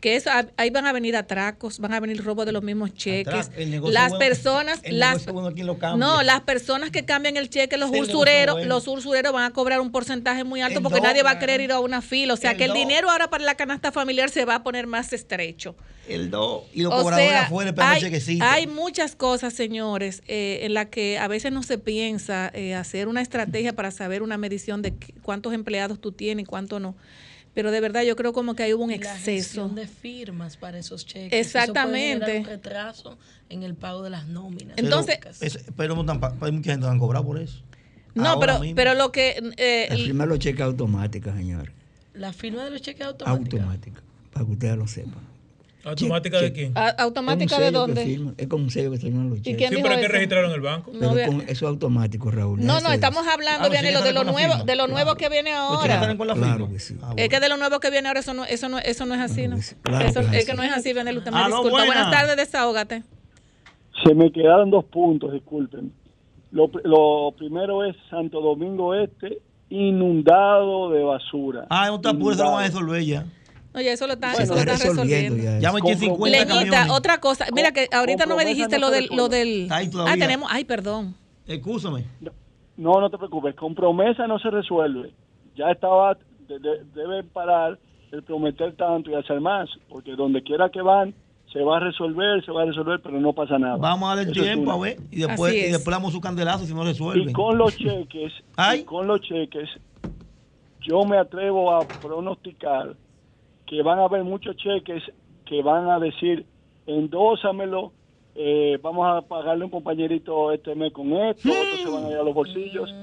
que eso, ahí van a venir atracos, van a venir robos de los mismos cheques. El negocio Las bueno- personas, las, bueno, no, las personas que cambian el cheque, los el usureros, bueno. los usureros van a cobrar un porcentaje muy alto El porque nadie va a querer ir a una fila. O sea, El que el do. dinero ahora para la canasta familiar se va a poner más estrecho. El do, y los O cobradores sea, afuera hay, hay muchas cosas, señores, eh, en las que a veces no se piensa eh, hacer una estrategia para saber una medición de cuántos empleados tú tienes y cuántos no. Pero de verdad yo creo como que ahí hubo un La exceso. gestión de firmas para esos cheques. Exactamente. Eso puede un retraso en el pago de las nóminas. Entonces- Pero, es- pero no tan pa- hay mucha gente que no han cobrado por eso. No, Ahora pero, mismo. pero lo que... eh, La firma los cheques automáticas, señor. la firma de los cheques automáticos. Automática, para que ustedes lo sepan. ¿Automática de quién? ¿A- ¿Automática Es de dónde? firma, Es como un sello que se llaman los cheques. quién Sí, dijo pero hay que en el banco. Pero con- eso es automático, Raúl. No, no, es. estamos hablando, Ah, de lo con nuevo, firma. de lo nuevo que viene ahora. con la Claro firma. que sí. Ah, Es que de lo nuevo que viene ahora eso no, eso no, eso no es así, ¿no? claro Eso- que es es así. que no es así, usted me Aló, disculpa. buena. Buenas tardes, desahógate. Se me quedaron dos puntos, disculpen. Lo, pr- lo primero es Santo Domingo Este, inundado de basura. Ah, no apures, se lo van a resolver ya. Oye, eso lo están, Se eso lo está están resolviendo resolviendo. ya. Ya eso. me eché 50 Leñita, camiones. otra cosa. Mira que ahorita no me dijiste no lo del, lo resuelve. del. Está ahí todavía. Ah, tenemos. Ay, perdón. Excúsame. No, no te preocupes, con promesa no se resuelve. Ya estaba, de- de- deben parar el prometer tanto y hacer más, porque donde quiera que van, se va a resolver, se va a resolver, pero no pasa nada. Vamos a darle Eso es tiempo a ver. Y después, y es. después damos su candelazo si no resuelven. Y con los cheques, Ay. y con los cheques, yo me atrevo a pronosticar que van a haber muchos cheques que van a decir, endósamelo, eh, vamos a pagarle a un compañerito este mes con esto, otros se van a ir a los bolsillos.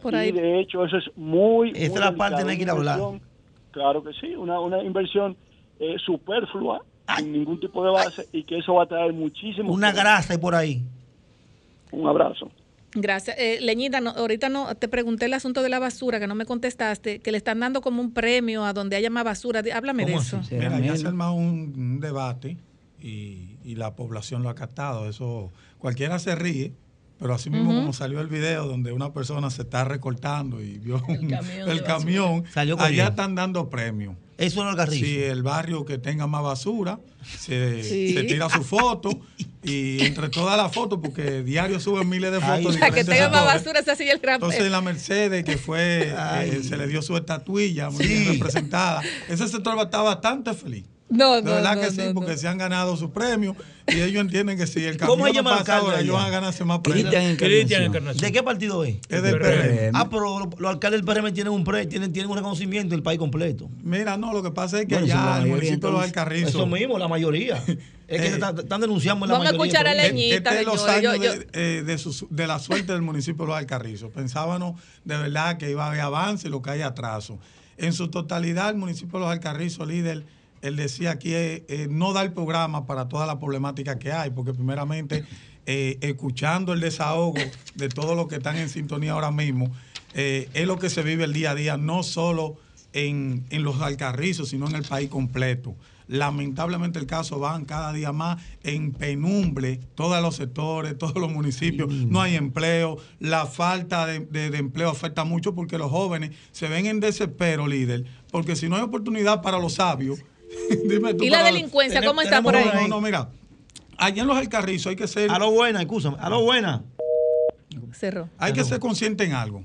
Por y ahí. de hecho eso es muy... Muy es la parte en la que hay que una hablar. inversión, Claro que sí, una, una inversión eh, superflua, sin ningún tipo de base, y que eso va a traer muchísimo... Una grasa y por ahí. Un abrazo. Gracias. Eh, Leñita, no, ahorita no te pregunté el asunto de la basura, que no me contestaste, que le están dando como un premio a donde haya más basura. Háblame de ¿Cómo eso. así? Mira, ya se ha armado un, un debate y, y la población lo ha captado. Eso cualquiera se ríe, pero así mismo como salió el video donde una persona se está recortando y vio un- camión el camión, Salió allá están dando premios. Eso el carrizo. Si el barrio que tenga más basura se, Sí. se tira su foto y entre todas las fotos, porque diario suben miles de Ay. fotos. de La que tenga más basura, sí el gran Entonces la Mercedes que fue, eh, se le dio su estatuilla muy Sí. bien representada. Ese sector está bastante feliz. No, De no, verdad no, que sí, no, porque no. se han ganado su premio y ellos entienden que si el ¿Cómo camión se no llama el pasa alcalde ahora, ellos van a ganarse más premios. Cristian Encarnación. ¿De qué partido es? Es del PRM. PRM. Ah, pero los, alcaldes del PRM tienen un pre, tienen, tienen un reconocimiento del país completo. Mira, no, lo que pasa es que Bueno, allá el mayoría, municipio de Los. Alcarrizos. Eso mismo, la mayoría. Es que Eh, están, están denunciando en la Vamos a mayoría. escuchar a Leñita. Este es los señores, yo- años yo- de, eh, de su- de la suerte del municipio de Los Alcarrizos. Pensábamos de verdad que iba a haber avance y lo que hay atraso. En su totalidad, el municipio de Los Alcarrizos, líder, él decía aquí, eh, eh, no da el programa para toda la problemática que hay, porque primeramente, eh, escuchando el desahogo de todos los que están en sintonía ahora mismo, eh, es lo que se vive el día a día, no solo en, en los Alcarrizos, sino en el país completo. Lamentablemente el caso van cada día más en penumbre, todos los sectores, todos los municipios, no hay empleo, la falta de, de- de empleo afecta mucho porque los jóvenes se ven en desespero, líder, porque si no hay oportunidad para los sabios, *laughs* dime tú, ¿Y la para- delincuencia Tenemos- cómo está por ahí? No, no, mira, allá en los Alcarrizos hay que ser... A lo buena, escúchame. A lo buena. Cerró. Hay que ser consciente en algo.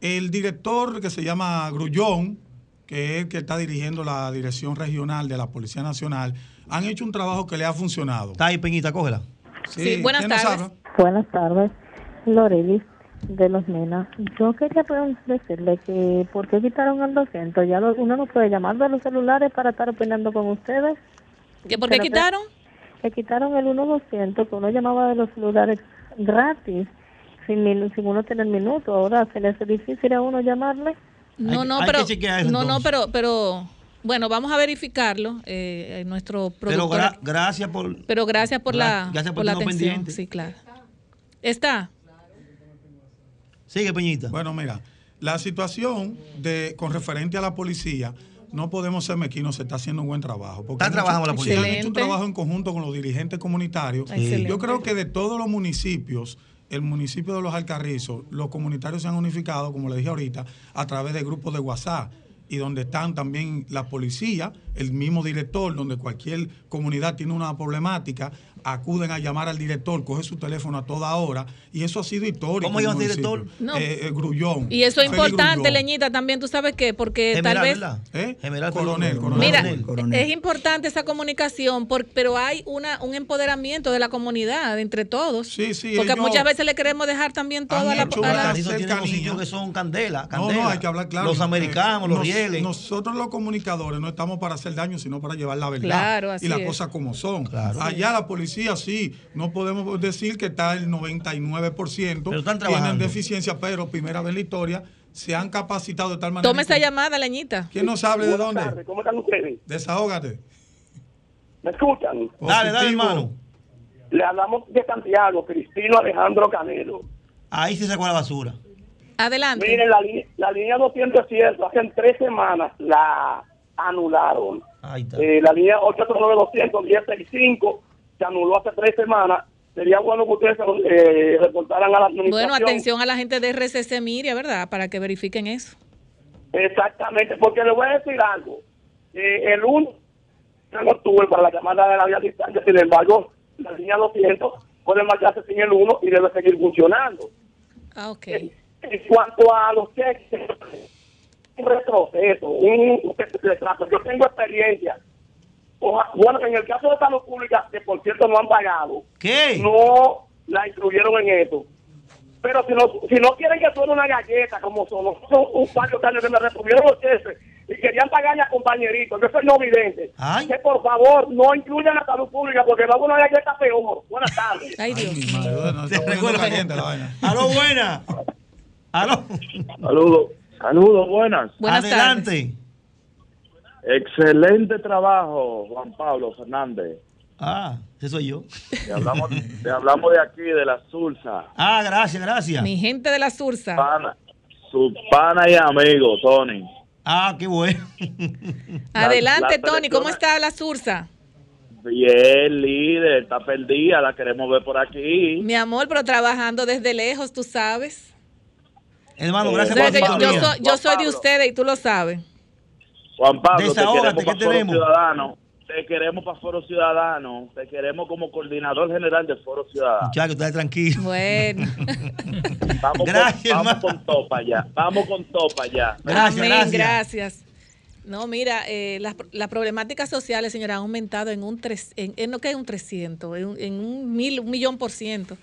El director que se llama Grullón, que es el que está dirigiendo la dirección regional de la Policía Nacional, han hecho un trabajo que le ha funcionado. Está ahí, Peñita, cógela. Sí, buenas ¿quién nos tardes. Buenas tardes, Lorelis de los Mena. Yo quería decirle que ¿por qué quitaron el 200? Ya lo- uno no puede llamar de los celulares para estar opinando con ustedes. ¿Que ¿Por qué Pero quitaron? Que quitaron el 1200, que uno llamaba de los celulares gratis, sin, sin uno tener minuto. Ahora se le hace difícil a uno llamarle. No, no, pero. no, no, pero, pero. Bueno, vamos a verificarlo. Eh, nuestro Pero productor. gra- gracias por. Pero gracias por Gra- la, gracias por por la atención. pendientes. Sí, claro. ¿Está? Sigue, Peñita. Bueno, mira, la situación de con referente a la policía, no podemos ser mequinos, se está haciendo un buen trabajo. Porque Está trabajando la policía. sí, han hecho un Excelente. trabajo en conjunto con los dirigentes comunitarios. Excelente. Yo creo que de todos los municipios, el municipio de Los Alcarrizos, los comunitarios se han unificado, como le dije ahorita, a través de grupos de WhatsApp y donde están también la policía, el mismo director, donde cualquier comunidad tiene una problemática, acuden a llamar al director, coge su teléfono a toda hora y eso ha sido histórico. ¿Cómo llama el director? No. Eh, eh, Grullón. Y eso es importante, Grullón. Leñita, también. ¿Tú sabes qué? Porque General, tal vez. ¿verdad? ¿Eh? General Coronel, coronel. Mira, Coronel, coronel. es importante esa comunicación, por- pero hay una un empoderamiento de la comunidad entre todos. Sí, sí, Porque muchas veces le queremos dejar también todo a la, hecho a la- sitios que son candela, No, candela. no, hay que hablar claro. Los americanos, los tele. nosotros los comunicadores no estamos para hacer daño, sino para llevar la verdad Claro, así y las cosas como son. Claro. Allá la policía sí, no podemos decir que está el 99%, Pero están tienen deficiencia, pero primera vez en la historia se han capacitado de tal manera. Tome esa llamada, Leñita. ¿Quién nos hable de dónde? tardes, ¿Cómo están ustedes? Desahógate. ¿Me escuchan? Dale, dale, Positivo. hermano. Le hablamos de Santiago, Cristino Alejandro Canelo. Ahí se sacó la basura. Adelante. Miren, la, la línea 200 es cierto, hace tres semanas la anularon. Ahí está. Eh, la línea 809-200, 1065, se anuló hace tres semanas. Sería bueno que ustedes eh, reportaran a la administración. Bueno, atención a la gente de RCC Miria, ¿verdad? Para que verifiquen eso. Exactamente, porque le voy a decir algo. Eh, el 1 no estuve para la llamada de la vía distancia, sin embargo, la línea 200 puede marcharse sin el 1 y debe seguir funcionando. Ah, ok. En cuanto a los cheques, un retroceso, un un retraso. Yo tengo experiencia. Oja- Bueno, en el caso de salud pública, que por cierto no han pagado, ¿Qué? no la incluyeron en eso. Pero si no, si no quieren que suene una galleta, como son, son un par de años que me retuvieron los cheques y querían pagarle a compañeritos, yo soy no vidente, que por favor no incluyan la salud pública porque luego una galleta peor. Buenas tardes. *laughs* Ay, Dios. No, está poniendo caliente la vaina. Aló, buena. Aló. Saludos, saludos, buenas. Buenas Adelante. Excelente trabajo, Juan Pablo Fernández. Ah, ese soy yo. Te hablamos, te hablamos de aquí, de la Sursa. Ah, gracias, gracias. Mi gente de la Sursa. Pana, su pana y amigo, Tony. Ah, qué bueno. Adelante, la Tony. ¿Cómo está la Sursa? Bien, líder, está perdida, la queremos ver por aquí. Mi amor, pero trabajando desde lejos, tú sabes. Hermano, Eh, gracias sea, por yo, yo soy, yo soy de ustedes y tú lo sabes. Juan Pablo, Desahógate, te ¿qué queremos para Foro tenemos? Ciudadano. Te queremos para Foro Ciudadano. Te queremos como coordinador general de Foro Ciudadano. Muchachos, está tranquilo. Bueno. *laughs* Vamos, Gracias, con, vamos con topa allá. Vamos con topa allá. Amén, gracias. No, mira, eh, las, las problemáticas sociales, señora, han aumentado en un tres, en, en no que es un 300, en, un- en un mil, un millón por ciento.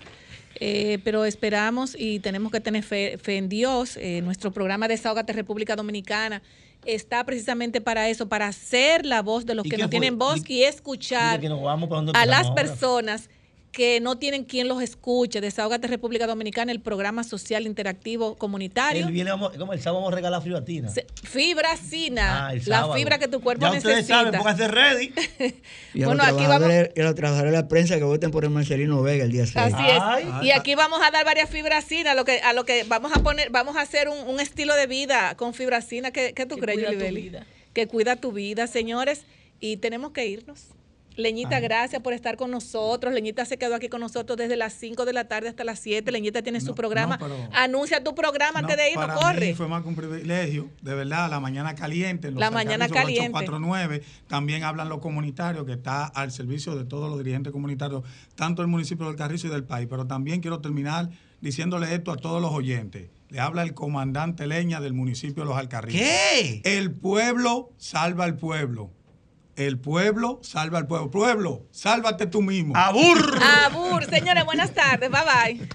Eh, pero esperamos y tenemos que tener fe, fe en Dios. Eh, nuestro programa Desahógate República Dominicana está precisamente para eso, para ser la voz de los ¿Y que no fue? tienen voz y escuchar que nos vamos a las ahora. personas que no tienen quien los escuche. Desahógate República Dominicana, el programa social interactivo comunitario. El viernes vamos, como el sábado vamos a regalar fribatina. Se- Fibracina, Ah, la fibra que tu cuerpo Ya ustedes necesita. saben, pónganse ready. *laughs* Y Bueno, aquí y a los trabajadores de la prensa que voten por el Marcelino Vega el día 6. Así es. y aquí vamos a dar varias fibracinas, a lo que a lo que vamos a poner, vamos a hacer un, un estilo de vida con fibracina. ¿Qué, qué tú Que crees, Yulibeli? Que cuida tu vida, señores, y tenemos que irnos. Leñita, gracias por estar con nosotros. Leñita se quedó aquí con nosotros desde las 5 de la tarde hasta las 7. Leñita tiene su programa. no, pero- Anuncia tu programa antes No, de irnos, para corre. mí fue más que un privilegio, de verdad, la mañana caliente. los La mañana caliente. 849, también hablan los comunitarios, que está al servicio de todos los dirigentes comunitarios, tanto del municipio del Carrizo y del país. Pero también quiero terminar diciéndole esto a todos los oyentes. Le habla el comandante Leña del municipio de Los Alcarrizos. ¿Qué? El pueblo salva al pueblo. El pueblo salva al pueblo. Pueblo, sálvate tú mismo. ¡Abur! Abur, señores, buenas tardes. Bye bye.